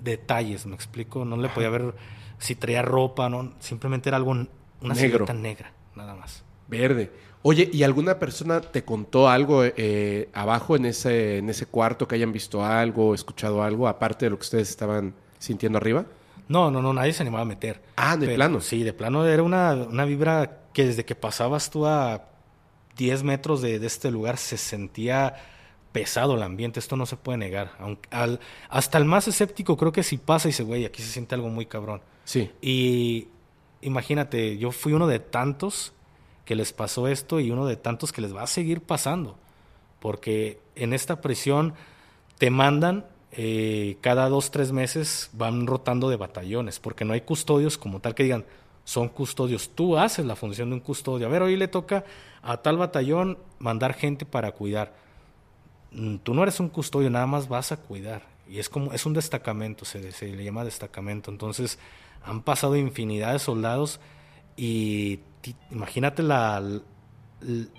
detalles, ¿me explico? No le podía ver si traía ropa, no, simplemente era algo, una Negro. silueta negra, nada más. Verde. Oye, ¿y alguna persona te contó algo eh, abajo en ese, en ese cuarto que hayan visto algo, escuchado algo, aparte de lo que ustedes estaban sintiendo arriba? No, no, no, nadie se animaba a meter. Ah, de Pero, plano. Sí, de plano era una, una vibra que desde que pasabas tú a 10 metros de, de este lugar se sentía pesado el ambiente, esto no se puede negar. Aunque, al, hasta el más escéptico creo que si pasa y dice, güey, aquí se siente algo muy cabrón. Sí. Y imagínate, yo fui uno de tantos que les pasó esto y uno de tantos que les va a seguir pasando. Porque en esta prisión te mandan eh, cada dos, tres meses, van rotando de batallones, porque no hay custodios como tal que digan, son custodios. Tú haces la función de un custodio. A ver, hoy le toca a tal batallón mandar gente para cuidar. Mm, Tú no eres un custodio, nada más vas a cuidar. Y es como, es un destacamento, se, le llama destacamento. Entonces, han pasado infinidad de soldados y imagínate la,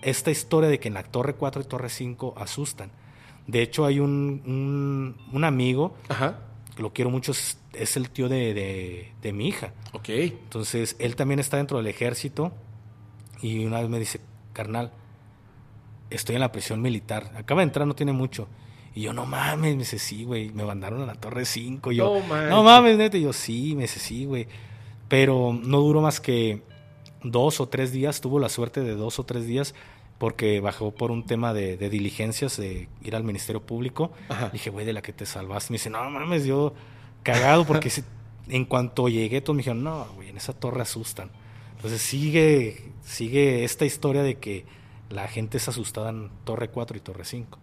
esta historia de que en la Torre 4 y Torre 5 asustan. De hecho, hay un, un, un amigo, Ajá. que lo quiero mucho, es, es el tío de, de, de mi hija. Ok. Entonces, él también está dentro del ejército y una vez me dice, carnal, estoy en la prisión militar. Acaba de entrar, no tiene mucho. Y yo, no mames, me dice, sí, güey, me mandaron a la Torre 5. Y yo, No manches. no mames, neta. Y yo, sí, me dice, sí, güey. Pero no duró más que dos o tres días, tuvo la suerte de dos o tres días, porque bajó por un tema de, de diligencias, de ir al Ministerio Público. Ajá. Dije, güey, de la que te salvaste. Me dice, no mames, yo cagado, porque si- en cuanto llegué, todos me dijeron, no, güey, en esa torre asustan. Entonces sigue, sigue esta historia de que la gente es asustada en Torre 4 y Torre 5.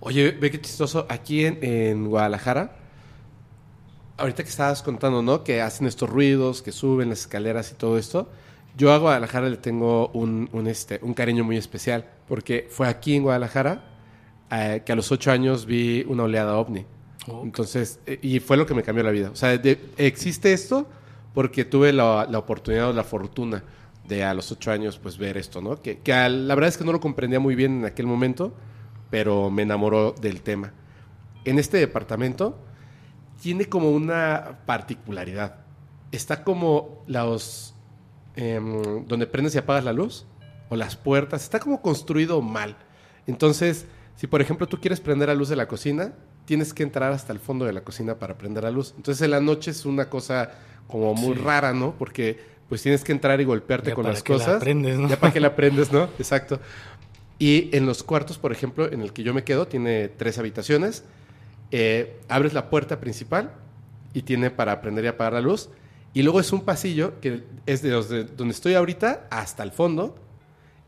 Oye, ve qué chistoso. Aquí en, en Guadalajara, ahorita que estabas contando, ¿no? Que hacen estos ruidos, que suben las escaleras y todo esto. Yo a Guadalajara le tengo un, un, este, un cariño muy especial, porque fue aquí en Guadalajara eh, que a los ocho años vi una oleada ovni. Entonces, eh, y fue lo que me cambió la vida. O sea, de- existe esto porque tuve la, la oportunidad o la fortuna de a los ocho años pues ver esto, ¿no? Que, que a- la verdad es que no lo comprendía muy bien en aquel momento, pero me enamoró del tema. en este departamento tiene como una particularidad. Está como los... em, donde prendes y apagas la luz, o las puertas, está como construido mal. Entonces, si por ejemplo tú quieres prender la luz de la cocina, tienes que entrar hasta el fondo de la cocina para prender la luz. Entonces en la noche es una cosa como muy Sí. rara, ¿no? Porque pues tienes que entrar y golpearte Ya con para las que la cosas. prendes, ¿no? Ya para que la prendes, ¿no? Exacto. Y en los cuartos, por ejemplo, en el que yo me quedo, tiene tres habitaciones. Eh, abres la puerta principal y tiene para prender y apagar la luz. Y luego es un pasillo que es de, donde estoy ahorita hasta el fondo.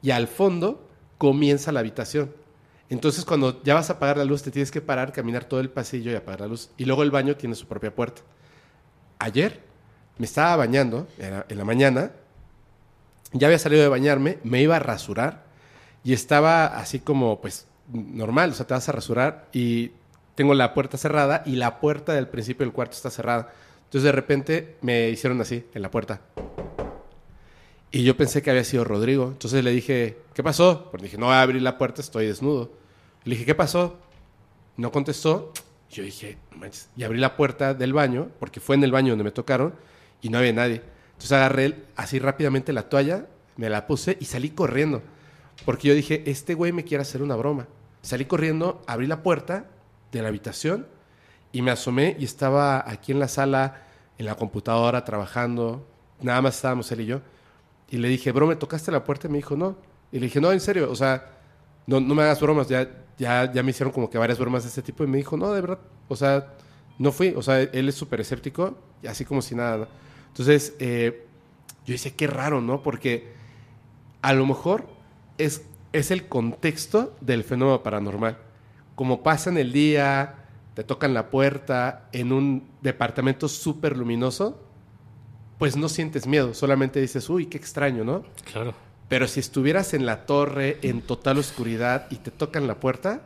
Y al fondo comienza la habitación. Entonces, cuando ya vas a apagar la luz, te tienes que parar, caminar todo el pasillo y apagar la luz. Y luego el baño tiene su propia puerta. Ayer me estaba bañando en la mañana. Ya había salido de bañarme, me iba a rasurar y estaba así como, pues, normal. O sea, te vas a rasurar y tengo la puerta cerrada y la puerta del principio del cuarto está cerrada. Entonces, de repente me hicieron así en la puerta. Y yo pensé que había sido Rodrigo. Entonces le dije, ¿qué pasó? Porque dije, no voy abrir la puerta, estoy desnudo. Le dije, ¿qué pasó? No contestó. Yo dije, "No manches. Y abrí la puerta del baño, porque fue en el baño donde me tocaron, y no había nadie. Entonces agarré así rápidamente la toalla, me la puse y salí corriendo. Porque yo dije, este güey me quiere hacer una broma. Salí corriendo, abrí la puerta de la habitación y me asomé y estaba aquí en la sala, en la computadora, trabajando. Nada más estábamos él y yo. Y le dije, bro, ¿me tocaste la puerta? Y me dijo, no. Y le dije, no, en serio, o sea, no, no me hagas bromas. Ya, ya, ya me hicieron como que varias bromas de este tipo. Y me dijo, no, de verdad, o sea, no fui. O sea, él es súper escéptico, así como si nada. Entonces, eh, yo decía, qué raro, ¿no? Porque a lo mejor es, es el contexto del fenómeno paranormal. Como pasa en el día, te tocan la puerta en un departamento súper luminoso, pues no sientes miedo, solamente dices, uy, qué extraño, ¿no? Claro. Pero si estuvieras en la torre, en total oscuridad, y te tocan la puerta,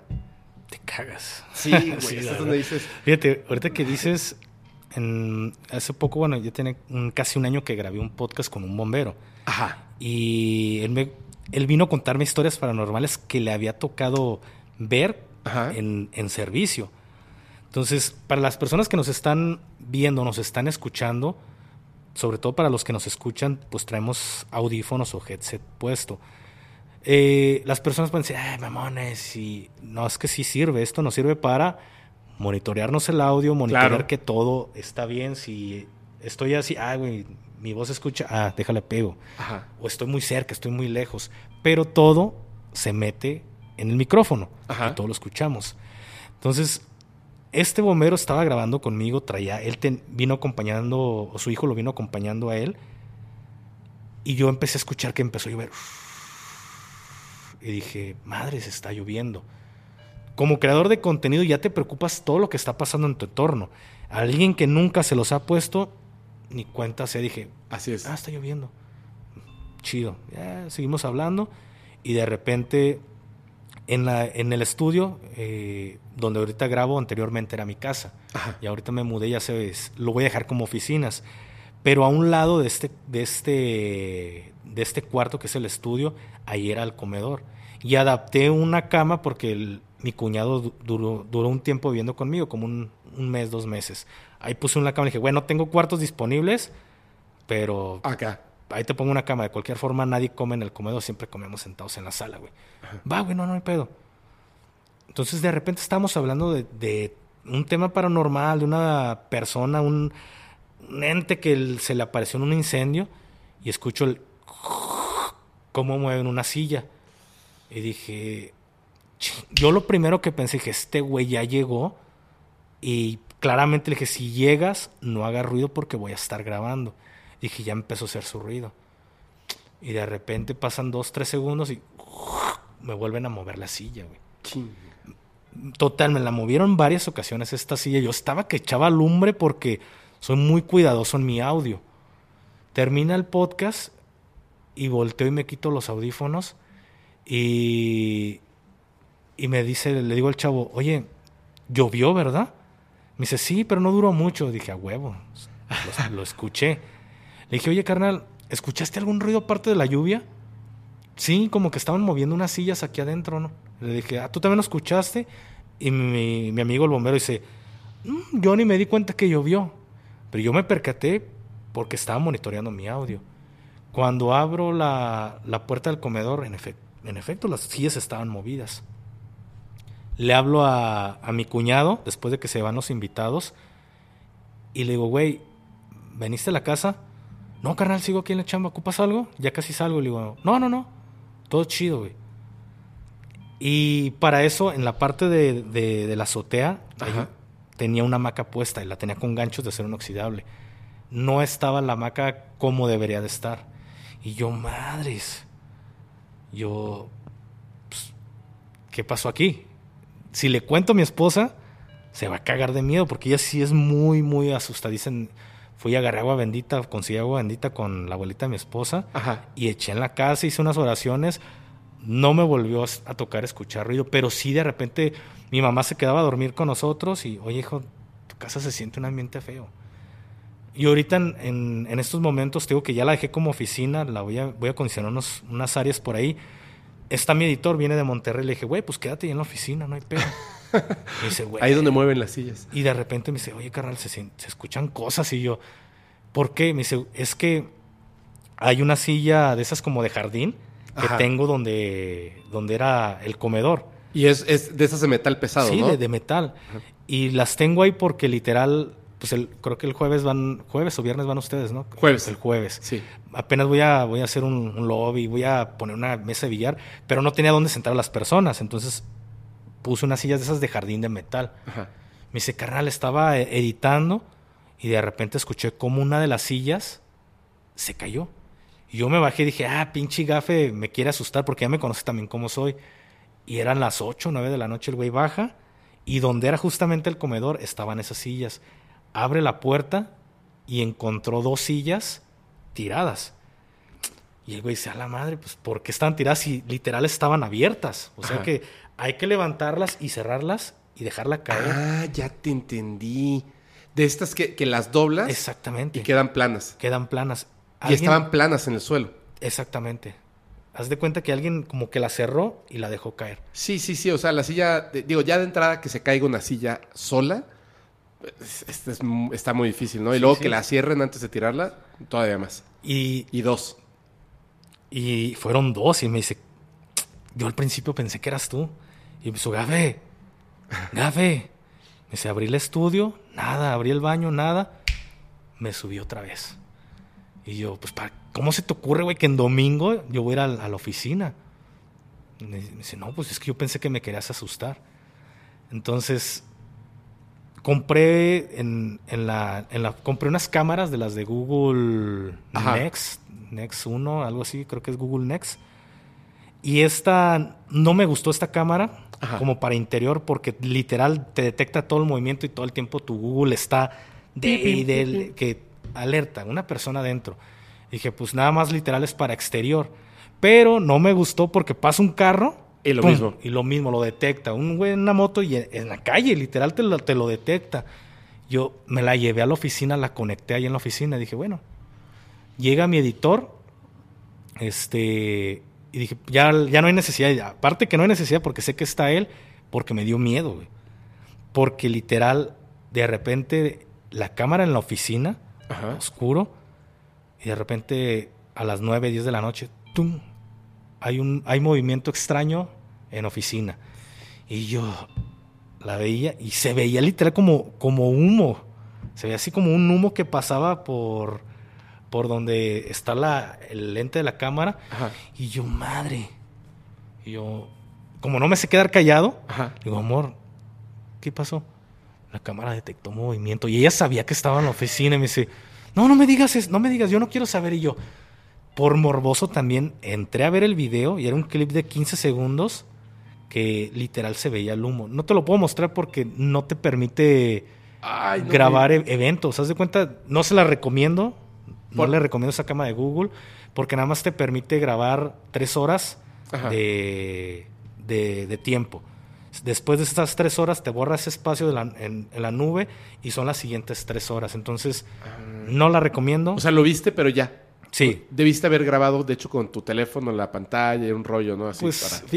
Te cagas. sí, güey, Sí, es donde dices, Fíjate, ahorita que dices, en- hace poco, bueno, tiene un- casi un año que grabé un podcast con un bombero. ajá, Y él, me, él vino a contarme historias paranormales que le había tocado ver en, en servicio. Entonces, para las personas que nos están viendo, nos están escuchando, sobre todo para los que nos escuchan, pues traemos audífonos o headset puesto. Eh, las personas pueden decir, ay, mamones, y no, es que sí sirve, esto nos sirve para monitorearnos el audio, monitorear Claro. que todo está bien, si estoy así, ah, güey, mi voz se escucha, ah, déjale pego, ajá, o estoy muy cerca, estoy muy lejos, pero todo se mete en el micrófono, Ajá. y todo lo escuchamos. Entonces, este bombero estaba grabando conmigo, traía, él ten- vino acompañando, o su hijo lo vino acompañando a él, y yo empecé a escuchar que empezó a llover. Y dije, madre, se está lloviendo. Como creador de contenido ya te preocupas todo lo que está pasando en tu entorno. Alguien que nunca se los ha puesto, ni cuenta se dije, así es. ah, está lloviendo. Chido. Ya, seguimos hablando y de repente en, la, en el estudio eh, donde ahorita grabo, anteriormente era mi casa. Ajá. Y ahorita me mudé, ya sabes, lo voy a dejar como oficinas. Pero a un lado de este, de este, de este cuarto que es el estudio, ahí era el comedor. Y adapté una cama porque el- mi cuñado du- duró, duró un tiempo viviendo conmigo, como un, un mes, dos meses. Ahí puse una cama y dije, bueno, tengo cuartos disponibles, pero Acá. Ahí te pongo una cama. De cualquier forma, nadie come en el comedor, siempre comemos sentados en la sala, güey. Va, güey, no, no hay pedo. Entonces, de repente estamos hablando de, de un tema paranormal, de una persona, un, un ente que se le apareció en un incendio y escucho el cómo mueven una silla. Y dije, yo lo primero que pensé que este güey ya llegó y claramente le dije, si llegas, no haga ruido porque voy a estar grabando. Dije, ya empezó a hacer su ruido. Y de repente pasan dos, tres segundos y me vuelven a mover la silla, güey. Total, me la movieron varias ocasiones esta silla. Yo estaba que echaba lumbre porque soy muy cuidadoso en mi audio. Termina el podcast y volteo y me quito los audífonos y, y me dice, le digo al chavo, oye, llovió, ¿verdad? Me dice, sí, pero no duró mucho. Dije, a huevo, lo, lo escuché. Le dije, oye, carnal, ¿escuchaste algún ruido aparte de la lluvia? Sí, como que estaban moviendo unas sillas aquí adentro, ¿no? Le dije, ah, ¿tú también lo escuchaste? Y mi, mi amigo el bombero dice, "Mm, yo ni me di cuenta que llovió. Pero yo me percaté porque estaba monitoreando mi audio. Cuando abro la, la puerta del comedor, en, en efecto, las sillas estaban movidas. Le hablo a, a mi cuñado después de que se van los invitados y le digo, güey, ¿veniste a la casa? No, carnal, sigo aquí en la chamba. ¿Ocupas algo? Ya casi salgo. Le digo, no, no, no. Todo chido, güey. Y para eso, en la parte de, de- de la azotea, ahí tenía una hamaca puesta y la tenía con ganchos de acero inoxidable. No estaba la hamaca como debería de estar. Y yo, madres. Yo, pues, ¿qué pasó aquí? Si le cuento a mi esposa, se va a cagar de miedo porque ella sí es muy, muy asustadiza. En- Fui a agarrar agua bendita, conseguí agua bendita con la abuelita de mi esposa Ajá. y eché en la casa, hice unas oraciones. No me volvió a tocar escuchar ruido, pero sí de repente mi mamá se quedaba a dormir con nosotros y, oye, hijo, tu casa se siente un ambiente feo. Y ahorita en, en- en estos momentos, te digo que ya la dejé como oficina, la voy a, voy a condicionar unos- unas áreas por ahí. Está mi editor, viene de Monterrey, le dije, güey, pues quédate ahí en la oficina, no hay pedo. Me dice, güey. Ahí donde mueven las sillas. Y de repente me dice, oye, carnal, se, escuchan cosas. Y yo, ¿por qué? Me dice, es que hay una silla de esas como de jardín que Ajá. tengo donde, donde era el comedor. Y es, es de esas de metal pesado, sí, ¿no? de, de metal. Y las tengo ahí porque literal, pues el, creo que el jueves van, jueves o viernes van ustedes, ¿no? Jueves. El jueves. Sí. Apenas voy a, voy a hacer un, un lobby, voy a poner una mesa de billar, pero no tenía dónde sentar a las personas. Entonces puse unas sillas de esas de jardín de metal. Ajá. Me dice, carnal, estaba eh, editando y de repente escuché como una de las sillas se cayó. Y yo me bajé y dije, ah, pinche gafe, me quiere asustar porque ya me conoce también cómo soy. Y eran las 8 o 9 de la noche, el güey baja y donde era justamente el comedor estaban esas sillas. Abre la puerta y encontró dos sillas tiradas. Y el güey dice, a la madre, pues, ¿por qué estaban tiradas y literal estaban abiertas? O sea Ajá. que hay que levantarlas y cerrarlas y dejarla caer. Ah, ya te entendí. De estas que, que las doblas Exactamente. y quedan planas. Quedan planas. Y estaban planas en el suelo. Exactamente. Haz de cuenta que alguien como que la cerró y la dejó caer. Sí, sí, sí. O sea, la silla, de- digo, ya de entrada que se caiga una silla sola, es- es- es mu- está muy difícil, ¿no? Y Sí, luego sí. que la cierren antes de tirarla, todavía más. Y, Y dos. y fueron dos y me dice, yo al principio pensé que eras tú. Y me dice, Gafe, Gafe. Me dice, abrí el estudio, nada, abrí el baño, nada. Me subí otra vez. Y yo, pues, ¿para- ¿cómo se te ocurre, güey, que en domingo yo voy a ir a, la- a la oficina? Me me dice, no, pues es que yo pensé que me querías asustar. Entonces, compré en, en la, en la compré unas cámaras de las de Google Ajá. Next, Next 1, algo así, creo que es Google Next. Y esta, no me gustó esta cámara Ajá. como para interior porque literal te detecta todo el movimiento y todo el tiempo tu Google está de, y del- que alerta, una persona adentro. Dije, pues nada más literal es para exterior. Pero no me gustó porque pasa un carro. Y lo ¡pum! mismo. Y lo mismo, lo detecta. Un güey en una moto y en, en la calle, literal, te lo, te lo detecta. Yo me la llevé a la oficina, la conecté ahí en la oficina. Dije, bueno, llega mi editor. Este. Y dije, ya, ya no hay necesidad. Aparte que no hay necesidad porque sé que está él, porque me dio miedo, güey. Porque literal, de repente, la cámara en la oficina, Ajá. oscuro, y de repente a las 9, 10 de la noche, ¡tum! Hay, un, hay movimiento extraño en oficina. Y yo la veía y se veía literal como, como humo. Se veía así como un humo que pasaba por, por donde está la, el lente de la cámara. Ajá. Y yo, madre. Y yo, como no me sé quedar callado, Ajá. digo, amor, ¿qué pasó? La cámara detectó movimiento y ella sabía que estaba en la oficina y me dice, no, no me digas eso, no me digas, yo no quiero saber. Y yo, por morboso también, entré a ver el video y era un clip de 15 segundos que literal se veía el humo. No te lo puedo mostrar porque no te permite Ay, no, grabar e- eventos. Haz de cuenta, no se la recomiendo. No le recomiendo esa cámara de Google porque nada más te permite grabar tres horas de, de- de tiempo. Después de estas tres horas te borra ese espacio de la- en, en la nube y son las siguientes tres horas. Entonces, no la recomiendo. Ah. O sea, lo viste, pero ya. sí. Debiste haber grabado, de hecho, con tu teléfono en la pantalla, un rollo, ¿no? Así Pues para-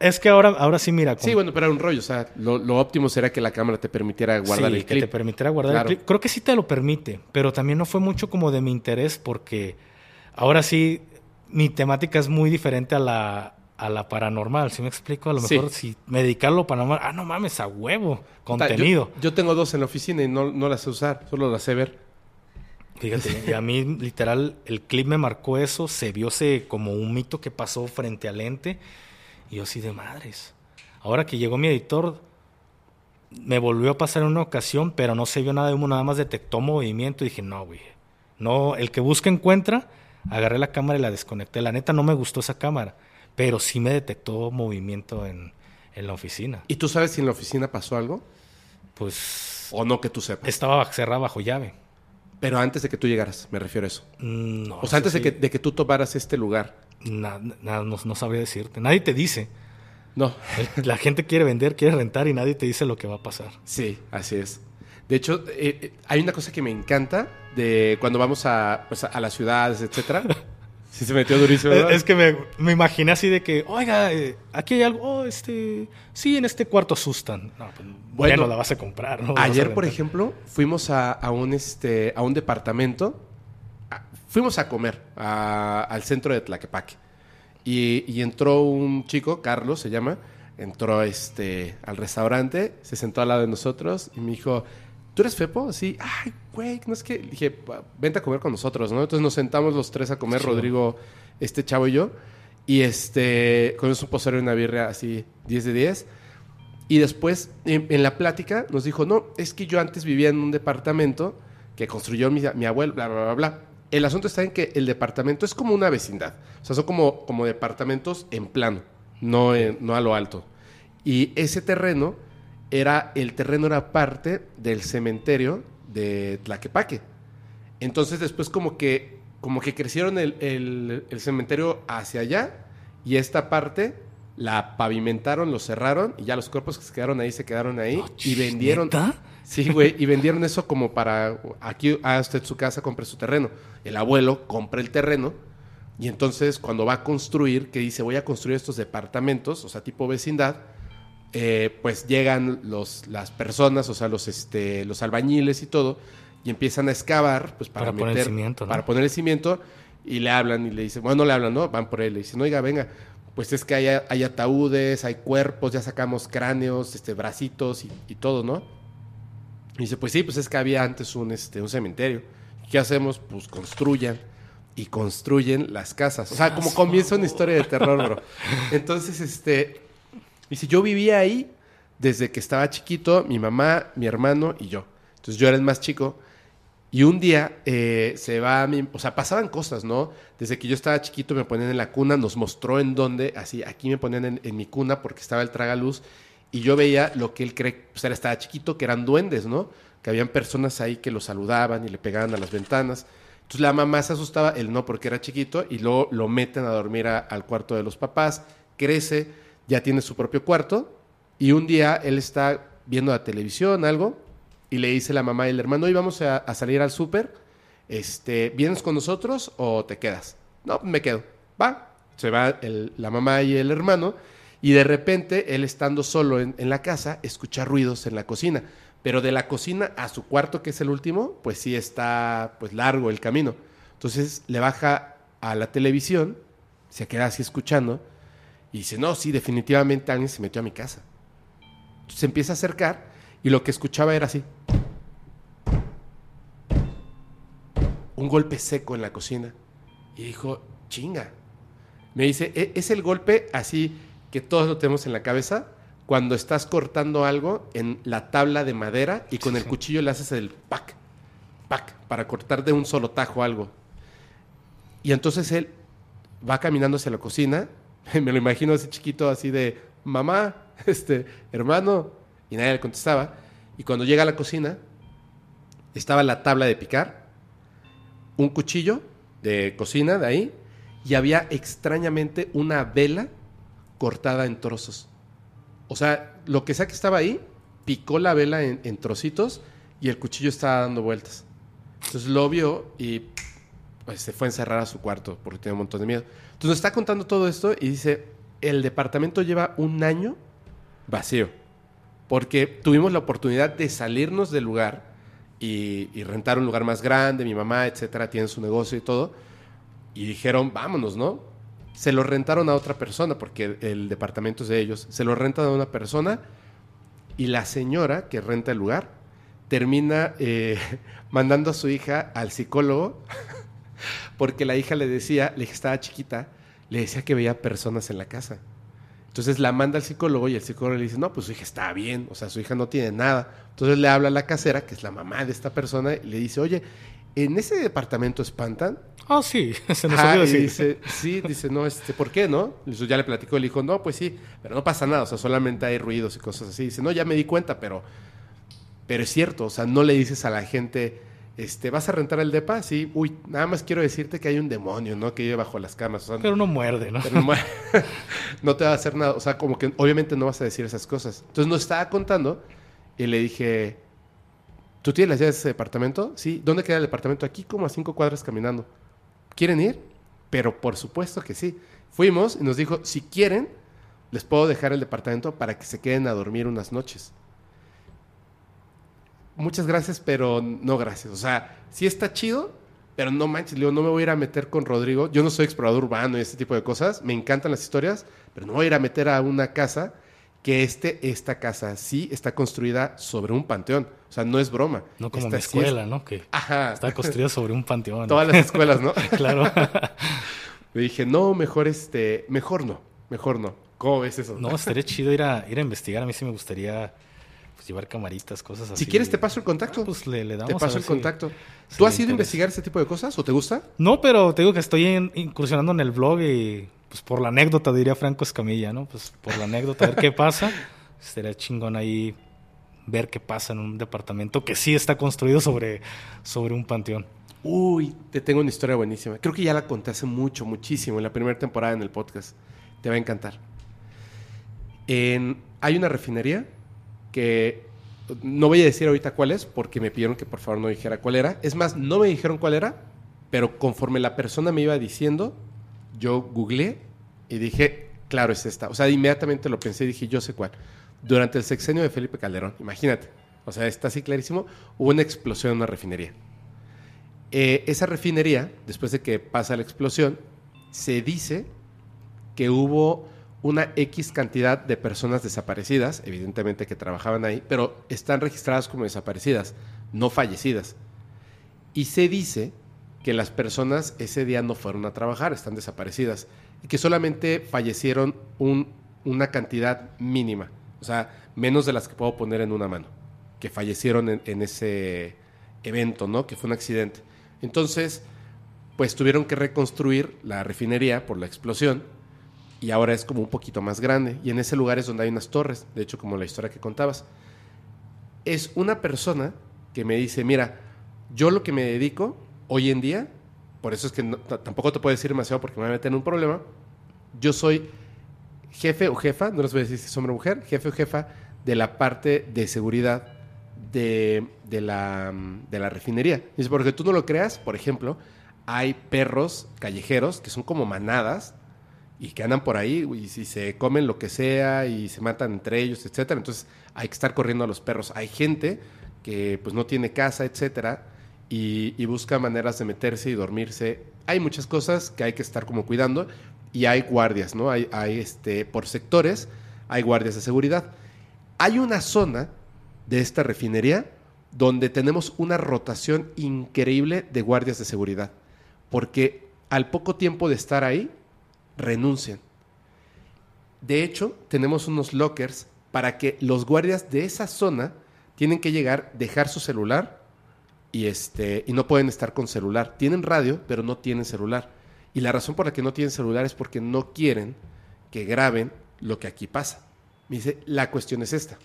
Es que ahora, ahora sí, mira. Sí, bueno, pero era un rollo. O sea, lo, lo óptimo será que la cámara te permitiera guardar sí, el que clip. te permitiera guardar Claro. el clip. Creo que sí te lo permite, pero también no fue mucho como de mi interés porque ahora sí mi temática es muy diferente a la, a la paranormal. ¿Sí me explico? A lo Sí. mejor si me dedicar a lo paranormal, ah, no mames, a huevo, contenido. Yo, yo tengo dos en la oficina y no, no las sé usar, solo las sé ver. Fíjate, y a mí literal el clip me marcó eso, se vio ese como un mito que pasó frente al ente y yo así de madres. Ahora que llegó mi editor, me volvió a pasar en una ocasión, pero no se vio nada de humo, nada más detectó movimiento y dije, no, güey, no, el que busca encuentra, agarré la cámara y la desconecté. La neta no me gustó esa cámara, pero sí me detectó movimiento en, en la oficina. ¿Y tú sabes si en la oficina pasó algo? Pues O no que tú sepas. estaba cerrada bajo llave. Pero antes de que tú llegaras, me refiero a eso. Mm, No, o sea, antes de, que, sí. de que tú tomaras este lugar. Na- na- no, no sabría decirte. Nadie te dice. No. La gente quiere vender, quiere rentar y nadie te dice lo que va a pasar. Sí, así es. De hecho, eh, eh, hay una cosa que me encanta de cuando vamos a, pues, a las ciudades, etcétera. Sí se metió durísimo. ¿verdad? Es que me, me imaginé así de que, oiga, eh, aquí hay algo, oh, este, sí, en este cuarto asustan. No, pues, bueno, la vas a comprar, Ayer, por ejemplo, fuimos a, a un este a un departamento. Fuimos a comer a- al centro de Tlaquepaque. Y, y entró un chico, Carlos se llama, entró este al restaurante, se sentó al lado de nosotros y me dijo, ¿tú eres Fepo? Sí, ay, güey, no es que. Le dije, "Va, vente a comer con nosotros, ¿no? Entonces nos sentamos los tres a comer. Rodrigo, este chavo y yo. Y este, comimos un pozole y una birria así, 10 de 10. Y después, en, en la plática, nos dijo, no, es que yo antes vivía en un departamento que construyó mi, mi abuelo, bla, bla, bla, bla. El asunto está en que el departamento es como una vecindad. O sea, son como, como departamentos en plano, no, en- no a lo alto. Y ese terreno era, el terreno era parte del cementerio de Tlaquepaque. Entonces después como que, como que crecieron el, el- el cementerio hacia allá y esta parte la pavimentaron, lo cerraron y ya los cuerpos que se quedaron ahí se quedaron ahí y vendieron... ¿Neta? Sí, güey, y vendieron eso como para, aquí a usted su casa, compre su terreno. El abuelo compra el terreno y entonces cuando va a construir, que dice, voy a construir estos departamentos, o sea, tipo vecindad, eh, pues llegan los, las personas, o sea, los, este, los albañiles y todo, y empiezan a excavar, pues para, Para poner el meter- cimiento, ¿no? Para poner el cimiento, y le hablan y le dicen, bueno, no le hablan, ¿no? Van por él, le dicen, oiga, venga, pues es que hay, hay ataúdes, hay cuerpos, ya sacamos cráneos, este, bracitos y, y todo, ¿no? Y dice, pues sí, pues es que había antes un, este, un cementerio. ¿Qué hacemos? Pues construyan. Y construyen las casas. O sea, como comienza una historia de terror, bro. Entonces, este, dice, yo vivía ahí desde que estaba chiquito, mi mamá, mi hermano y yo. Entonces yo era el más chico. Y un día eh, se va a mi... O sea, pasaban cosas, ¿no? Desde que yo estaba chiquito me ponían en la cuna, nos mostró en dónde, así, aquí me ponían en, en mi cuna porque estaba el tragaluz. Y yo veía lo que él cree, pues él estaba chiquito, que eran duendes, ¿no? Que habían personas ahí que lo saludaban y le pegaban a las ventanas. Entonces la mamá se asustaba, él no porque era chiquito, y luego lo meten a dormir a- al cuarto de los papás, crece, ya tiene su propio cuarto, y un día él está viendo la televisión, algo, y le dice la mamá y el hermano, hoy vamos a, a salir al súper, este, ¿vienes con nosotros o te quedas? No, me quedo. Va. Se va el- la mamá y el hermano, y de repente, él estando solo en, la casa, escucha ruidos en la cocina. Pero de la cocina a su cuarto, que es el último, pues sí está pues largo el camino. Entonces le baja a la televisión, se queda así escuchando, y dice, no, sí, definitivamente alguien se metió a mi casa. Se empieza a acercar, y lo que escuchaba era así. Un golpe seco en la cocina. Y dijo, chinga. Me dice, "E- es el golpe así que todos lo tenemos en la cabeza cuando estás cortando algo en la tabla de madera y con el cuchillo le haces el pac, pac, para cortar de un solo tajo algo. Y entonces él va caminando hacia la cocina, me lo imagino así chiquito, así de, mamá, este, hermano, y nadie le contestaba. Y cuando llega a la cocina, estaba la tabla de picar, un cuchillo de cocina de ahí, y había extrañamente una vela cortada en trozos. O sea, lo que sea que estaba ahí, picó la vela en, trocitos y el cuchillo estaba dando vueltas. Entonces lo vio y pues, se fue a encerrar a su cuarto porque tenía un montón de miedo. Entonces nos está contando todo esto y dice, el departamento lleva un año vacío. Porque tuvimos la oportunidad de salirnos del lugar y rentar un lugar más grande. Mi mamá, etcétera, tiene su negocio y todo. Y dijeron, vámonos, ¿no? Se lo rentaron a otra persona porque el, departamento es de ellos. Se lo rentan a una persona y la señora que renta el lugar termina eh, mandando a su hija al psicólogo porque la hija le decía, hija estaba chiquita, le decía que veía personas en la casa. Entonces la manda al psicólogo y el psicólogo le dice, no, pues su hija está bien, o sea, su hija no tiene nada. Entonces le habla a la casera, que es la mamá de esta persona, y le dice, oye, ¿en ese departamento espantan? Ah, sí, se nos Ah, olvidó dice, sí, dice, no, este, ¿por qué no? Eso ya le platicó, le dijo, no, pues sí, pero no pasa nada, o sea, solamente hay ruidos y cosas así. Dice, no, ya me di cuenta, pero, pero es cierto, o sea, no le dices a la gente, este, ¿vas a rentar el depa? Sí, uy, nada más quiero decirte que hay un demonio, ¿no? Que vive bajo las camas, o sea, Pero no muerde, ¿no? pero no, no te va a hacer nada, o sea, como que obviamente no vas a decir esas cosas. Entonces nos estaba contando y le dije, ¿tú tienes las llaves de ese departamento? Sí, ¿dónde queda el departamento? Aquí como a cinco cuadras caminando. ¿Quieren ir? Pero por supuesto que sí. Fuimos y nos dijo, si quieren, les puedo dejar el departamento para que se queden a dormir unas noches. Muchas gracias, pero no gracias. O sea, sí está chido, pero no manches, le digo, no me voy a ir a meter con Rodrigo. Yo no soy explorador urbano y este tipo de cosas. Me encantan las historias, pero no voy a ir a meter a una casa que este, esta casa sí está construida sobre un panteón. O sea, no es broma. No como Esta mi sí es- escuela, ¿no? Que Ajá. está construida sobre un panteón. Todas las escuelas, ¿no? claro. Le dije, no, mejor este, mejor no, mejor no. ¿Cómo ves eso? No, estaría chido ir a, ir a investigar. A mí sí me gustaría pues, llevar camaritas, cosas así. si quieres te paso el contacto. Ah, pues le, le damos te paso el si- contacto. si ¿Tú has ido a investigar este tipo de cosas o te gusta? No, pero te digo que estoy en- incursionando en el blog y pues por la anécdota diría Franco Escamilla, ¿no? Pues por la anécdota, a ver qué pasa. Sería chingón ahí ver qué pasa en un departamento que sí está construido sobre, sobre un panteón. Uy, te tengo una historia buenísima. Creo que ya la conté hace mucho, muchísimo, en la primera temporada en el podcast. Te va a encantar. En- hay una refinería que no voy a decir ahorita cuál es porque me pidieron que por favor no dijera cuál era. Es más, no me dijeron cuál era, pero conforme la persona me iba diciendo, yo googleé y dije, claro, es esta. O sea, inmediatamente lo pensé y dije, yo sé cuál. Durante el sexenio de Felipe Calderón, imagínate. O sea, está así clarísimo, hubo una explosión en una refinería. Eh, esa refinería, después de que pasa la explosión, se dice que hubo una X cantidad de personas desaparecidas, evidentemente que trabajaban ahí, pero están registradas como desaparecidas, no fallecidas. Y se dice que las personas ese día no fueron a trabajar, están desaparecidas, y que solamente fallecieron un- una cantidad mínima, o sea, menos de las que puedo poner en una mano, que fallecieron en, en ese evento, ¿no? Que fue un accidente. Entonces, pues tuvieron que reconstruir la refinería por la explosión y ahora es como un poquito más grande. Y en ese lugar es donde hay unas torres, de hecho, como la historia que contabas. Es una persona que me dice, mira, yo lo que me dedico hoy en día, por eso es que tampoco te puedo decir demasiado porque me voy a meter en un problema, yo soy jefe o jefa, no les voy a decir si es hombre o mujer, jefe o jefa de la parte de seguridad de, de la, de la refinería. Dice, porque tú no lo creas, por ejemplo, hay perros callejeros que son como manadas y que andan por ahí y si se comen lo que sea y se matan entre ellos, etcétera. Entonces hay que estar corriendo a los perros. Hay gente que pues no tiene casa, etcétera, y, busca maneras de meterse y dormirse. Hay muchas cosas que hay que estar como cuidando y hay guardias, ¿no? Hay, hay este, por sectores, hay guardias de seguridad. Hay una zona de esta refinería donde tenemos una rotación increíble de guardias de seguridad, porque al poco tiempo de estar ahí, renuncian. De hecho, tenemos unos lockers para que los guardias de esa zona tienen que llegar, dejar su celular y, este, y no pueden estar con celular. Tienen radio, pero no tienen celular. Y la razón por la que no tienen celular es porque no quieren que graben lo que aquí pasa. Me dice, la cuestión es esta.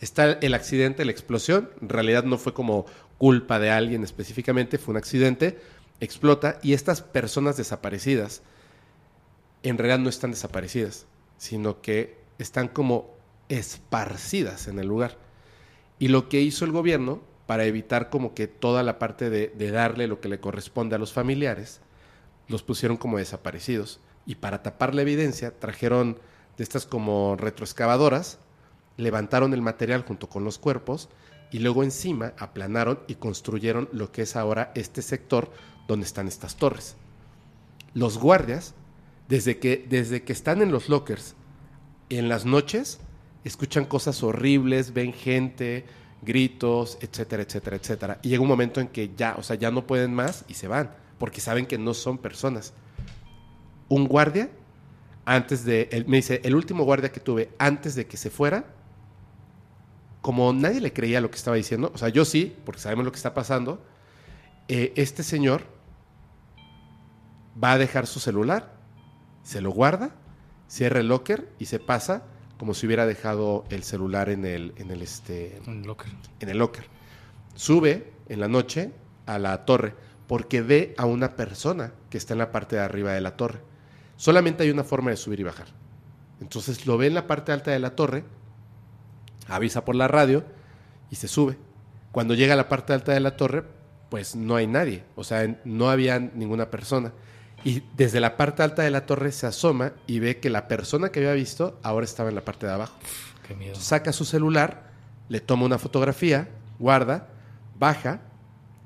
Está el accidente, la explosión. En realidad no fue como culpa de alguien específicamente, fue un accidente. Explota y estas personas desaparecidas en realidad no están desaparecidas, sino que están como esparcidas en el lugar. Y lo que hizo el gobierno para evitar como que toda la parte de, darle lo que le corresponde a los familiares, los pusieron como desaparecidos. y para tapar la evidencia trajeron de estas como retroexcavadoras, levantaron el material junto con los cuerpos y luego encima aplanaron y construyeron lo que es ahora este sector donde están estas torres. Los guardias, desde que, desde que están en los lockers, en las noches, escuchan cosas horribles, ven gente, gritos, etcétera, etcétera, etcétera. Y llega un momento en que ya, o sea, ya no pueden más y se van, porque saben que no son personas. Un guardia, antes de, él me dice, el último guardia que tuve antes de que se fuera, como nadie le creía lo que estaba diciendo, o sea, yo sí, porque sabemos lo que está pasando, eh, este señor va a dejar su celular, se lo guarda, cierra el locker y se pasa como si hubiera dejado el celular en el, en el, este, Un locker. en el locker. Sube en la noche a la torre porque ve a una persona que está en la parte de arriba de la torre. Solamente hay una forma de subir y bajar. Entonces lo ve en la parte alta de la torre, avisa por la radio y se sube. Cuando llega a la parte alta de la torre, pues no hay nadie, o sea, no había ninguna persona. Y desde la parte alta de la torre se asoma y ve que la persona que había visto ahora estaba en la parte de abajo Qué miedo. saca su celular, le toma una fotografía, guarda, baja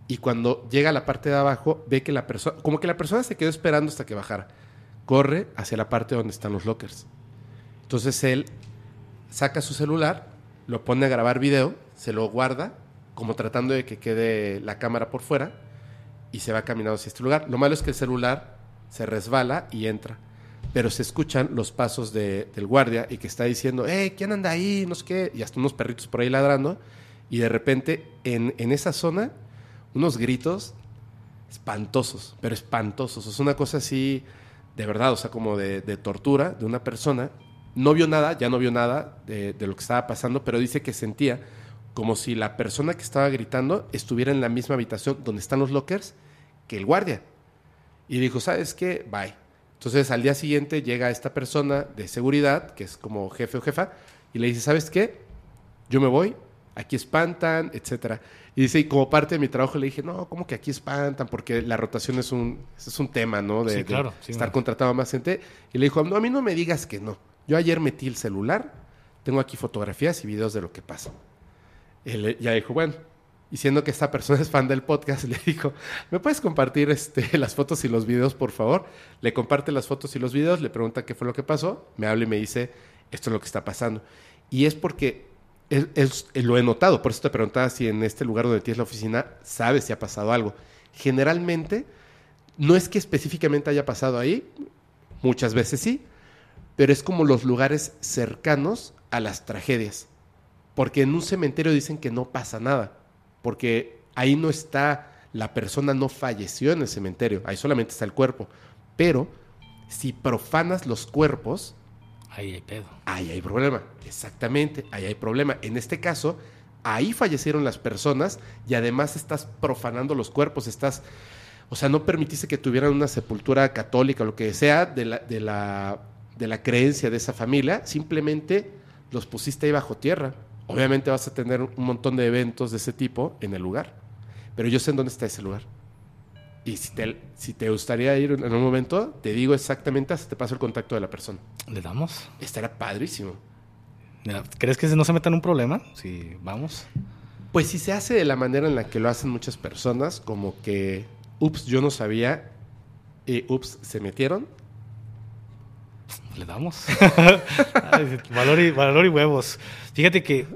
y cuando llega a la parte de abajo ve que la persona, como que la persona se quedó esperando hasta que bajara, corre hacia la parte donde están los lockers. Entonces él saca su celular, lo pone a grabar video, se lo guarda, como tratando de que quede la cámara por fuera y se va caminando hacia este lugar. Lo malo es que el celular se resbala y entra. Pero se escuchan los pasos de- del guardia y que está diciendo, eh, ¿quién anda ahí? No sé qué, y hasta unos perritos por ahí ladrando, y de repente en, en esa zona, unos gritos espantosos, pero espantosos, es una cosa así, de verdad, o sea, como de, de tortura de una persona, no vio nada, ya no vio nada de, de lo que estaba pasando, pero dice que sentía como si la persona que estaba gritando estuviera en la misma habitación donde están los lockers que el guardia. Y dijo, ¿sabes qué? Bye. Entonces al día siguiente llega esta persona de seguridad, que es como jefe o jefa, y le dice, ¿sabes qué? Yo me voy, aquí espantan, etcétera. Y dice, y como parte de mi trabajo le dije, no, ¿cómo que aquí espantan? Porque la rotación es un, es un tema, ¿no? De, Sí, de claro, sí, estar no. contratando a más gente. Y le dijo, no, a mí no me digas que no. Yo ayer metí el celular, tengo aquí fotografías y videos de lo que pasa. Él ya dijo, bueno, y siendo que esta persona es fan del podcast, le dijo, ¿me puedes compartir este, las fotos y los videos, por favor? Le comparte las fotos y los videos, le pregunta qué fue lo que pasó, me habla y me dice, esto es lo que está pasando. Y es porque es- lo he notado, por eso te preguntaba si en este lugar donde tienes la oficina sabes si ha pasado algo. Generalmente, no es que específicamente haya pasado ahí, muchas veces sí, pero es como los lugares cercanos a las tragedias. Porque en un cementerio dicen que no pasa nada, porque ahí no está, la persona no falleció en el cementerio, ahí solamente está el cuerpo. Pero si profanas los cuerpos, Ahí hay pedo. ahí hay problema. Exactamente, ahí hay problema. En este caso, ahí fallecieron las personas y además estás profanando los cuerpos, estás, o sea, no permitiste que tuvieran una sepultura católica o lo que sea de la, de la, de la creencia de esa familia, simplemente los pusiste ahí bajo tierra. Obviamente vas a tener un montón de eventos de ese tipo en el lugar, pero yo sé en dónde está ese lugar. Y si te, si te gustaría ir en un momento, te digo exactamente, hasta te paso el contacto de la persona. ¿Le damos? Estará padrísimo. ¿Crees que no se meta en un problema? Si vamos. Pues si se hace de la manera en la que lo hacen muchas personas, como que, ups, yo no sabía, y ups, se metieron. Le damos. Ay, valor, y, valor y huevos. Fíjate que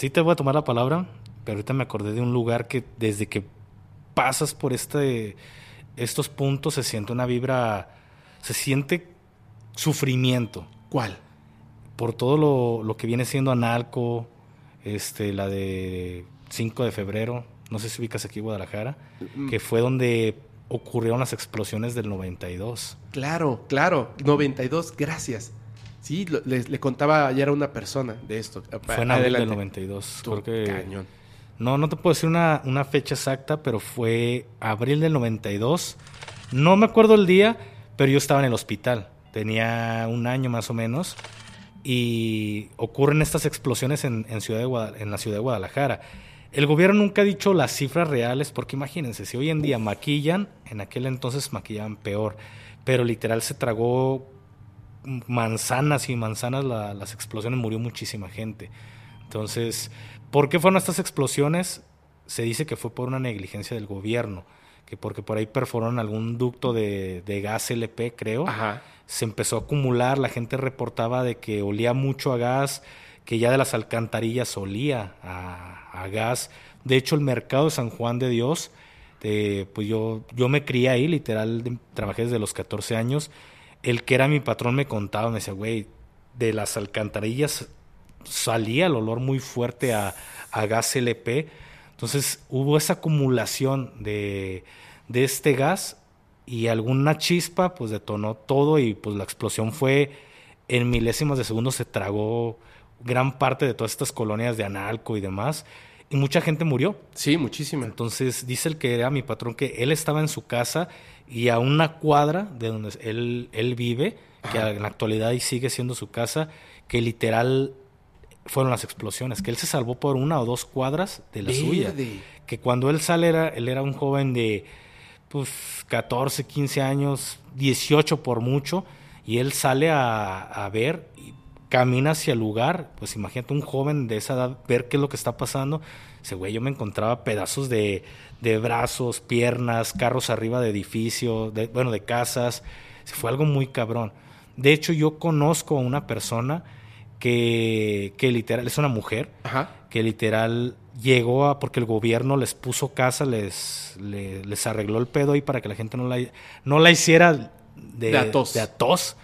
sí te voy a tomar la palabra, pero ahorita me acordé de un lugar que desde que pasas por este, estos puntos se siente una vibra, se siente sufrimiento ¿Cuál? por todo lo, lo que viene siendo Analco, este, la de 5 de febrero, no sé si ubicas aquí Guadalajara, que fue donde ocurrieron las explosiones del 92. Claro, claro, 92, gracias. Sí, lo- le, le contaba ayer a una persona de esto. Fue en abril del Adelante. 92. Estuvo Creo que- cañón. No, no te puedo decir una, una fecha exacta, pero fue abril del 92. No me acuerdo el día, pero yo estaba en el hospital. Tenía un año más o menos. Y ocurren estas explosiones en, en ciudad de Guada- en la ciudad de Guadalajara. El gobierno nunca ha dicho las cifras reales, porque imagínense, si hoy en día maquillan, en aquel entonces maquillaban peor. pero literal se tragó manzanas y manzanas la- las explosiones, murió muchísima gente. Entonces, ¿por qué fueron estas explosiones? Se dice que fue por una negligencia del gobierno, que porque por ahí perforaron algún ducto de, de gas LP, creo. Ajá. Se empezó a acumular, la gente reportaba de que olía mucho a gas, que ya de las alcantarillas olía a, a gas. De hecho, el mercado de San Juan de Dios, eh, pues yo, yo me crié ahí, literal, de- trabajé desde los 14 años. El que era mi patrón me contaba, me decía, güey, de las alcantarillas salía el olor muy fuerte a, gas LP. Entonces hubo esa acumulación de, de este gas y alguna chispa pues detonó todo y pues la explosión fue en milésimas de segundo se tragó gran parte de todas estas colonias de Analco y demás y mucha gente murió. Sí, muchísima. Entonces dice el que era mi patrón que él estaba en su casa y a una cuadra de donde él, él vive, que en la actualidad ahí sigue siendo su casa, que literal fueron las explosiones, que él se salvó por una o dos cuadras de la suya. Que cuando él sale, era, él era un joven de pues 14, 15 años, 18 por mucho, y él sale a, a ver y camina hacia el lugar, pues imagínate un joven de esa edad ver qué es lo que está pasando. Ese güey, yo me encontraba pedazos de, de brazos, piernas, carros arriba de edificios, de, bueno, de casas. Fue algo muy cabrón. De hecho, yo conozco a una persona que, que literal es una mujer Ajá. que literal llegó a porque el gobierno les puso casa, les, le- les arregló el pedo ahí para que la gente no la, no la hiciera de, De de a tos.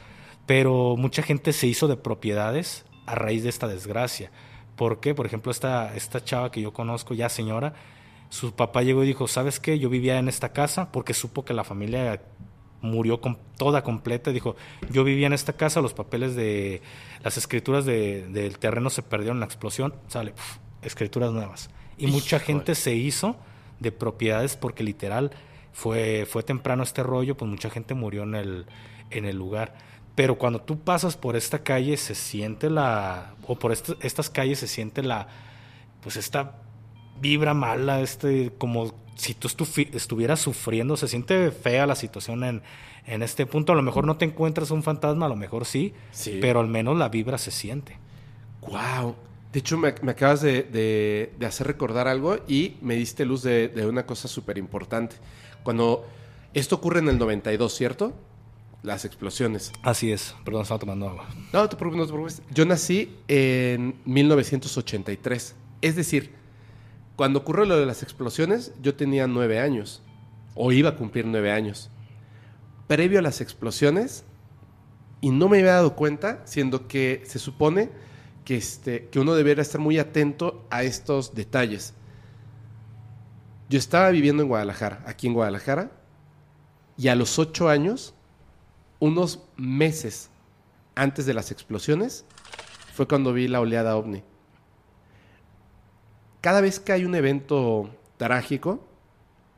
Pero mucha gente se hizo de propiedades a raíz de esta desgracia. ¿Por qué? Por ejemplo, esta, esta chava que yo conozco, ya señora, su papá llegó y dijo, ¿sabes qué? Yo vivía en esta casa porque supo que la familia murió con, toda completa. Dijo, yo vivía en esta casa, los papeles de las escrituras de- del terreno se perdieron en la explosión, sale, pf, escrituras nuevas. Y mucha gente se hizo de propiedades porque literal fue, fue temprano este rollo, pues mucha gente murió en el, en el lugar. Pero cuando tú pasas por esta calle se siente la, o por est- estas calles se siente la, pues esta vibra mala, este, como si tú estu- estuvieras sufriendo, se siente fea la situación en, en este punto. A lo mejor no te encuentras un fantasma, a lo mejor sí, Sí. pero al menos la vibra se siente. Wow. De hecho, me, me acabas de, de- de hacer recordar algo y me diste luz de, de una cosa súper importante. Cuando esto ocurre en el 92, ¿cierto? Las explosiones. Así es, perdón, estaba tomando agua. No, no te preocupes, no te preocupes. Yo nací en 1983. Es decir, cuando ocurrió lo de las explosiones, yo tenía nueve años. O iba a cumplir nueve años. Previo a las explosiones, y no me había dado cuenta, siendo que se supone que, este, que uno debería estar muy atento a estos detalles. Yo estaba viviendo en Guadalajara, aquí en Guadalajara, y a los ocho años, unos meses antes de las explosiones, fue cuando vi la oleada ovni. Cada vez que hay un evento trágico,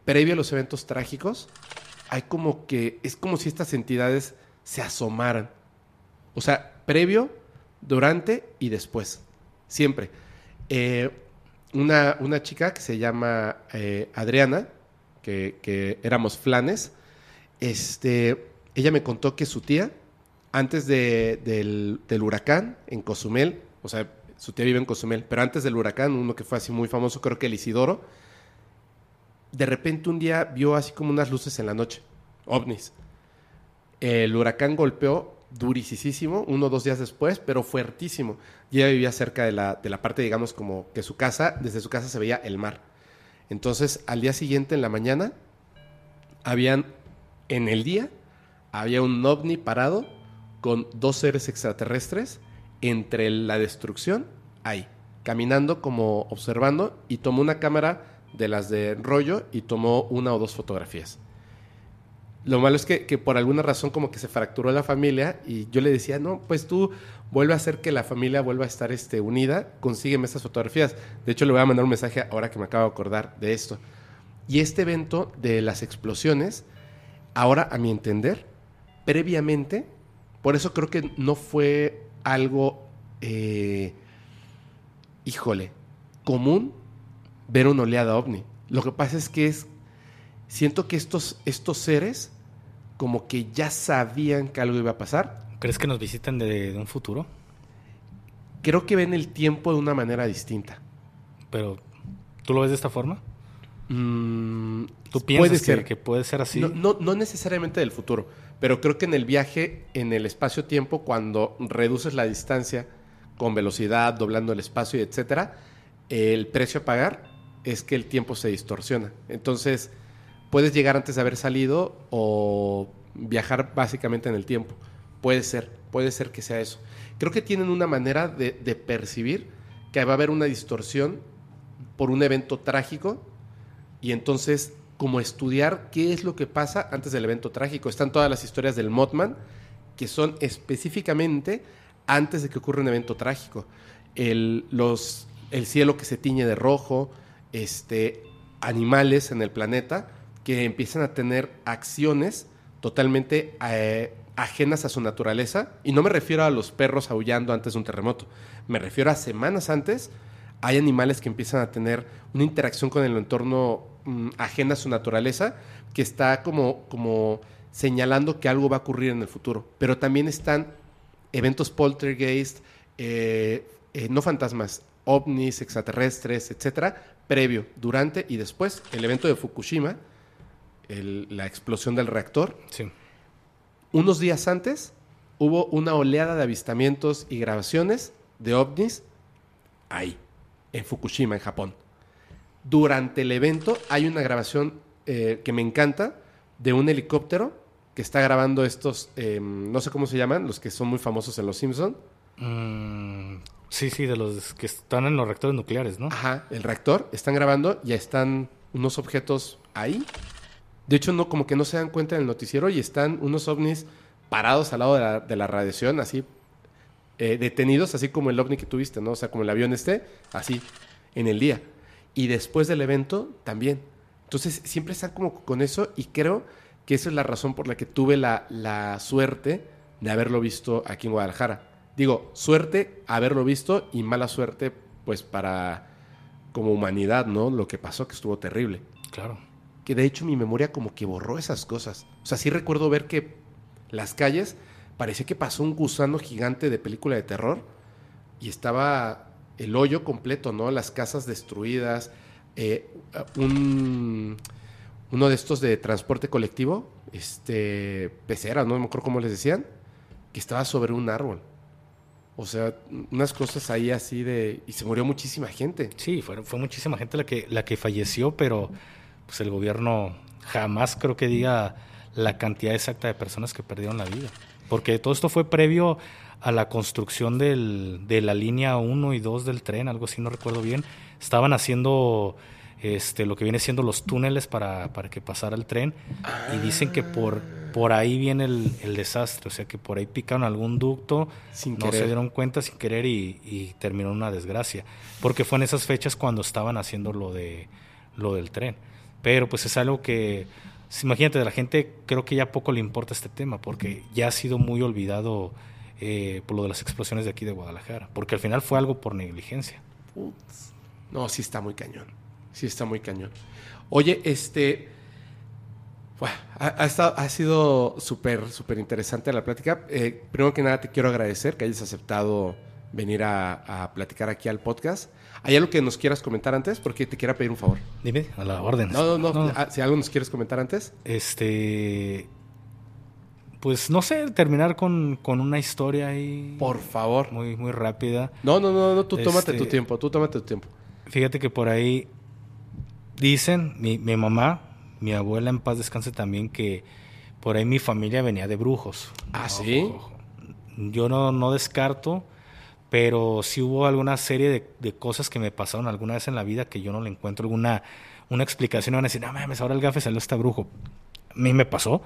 previo a los eventos trágicos, hay como que es como si estas entidades se asomaran. O sea, previo, durante y después. Siempre. Eh, una, una chica que se llama eh, Adriana, que, que éramos flanes, este, ella me contó que su tía, antes de- del, del huracán en Cozumel, o sea, su tía vive en Cozumel, pero antes del huracán, uno que fue así muy famoso, creo que el Isidoro, de repente un día vio así como unas luces en la noche, ovnis. El huracán golpeó durisísimo, uno o dos días después, pero fuertísimo. Y ella vivía cerca de la, de la parte, digamos, como que su casa, desde su casa se veía el mar. Entonces, al día siguiente, en la mañana, habían, en el día, había un ovni parado con dos seres extraterrestres entre la destrucción, ahí, caminando como observando, y tomó una cámara de las de rollo y tomó una o dos fotografías. Lo malo es que, que por alguna razón como que se fracturó la familia y yo le decía, no, pues tú vuelve a hacer que la familia vuelva a estar este, unida, consígueme estas fotografías. De hecho, le voy a mandar un mensaje ahora que me acabo de acordar de esto. Y este evento de las explosiones, ahora a mi entender, previamente, por eso creo que no fue algo, eh, híjole, común ver una oleada ovni. Lo que pasa es que es, siento que estos, estos seres como que ya sabían que algo iba a pasar. ¿Crees que nos visiten de, de un futuro? Creo que ven el tiempo de una manera distinta. Pero, ¿tú lo ves de esta forma? Mm, ¿Tú piensas puede que, ser. que puede ser así? No, no, no necesariamente del futuro, pero creo que en el viaje, en el espacio-tiempo, cuando reduces la distancia con velocidad, doblando el espacio, etcétera, el precio a pagar es que el tiempo se distorsiona. Entonces, puedes llegar antes de haber salido o viajar básicamente en el tiempo. Puede ser, puede ser que sea eso. Creo que tienen una manera de, de percibir que va a haber una distorsión por un evento trágico y entonces como estudiar qué es lo que pasa antes del evento trágico. Están todas las historias del Mothman, que son específicamente antes de que ocurra un evento trágico. El, los, el cielo que se tiñe de rojo, este, animales en el planeta que empiezan a tener acciones totalmente eh, ajenas a su naturaleza. Y no me refiero a los perros aullando antes de un terremoto. Me refiero a semanas antes hay animales que empiezan a tener una interacción con el entorno mm, ajena a su naturaleza, que está como, como señalando que algo va a ocurrir en el futuro. Pero también están eventos poltergeist, eh, eh, no fantasmas, ovnis, extraterrestres, etcétera, previo, durante y después. El evento de Fukushima, el- la explosión del reactor, Sí. unos días antes hubo una oleada de avistamientos y grabaciones de ovnis ahí, en Fukushima, en Japón. Durante el evento hay una grabación eh, que me encanta de un helicóptero que está grabando estos, eh, no sé cómo se llaman, los que son muy famosos en Los Simpson. Mm, sí, sí, de los que están en los reactores nucleares, ¿no? Ajá, el reactor, están grabando, ya están unos objetos ahí. De hecho, no, como que no se dan cuenta en el noticiero y están unos ovnis parados al lado de la, de la radiación, así, eh, detenidos, así como el ovni que tuviste, ¿no? O sea, como el avión este, así, en el día. Y después del evento, también. Entonces, siempre están como con eso y creo que esa es la razón por la que tuve la, la suerte de haberlo visto aquí en Guadalajara. Digo, suerte haberlo visto y mala suerte, pues, para como humanidad, ¿no? Lo que pasó, que estuvo terrible. Claro. Que de hecho mi memoria como que borró esas cosas. O sea, sí recuerdo ver que las calles parecía que pasó un gusano gigante de película de terror y estaba el hoyo completo, ¿no? Las casas destruidas, eh, un, uno de estos de transporte colectivo, este, pecera, no me acuerdo cómo les decían, que estaba sobre un árbol. O sea, unas cosas ahí así de... Y se murió muchísima gente. Sí, fue, fue muchísima gente la que, la que falleció, pero pues el gobierno jamás creo que diga la cantidad exacta de personas que perdieron la vida. Porque todo esto fue previo a la construcción del, de la línea 1 y 2 del tren, algo así, no recuerdo bien. Estaban haciendo este, lo que viene siendo los túneles para, para que pasara el tren y dicen que por, por ahí viene el, el desastre, o sea que por ahí picaron algún ducto, Sin no se dieron cuenta sin querer y, y terminó una desgracia. Porque fue en esas fechas cuando estaban haciendo lo, de, lo del tren. Pero pues es algo que, imagínate, a la gente creo que ya poco le importa este tema, porque ya ha sido muy olvidado eh, por lo de las explosiones de aquí de Guadalajara, porque al final fue algo por negligencia. Putz. No, sí está muy cañón. Sí está muy cañón. Oye, este. ha, ha estado- ha sido súper, súper interesante la plática. Eh, primero que nada, te quiero agradecer que hayas aceptado venir a, a platicar aquí al podcast. ¿Hay algo que nos quieras comentar antes? Porque te quiero pedir un favor. Dime, a la orden. No, no, no. ah, Si algo nos quieres comentar antes. Este. Pues no sé, terminar con, con una historia ahí. Por favor. Muy, muy rápida. No, no, no, no. Tú tómate Este- tu tiempo. Tú tómate tu tiempo. Fíjate que por ahí dicen, mi, mi mamá, mi abuela en paz descanse también, que por ahí mi familia venía de brujos. ¿Ah, sí? Yo no, no descarto, pero sí hubo alguna serie de, de cosas que me pasaron alguna vez en la vida que yo no le encuentro alguna una explicación. Van a decir, no mames, ahora el gafe salió este brujo. A mí me pasó.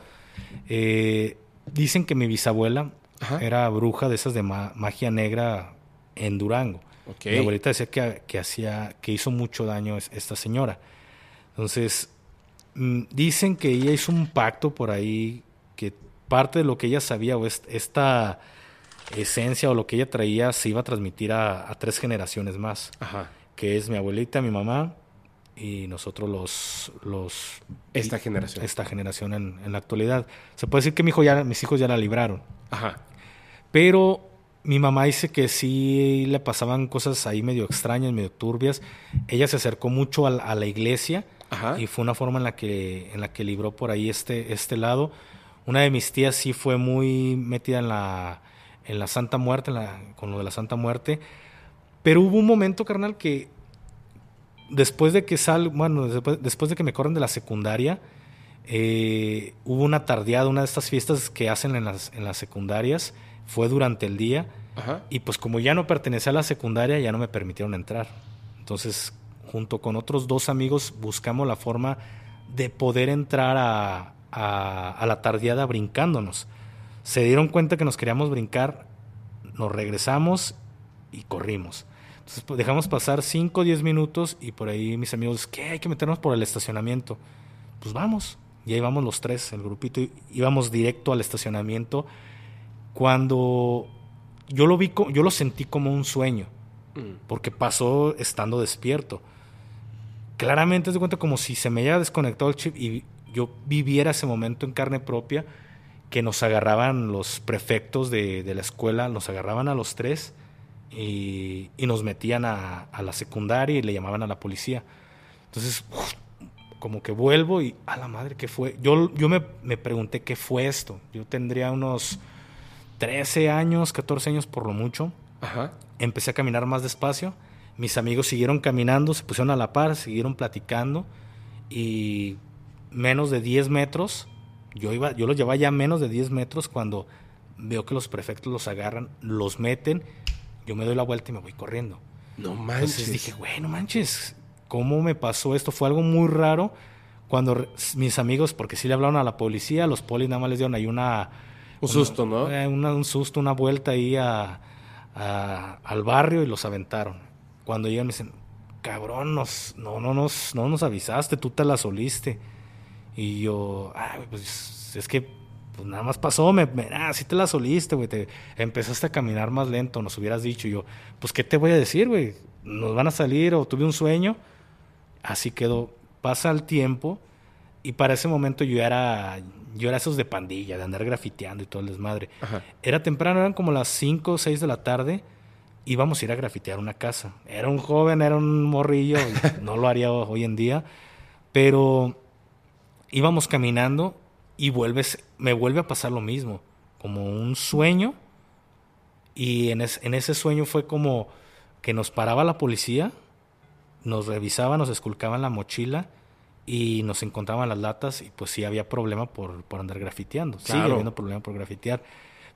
Eh, dicen que mi bisabuela Ajá. era bruja de esas de ma- magia negra en Durango. Mi abuelita decía que, que hacía, que hizo mucho daño es- esta señora. Entonces, mm, dicen que ella hizo un pacto por ahí, que parte de lo que ella sabía o est- esta esencia o lo que ella traía se iba a transmitir a, a tres generaciones más, Ajá. que es mi abuelita, mi mamá y nosotros los... los Esta generación. Esta generación en, en la actualidad. Se puede decir que mi hijo ya, mis hijos ya la libraron. Ajá. Pero mi mamá dice que sí le pasaban cosas ahí medio extrañas, medio turbias. Ella se acercó mucho a, la- a la iglesia Ajá. y fue una forma en la que en la que libró por ahí este este lado. Una de mis tías sí fue muy metida en la en la Santa Muerte, en la- con lo de la Santa Muerte. Pero hubo un momento, carnal, que después de que sal, bueno, después, después de que me corren de la secundaria, eh, hubo una tardeada, una de estas fiestas que hacen en las, en las secundarias, fue durante el día, Ajá. y pues como ya no pertenecía a la secundaria, ya no me permitieron entrar. Entonces, junto con otros dos amigos, buscamos la forma de poder entrar a, a- a la tardeada brincándonos. Se dieron cuenta que nos queríamos brincar, nos regresamos y corrimos. Entonces pues, dejamos pasar 5 o 10 minutos y por ahí mis amigos, ¿qué? Hay que meternos por el estacionamiento. Pues vamos. Y ahí vamos los tres, el grupito, y íbamos directo al estacionamiento. Cuando yo lo vi, yo lo sentí como un sueño, porque pasó estando despierto. Claramente es de cuenta como si se me haya desconectado el chip y yo viviera ese momento en carne propia, que nos agarraban los prefectos de, de la escuela, nos agarraban a los tres y, y nos metían a, a la secundaria y le llamaban a la policía. Entonces, como que vuelvo y a la madre, ¿qué fue? Yo, yo me, me pregunté qué fue esto. Yo tendría unos 13 años, 14 años por lo mucho. Ajá. Empecé a caminar más despacio. Mis amigos siguieron caminando, se pusieron a la par, siguieron platicando. Y menos de 10 metros, yo, iba, yo los llevaba ya menos de 10 metros cuando veo que los prefectos los agarran, los meten. Yo me doy la vuelta y me voy corriendo. No manches. Entonces dije, güey, no manches, ¿cómo me pasó esto? Fue algo muy raro cuando mis amigos, porque sí le hablaron a la policía, los polis nada más les dieron ahí una... Un susto, ¿no? eh, una- un susto, una vuelta ahí a- a- al barrio y los aventaron. Cuando llegan me dicen, cabrón, nos, no, no, nos, no nos avisaste, tú te la soliste. Y yo, ah, güey, pues es que pues nada más pasó, me, me ah, sí te la soliste, güey, te empezaste a caminar más lento, nos hubieras dicho. Y yo, pues, ¿qué te voy a decir, güey? Nos van a salir o tuve un sueño. Así quedó. Pasa el tiempo y para ese momento yo era, yo era esos de pandilla, de andar grafiteando y todo el desmadre. Ajá. Era temprano, eran como las 5 o 6 de la tarde. Íbamos a ir a grafitear una casa. Era un joven, era un morrillo, no lo haría hoy en día. Pero íbamos caminando y vuelves, me vuelve a pasar lo mismo, como un sueño. Y en, es- en ese sueño fue como que nos paraba la policía, nos revisaba, nos esculcaban la mochila y nos encontraban las latas y pues sí había problema por, por andar grafiteando. Sigue Claro. habiendo problema por grafitear.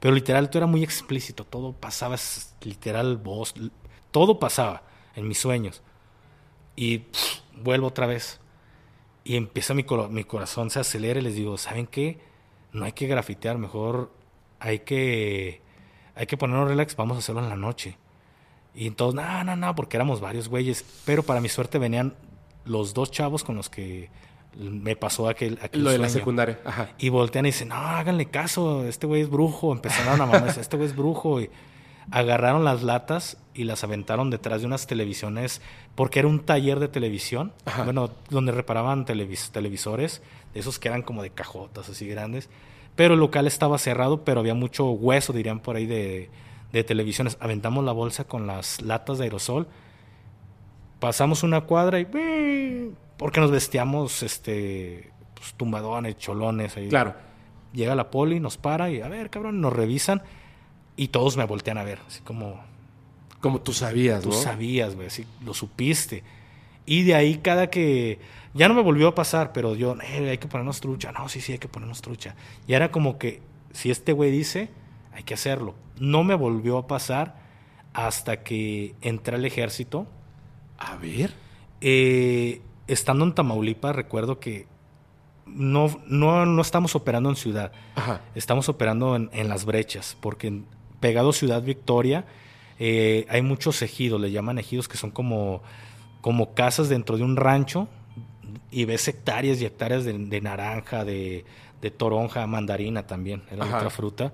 Pero literal, todo era muy explícito, todo pasaba, literal, voz, todo pasaba en mis sueños. Y pff, vuelvo otra vez. Y empieza mi, mi corazón, se acelera y les digo, ¿saben qué? No hay que grafitear, mejor hay que, hay que ponernos relax, vamos a hacerlo en la noche. Y entonces, no, no, no, porque éramos varios güeyes. Pero para mi suerte venían los dos chavos con los que me pasó aquel, aquel Lo de la secundaria. Ajá. Y voltean y dicen, no, háganle caso, este güey es brujo. Empezaron a mamar, este güey es brujo. Y agarraron las latas y las aventaron detrás de unas televisiones, porque era un taller de televisión, Ajá. bueno, donde reparaban televis- televisores, de esos que eran como de cajotas así grandes. Pero el local estaba cerrado, pero había mucho hueso, dirían por ahí, de, de televisiones. Aventamos la bolsa con las latas de aerosol, pasamos una cuadra y... Porque nos vestíamos este, pues, tumbadones, cholones. Ahí. Claro. Llega la poli, nos para y, a ver, cabrón, nos revisan y todos me voltean a ver, así como, Como tú sabías, tú ¿no? sabías, güey, así lo supiste. Y de ahí cada que, ya no me volvió a pasar, pero yo, eh, hay que ponernos trucha, no, sí, sí, hay que ponernos trucha. Y era como que, si este güey dice, hay que hacerlo. No me volvió a pasar hasta que entré al ejército. A ver. Eh, estando en Tamaulipas, recuerdo que no, no, no estamos operando en ciudad. Ajá. Estamos operando en, en las brechas, porque pegado Ciudad Victoria eh, hay muchos ejidos, le llaman ejidos que son como, como casas dentro de un rancho y ves hectáreas y hectáreas de, de naranja, de, de toronja, mandarina también, era Ajá. otra fruta.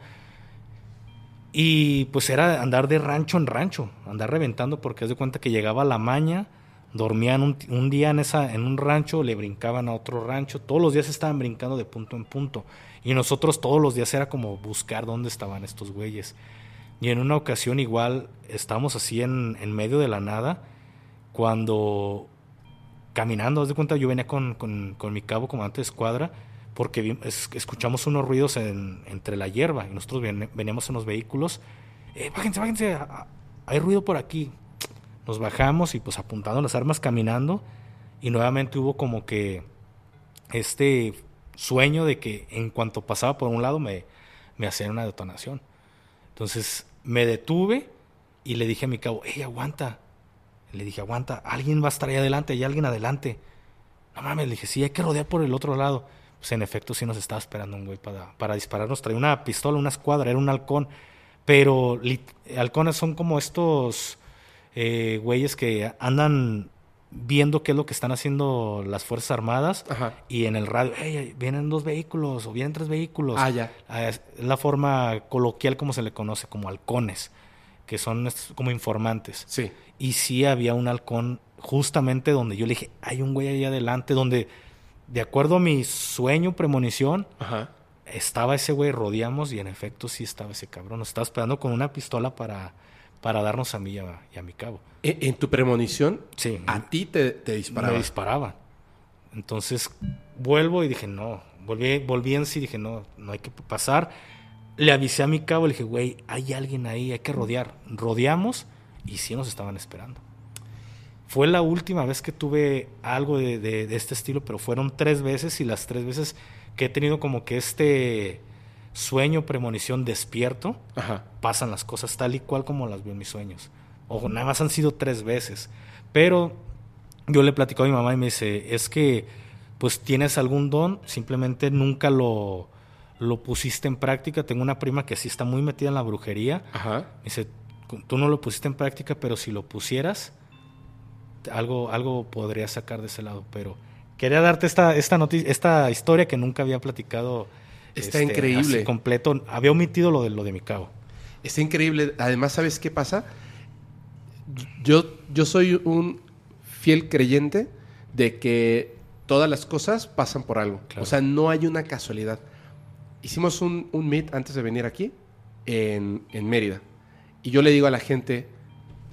Y pues era andar de rancho en rancho, andar reventando porque haz de cuenta que llegaba la maña, dormían un, un día en, esa, en un rancho, le brincaban a otro rancho, todos los días estaban brincando de punto en punto. Y nosotros todos los días era como buscar dónde estaban estos güeyes. Y en una ocasión igual estábamos así en, en medio de la nada, cuando caminando, haz de cuenta, yo venía con, con, con mi cabo comandante de escuadra, porque vi- es- escuchamos unos ruidos en- entre la hierba, y nosotros ven- veníamos en los vehículos, eh, bájense, bájense, hay ruido por aquí. Nos bajamos y pues apuntando las armas caminando, y nuevamente hubo como que este sueño de que en cuanto pasaba por un lado me, me hacían una detonación. Entonces me detuve y le dije a mi cabo, hey, aguanta. Le dije, aguanta, alguien va a estar ahí adelante, hay alguien adelante. No mames, le dije, sí, hay que rodear por el otro lado. Pues en efecto sí nos estaba esperando un güey para, para dispararnos. Traía una pistola, una escuadra, era un halcón. Pero halcones son como estos eh, güeyes que andan viendo qué es lo que están haciendo las Fuerzas Armadas Ajá. y en el radio, hey, vienen dos vehículos o vienen tres vehículos. Ah, ya. Ah, Es la forma coloquial como se le conoce, como halcones, que son como informantes. Sí. Y sí había un halcón justamente donde yo le dije, hay un güey ahí adelante, donde de acuerdo a mi sueño, premonición, Ajá. estaba ese güey, rodeamos y en efecto sí estaba ese cabrón. Nos estaba esperando con una pistola para, para darnos a mí y a, y a mi cabo. E- En, tu premonición, Sí. a ti te, te disparaba. Me disparaba. Entonces vuelvo y dije, no. Volví, volví en sí y dije, no, no hay que pasar. Le avisé a mi cabo, le dije, güey, hay alguien ahí, hay que rodear. Rodeamos y sí nos estaban esperando. Fue la última vez que tuve algo de, de- de este estilo, pero fueron tres veces y las tres veces que he tenido como que este sueño, premonición despierto, Ajá. pasan las cosas tal y cual como las veo en mis sueños. Ojo, nada más han sido tres veces. Pero yo le platico a mi mamá y me dice, es que pues tienes algún don, simplemente nunca lo, lo pusiste en práctica. Tengo una prima que sí está muy metida en la brujería. Ajá. Me dice, tú no lo pusiste en práctica, pero si lo pusieras, algo, algo podría sacar de ese lado. Pero quería darte esta, esta, noticia, esta historia que nunca había platicado. Está este, increíble. así completo. Había omitido lo de, lo de mi cabo. Está increíble. Además, ¿sabes qué pasa? Yo, yo soy un fiel creyente de que todas las cosas pasan por algo. Claro. O sea, no hay una casualidad. Hicimos un, un meet antes de venir aquí en, en Mérida. Y yo le digo a la gente,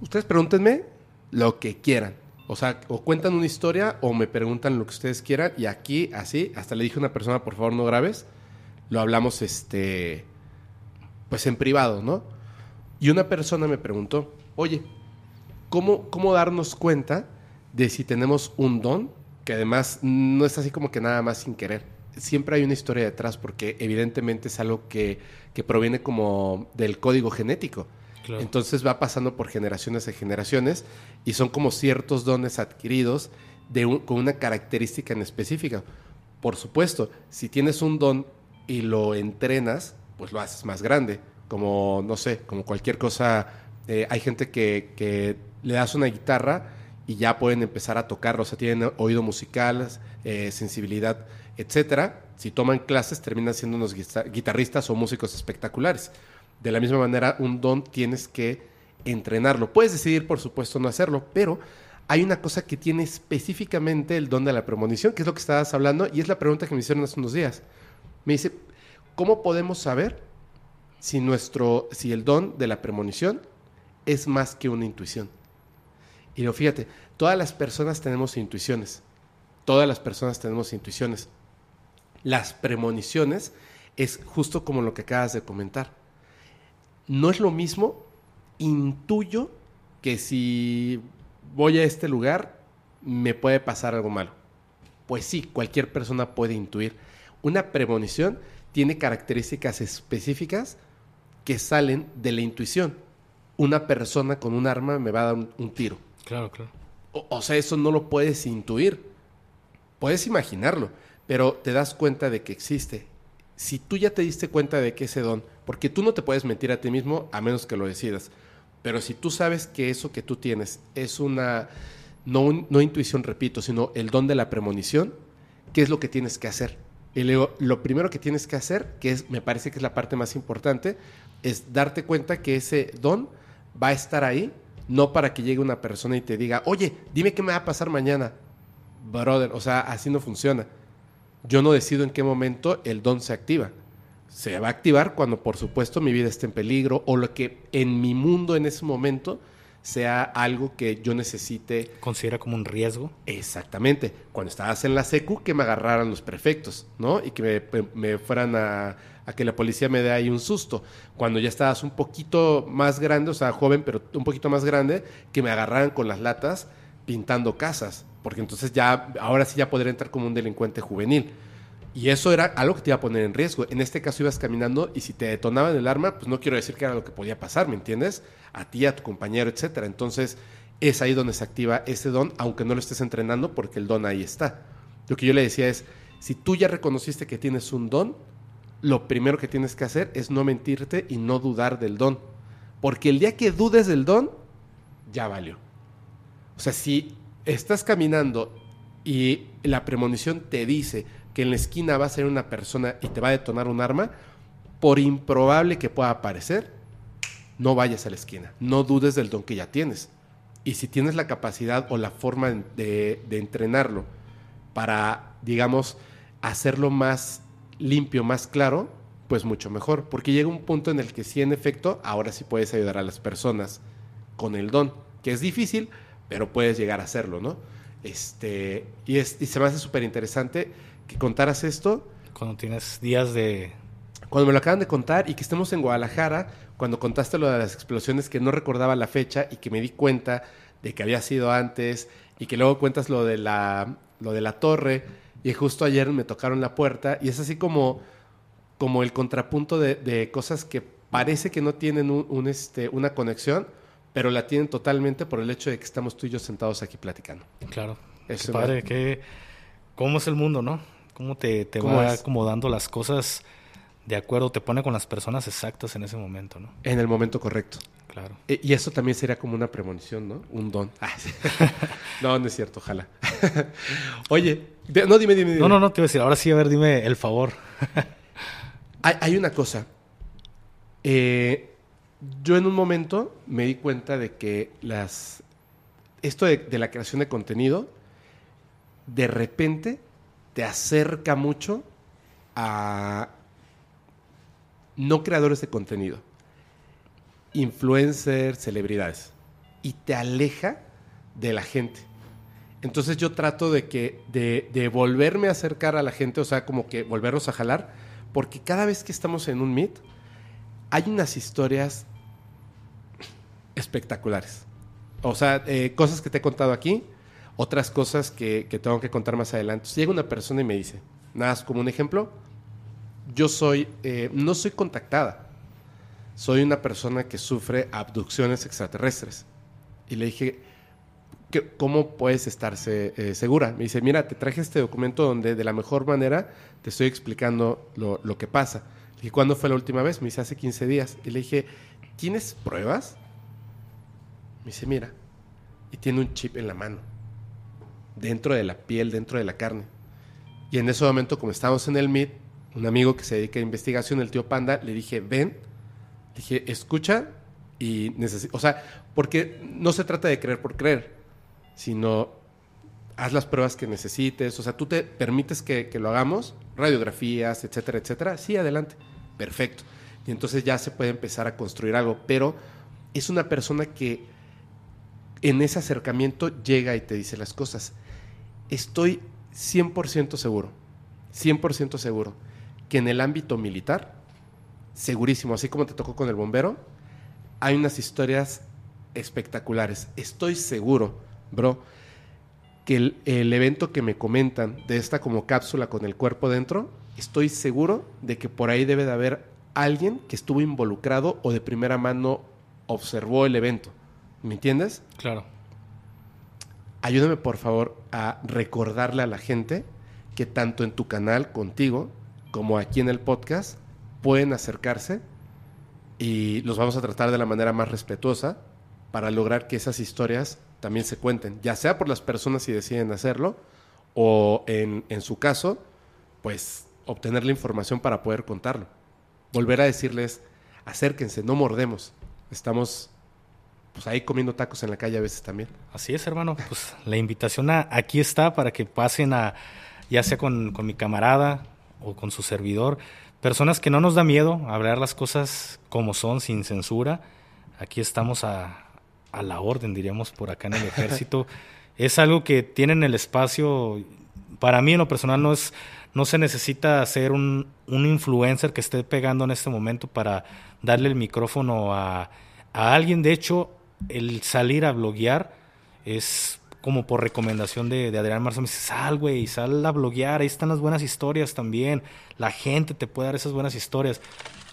ustedes pregúntenme lo que quieran. O sea, o cuentan una historia o me preguntan lo que ustedes quieran. Y aquí, así, hasta le dije a una persona, por favor, no grabes. Lo hablamos, este, pues en privado, ¿no? Y una persona me preguntó, oye, ¿cómo, cómo darnos cuenta de si tenemos un don? Que además no es así como que nada más sin querer. Siempre hay una historia detrás porque evidentemente es algo que, que proviene como del código genético. Claro. Entonces va pasando por generaciones de generaciones y son como ciertos dones adquiridos de un- con una característica en específica. Por supuesto, si tienes un don y lo entrenas, pues lo haces más grande. Como, no sé, como cualquier cosa. eh, hay gente que, le das una guitarra y ya pueden empezar a tocarlo. O sea, tienen oído musical, eh, sensibilidad, etcétera. Si toman clases, terminan siendo unos guitarristas o músicos espectaculares. De la misma manera, un don tienes que entrenarlo. Puedes decidir, por supuesto, no hacerlo, pero hay una cosa que tiene específicamente el don de la premonición, que es lo que estabas hablando, y es la pregunta que me hicieron hace unos días. Me dice, ¿cómo podemos saber si nuestro, si el don de la premonición es más que una intuición? Y digo, fíjate, todas las personas tenemos intuiciones. Todas las personas tenemos intuiciones. Las premoniciones es justo como lo que acabas de comentar. No es lo mismo, intuyo que si voy a este lugar me puede pasar algo malo. Pues sí, cualquier persona puede intuir. Una premonición tiene características específicas que salen de la intuición. Una persona con un arma me va a dar un, un tiro. Claro, claro. O, o sea, eso no lo puedes intuir. Puedes imaginarlo, pero te das cuenta de que existe. Si tú ya te diste cuenta de que ese don, porque tú no te puedes mentir a ti mismo a menos que lo decidas, pero si tú sabes que eso que tú tienes es una, no, un- no intuición, repito, sino el don de la premonición, ¿qué es lo que tienes que hacer? Y luego, lo primero que tienes que hacer, que es, me parece que es la parte más importante, es darte cuenta que ese don va a estar ahí no para que llegue una persona y te diga, oye, dime qué me va a pasar mañana. Brother, o sea, así no funciona. Yo no decido en qué momento el don se activa. Se va a activar cuando, por supuesto, mi vida esté en peligro o lo que en mi mundo en ese momento sea algo que yo necesite. Considera como un riesgo. Exactamente. Cuando estabas en la secu, que me agarraran los prefectos, ¿no? Y que me, me fueran a, a que la policía me dé ahí un susto. Cuando ya estabas un poquito más grande, o sea, joven, pero un poquito más grande, que me agarraran con las latas pintando casas. Porque entonces ya, ahora sí ya podría entrar como un delincuente juvenil. Y eso era algo que te iba a poner en riesgo. En este caso ibas caminando y si te detonaban el arma, pues no quiero decir que era lo que podía pasar, ¿me entiendes? A ti, a tu compañero, etcétera. Entonces es ahí donde se activa ese don, aunque no lo estés entrenando, porque el don ahí está. Lo que yo le decía es, si tú ya reconociste que tienes un don, lo primero que tienes que hacer es no mentirte y no dudar del don. Porque el día que dudes del don, ya valió. O sea, si estás caminando y la premonición te dice que en la esquina va a ser una persona y te va a detonar un arma, por improbable que pueda aparecer, no vayas a la esquina. No dudes del don que ya tienes. Y si tienes la capacidad o la forma de, entrenarlo para, digamos, hacerlo más limpio, más claro, pues mucho mejor. Porque llega un punto en el que sí, en efecto, ahora sí puedes ayudar a las personas con el don, que es difícil, pero puedes llegar a hacerlo, ¿no? Este, y, es, y se me hace súper interesante que contaras esto. Cuando tienes días de... Cuando me lo acaban de contar y que estemos en Guadalajara, cuando contaste lo de las explosiones que no recordaba la fecha y que me di cuenta de que había sido antes y que luego cuentas lo de la, lo de la torre y justo ayer me tocaron la puerta y es así como, como el contrapunto de, de cosas que parece que no tienen un, un, este, una conexión, pero la tienen totalmente por el hecho de que estamos tú y yo sentados aquí platicando. Claro. Eso Qué padre, que, ¿cómo es el mundo, no? ¿Cómo te, te ¿Cómo va es? acomodando las cosas de acuerdo? Te pone con las personas exactas en ese momento, ¿no? En el momento correcto. Claro. E- Y eso también sería como una premonición, ¿no? Un don. Ah, sí. no, no es cierto, ojalá. Oye, no, dime, dime, dime. No, no, no, te iba a decir, ahora sí, a ver, dime el favor. Hay, hay una cosa. Eh, yo en un momento me di cuenta de que las. Esto de, de la creación de contenido, de repente te acerca mucho a no creadores de contenido, influencers, celebridades, y te aleja de la gente. Entonces yo trato de que de, de volverme a acercar a la gente, o sea, como que volvernos a jalar, porque cada vez que estamos en un meet hay unas historias espectaculares. O sea, eh, cosas que te he contado aquí, otras cosas que, que tengo que contar más adelante. Si llega una persona y me dice, nada más como un ejemplo, yo soy, eh, no soy contactada, soy una persona que sufre abducciones extraterrestres. Y le dije, ¿qué- ¿cómo puedes estar eh, segura? Me dice, mira, te traje este documento donde de la mejor manera te estoy explicando lo, lo que pasa. Le dije, ¿cuándo fue la última vez? Me dice, hace 15 días. Y le dije, ¿tienes pruebas? Me dice, mira, y tiene un chip en la mano, dentro de la piel, dentro de la carne. Y en ese momento, como estábamos en el MIT, un amigo que se dedica a investigación, el tío Panda, le dije, ven, le dije, escucha y necesito, o sea, porque no se trata de creer por creer, sino haz las pruebas que necesites, o sea, tú te permites que, que lo hagamos, radiografías, etcétera, etcétera, sí, adelante, perfecto. Y entonces ya se puede empezar a construir algo, pero es una persona que en ese acercamiento llega y te dice las cosas. Estoy 100% seguro, 100% seguro, que en el ámbito militar, segurísimo, así como te tocó con el bombero, hay unas historias espectaculares. Estoy seguro, bro, que el, evento que me comentan de esta como cápsula con el cuerpo dentro, estoy seguro de que por ahí debe de haber alguien que estuvo involucrado o de primera mano observó el evento. ¿Me entiendes? Claro. Ayúdame por favor a recordarle a la gente que tanto en tu canal contigo como aquí en el podcast pueden acercarse y los vamos a tratar de la manera más respetuosa para lograr que esas historias también se cuenten, ya sea por las personas si deciden hacerlo o en, en su caso, pues obtener la información para poder contarlo. Volver a decirles, acérquense, no mordemos, estamos pues ahí comiendo tacos en la calle a veces también. Así es, hermano. Pues la invitación a- aquí está para que pasen a, ya sea con, con mi camarada o con su servidor, personas que no nos da miedo hablar las cosas como son, sin censura. Aquí estamos a, a la orden, diríamos, por acá en el ejército. es algo que tienen el espacio. Para mí, en lo personal, no es, no se necesita ser un, un influencer que esté pegando en este momento para darle el micrófono a, a alguien. De hecho, el salir a bloguear es como por recomendación de, de Adrián Marzo. Me dice, sal, güey, sal a bloguear. Ahí están las buenas historias también. La gente te puede dar esas buenas historias.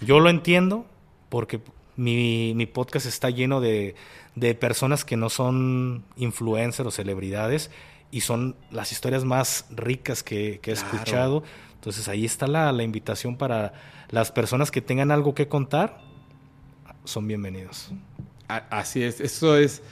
Yo lo entiendo porque mi, mi podcast está lleno de, de personas que no son influencers o celebridades y son las historias más ricas que, que he Claro. escuchado. Entonces ahí está la, la invitación para las personas que tengan algo que contar. Son bienvenidos. Así es, eso es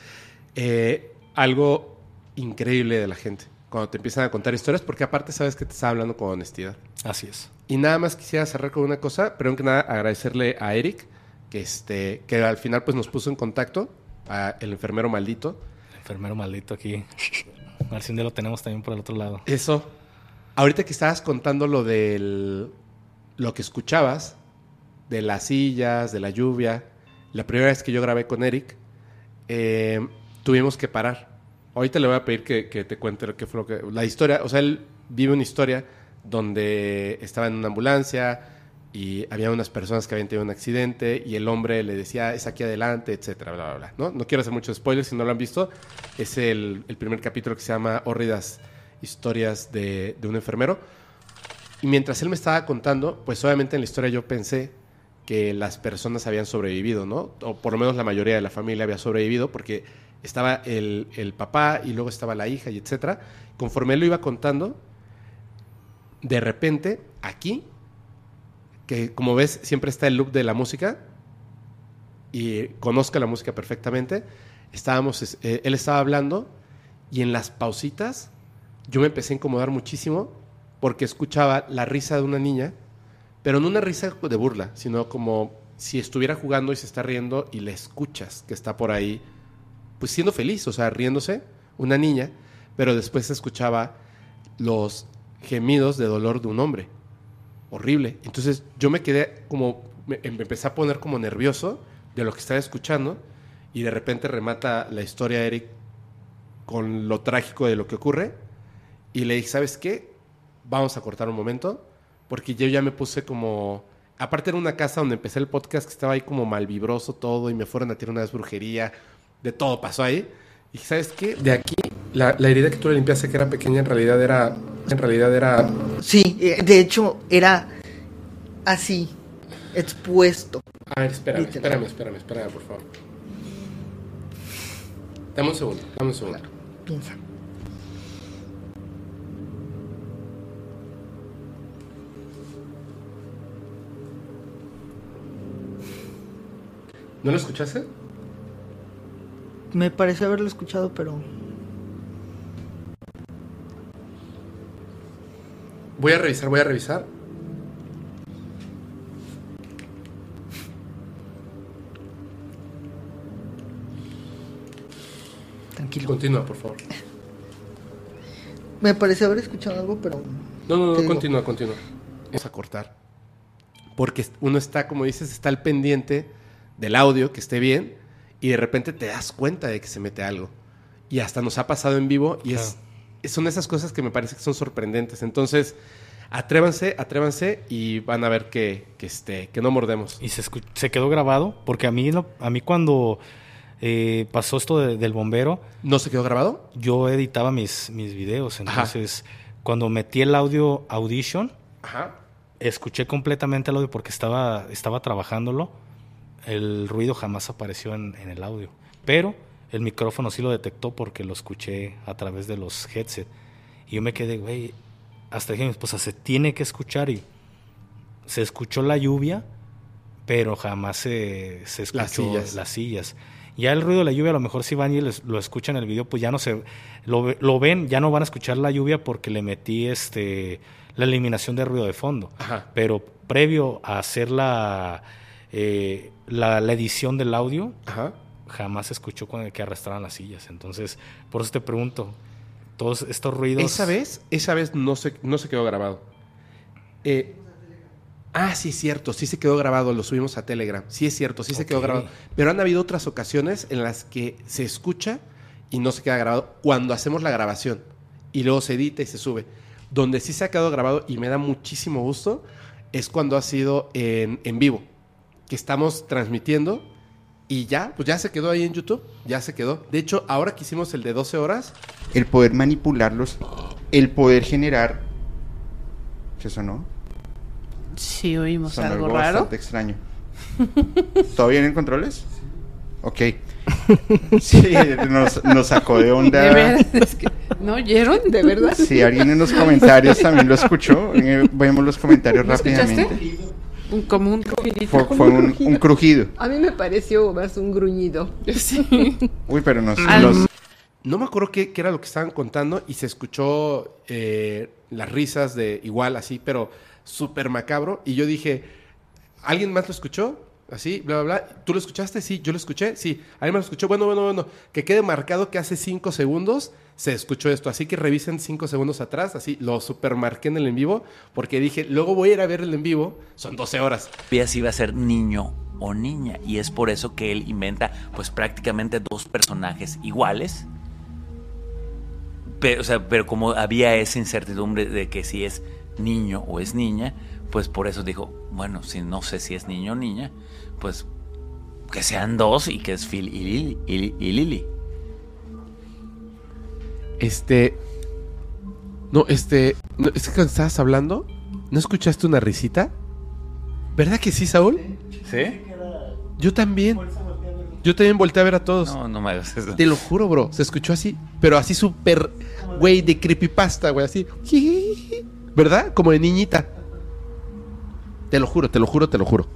eh, algo increíble de la gente. Cuando te empiezan a contar historias, porque aparte sabes que te está hablando con honestidad. Así es. Y nada más quisiera cerrar con una cosa, pero que nada agradecerle a Eric, que, este, que al final pues nos puso en contacto, a el enfermero maldito. Enfermero maldito aquí. A ver si un día lo tenemos también por el otro lado. Eso, ahorita que estabas contando lo del, lo que escuchabas, de las sillas, de la lluvia, la primera vez que yo grabé con Eric, eh, tuvimos que parar. Ahorita le voy a pedir que, que te cuente que fue lo que... La historia, o sea, él vive una historia donde estaba en una ambulancia y había unas personas que habían tenido un accidente y el hombre le decía, es aquí adelante, etcétera, bla, bla, bla. ¿no? no quiero hacer muchos spoilers si no lo han visto. Es el, el primer capítulo que se llama Hórridas historias de, de un enfermero. Y mientras él me estaba contando, pues obviamente en la historia yo pensé que las personas habían sobrevivido, ¿no? O por lo menos la mayoría de la familia había sobrevivido porque estaba el, el papá y luego estaba la hija y etcétera. Conforme él lo iba contando, de repente aquí, que como ves siempre está el loop de la música y conozca la música perfectamente, estábamos, es- eh, él estaba hablando y en las pausitas yo me empecé a incomodar muchísimo porque escuchaba la risa de una niña, pero no una risa de burla, sino como si estuviera jugando y se está riendo y le escuchas que está por ahí, pues siendo feliz, o sea, riéndose, una niña, pero después se escuchaba los gemidos de dolor de un hombre. Horrible. Entonces yo me quedé como, me, me empecé a poner como nervioso de lo que estaba escuchando y de repente remata la historia Eric con lo trágico de lo que ocurre y le dije, ¿sabes qué? Vamos a cortar un momento porque yo ya me puse como... Aparte era una casa donde empecé el podcast que estaba ahí como malvibroso todo y me fueron a tirar una vez brujería, de todo pasó ahí. Y ¿sabes qué? De aquí, la, la herida que tú le limpiaste que era pequeña en realidad era... En realidad era... Sí, eh, de hecho era así, expuesto. A ver, espérame, Literal. espérame, espérame, espérame, por favor. Dame un segundo, dame un segundo. Piensa. ¿No lo escuchaste? Me parece haberlo escuchado, pero Voy a revisar, voy a revisar. tranquilo. Continúa, por favor. Me parece haber escuchado algo, pero No, no, no, continúa, continúa. Vamos a cortar. Porque uno está, como dices, está al pendiente del audio, que esté bien, y de repente te das cuenta de que se mete algo. Y hasta nos ha pasado en vivo, y es, son esas cosas que me parece que son sorprendentes. Entonces, atrévanse, atrévanse, y van a ver que, que, este, que no mordemos. Y se, se quedó grabado, porque a mí, lo- a mí cuando eh, pasó esto de- del bombero, ¿No se quedó grabado? yo editaba mis, mis videos. Ajá. Entonces, cuando metí el audio Audition, Ajá. escuché completamente el audio porque estaba, estaba trabajándolo. El ruido jamás apareció en, en el audio. Pero el micrófono sí lo detectó porque lo escuché a través de los headset. Y yo me quedé, güey, hasta dije a mi esposa, se tiene que escuchar. Y se escuchó la lluvia, pero jamás se, se escuchó Las sillas. las sillas. Ya el ruido de la lluvia, a lo mejor si van y les- lo escuchan en el video, pues ya no se lo, lo ven, ya no van a escuchar la lluvia porque le metí este la eliminación de ruido de fondo. Ajá. Pero previo a hacer la, eh, la, la edición del audio, Ajá. jamás se escuchó con el que arrastraban las sillas. Entonces, por eso te pregunto, todos estos ruidos... Esa vez, esa vez no se, no se quedó grabado. Eh, ah, sí es cierto, sí se quedó grabado, lo subimos a Telegram. Sí es cierto, sí se quedó grabado. Pero han habido otras ocasiones en las que se escucha y no se queda grabado cuando hacemos la grabación. Y luego se edita y se sube. Donde sí se ha quedado grabado y me da muchísimo gusto es cuando ha sido en, en vivo. Que estamos transmitiendo y ya, pues ya se quedó ahí en YouTube. Ya se quedó. De hecho, ahora que hicimos el de 12 horas, El poder manipularlos, el poder generar... ¿Qué sonó? Sí, oímos Sonó algo algo raro. bastante extraño. ¿Todo bien en controles? Ok. Sí, nos, nos sacó de onda. De verdad, es que no oyeron, de verdad. Si alguien en los comentarios también lo escuchó, eh, vemos los comentarios ¿Lo rápidamente. escuchaste? Un, como un crujidito. Fue, fue un, un crujido. A mí me pareció más un gruñido. Sí. Uy, pero nos, los- No me acuerdo qué, qué era lo que estaban contando y se escuchó eh, las risas de igual así, pero súper macabro. Y yo dije, ¿alguien más lo escuchó? Así, bla, bla, bla. ¿Tú lo escuchaste? Sí, yo lo escuché. Sí, alguien más lo escuchó. Bueno, bueno, bueno. Que quede marcado que hace cinco segundos se escuchó esto. Así que revisen cinco segundos atrás. Así, lo supermarqué en el en vivo porque dije, luego voy a ir a ver el en vivo. Son 12 horas. sabía si iba a ser niño o niña. Y es por eso que él inventa pues prácticamente dos personajes iguales. Pero, o sea, pero como había esa incertidumbre de que si es niño o es niña, pues por eso dijo, bueno, si no sé si es niño o niña, pues que sean dos y que es Phil y Lily. y- y Lily. Este. No, este. no, es que cuando estabas hablando, ¿no escuchaste una risita? ¿Verdad que sí, Saúl? ¿Sí? Yo también. Yo también volteé a ver a todos. No, no me hagas eso. Te lo juro, bro. Se escuchó así, pero así súper, güey, de creepypasta, güey, así. ¿Verdad? Como de niñita. Te lo juro, te lo juro, te lo juro.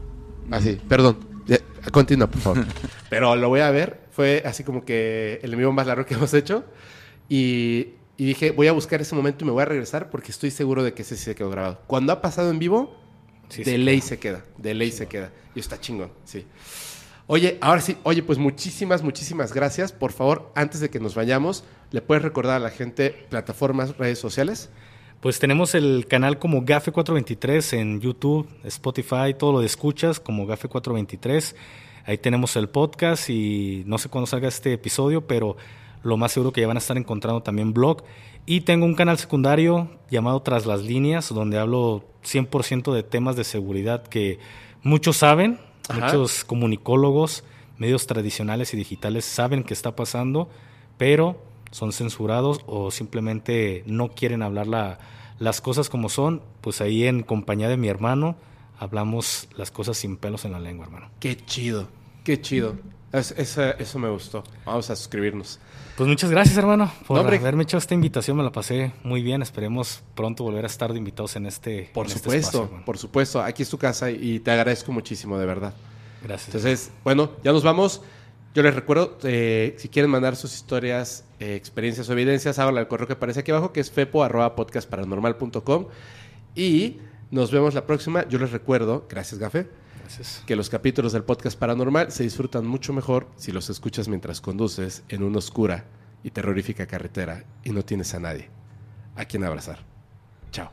Así, perdón. Ya, Continúa, por favor. pero lo voy a ver. Fue así como que el envío más largo que hemos hecho. Y, y dije, voy a buscar ese momento y me voy a regresar porque estoy seguro de que ese sí se quedó grabado. Cuando ha pasado en vivo, Sí, de ley se queda. De ley se queda. Y está chingón, sí. Oye, ahora sí, oye, pues muchísimas, muchísimas gracias. Por favor, antes de que nos vayamos, ¿le puedes recordar a la gente plataformas, redes sociales? Pues tenemos el canal como Gafe423 en YouTube, Spotify, todo lo de escuchas como Gafe423. Ahí tenemos el podcast y no sé cuándo salga este episodio, pero lo más seguro que ya van a estar encontrando también blog. Y tengo un canal secundario llamado Tras las Líneas, donde hablo 100% de temas de seguridad que muchos saben, Ajá. muchos comunicólogos, medios tradicionales y digitales saben que está pasando, pero son censurados o simplemente no quieren hablar la- las cosas como son. Pues ahí en compañía de mi hermano hablamos las cosas sin pelos en la lengua, hermano. Qué chido, qué chido. Es- eso me gustó. Vamos a suscribirnos. Pues muchas gracias, hermano, por No, haberme hecho esta invitación. Me la pasé muy bien. Esperemos pronto volver a estar de invitados en este Por en este supuesto, espacio, hermano. por supuesto. Aquí es tu casa y te agradezco muchísimo, de verdad. Gracias. Entonces, bueno, ya nos vamos. Yo les recuerdo, eh, si quieren mandar sus historias, eh, experiencias o evidencias, háganlo al correo que aparece aquí abajo, que es fepo.podcastparanormal.com. Y nos vemos la próxima. Yo les recuerdo, gracias, Gafe, Gracias. que los capítulos del podcast paranormal se disfrutan mucho mejor si los escuchas mientras conduces en una oscura y terrorífica carretera y no tienes a nadie a quien abrazar. Chao.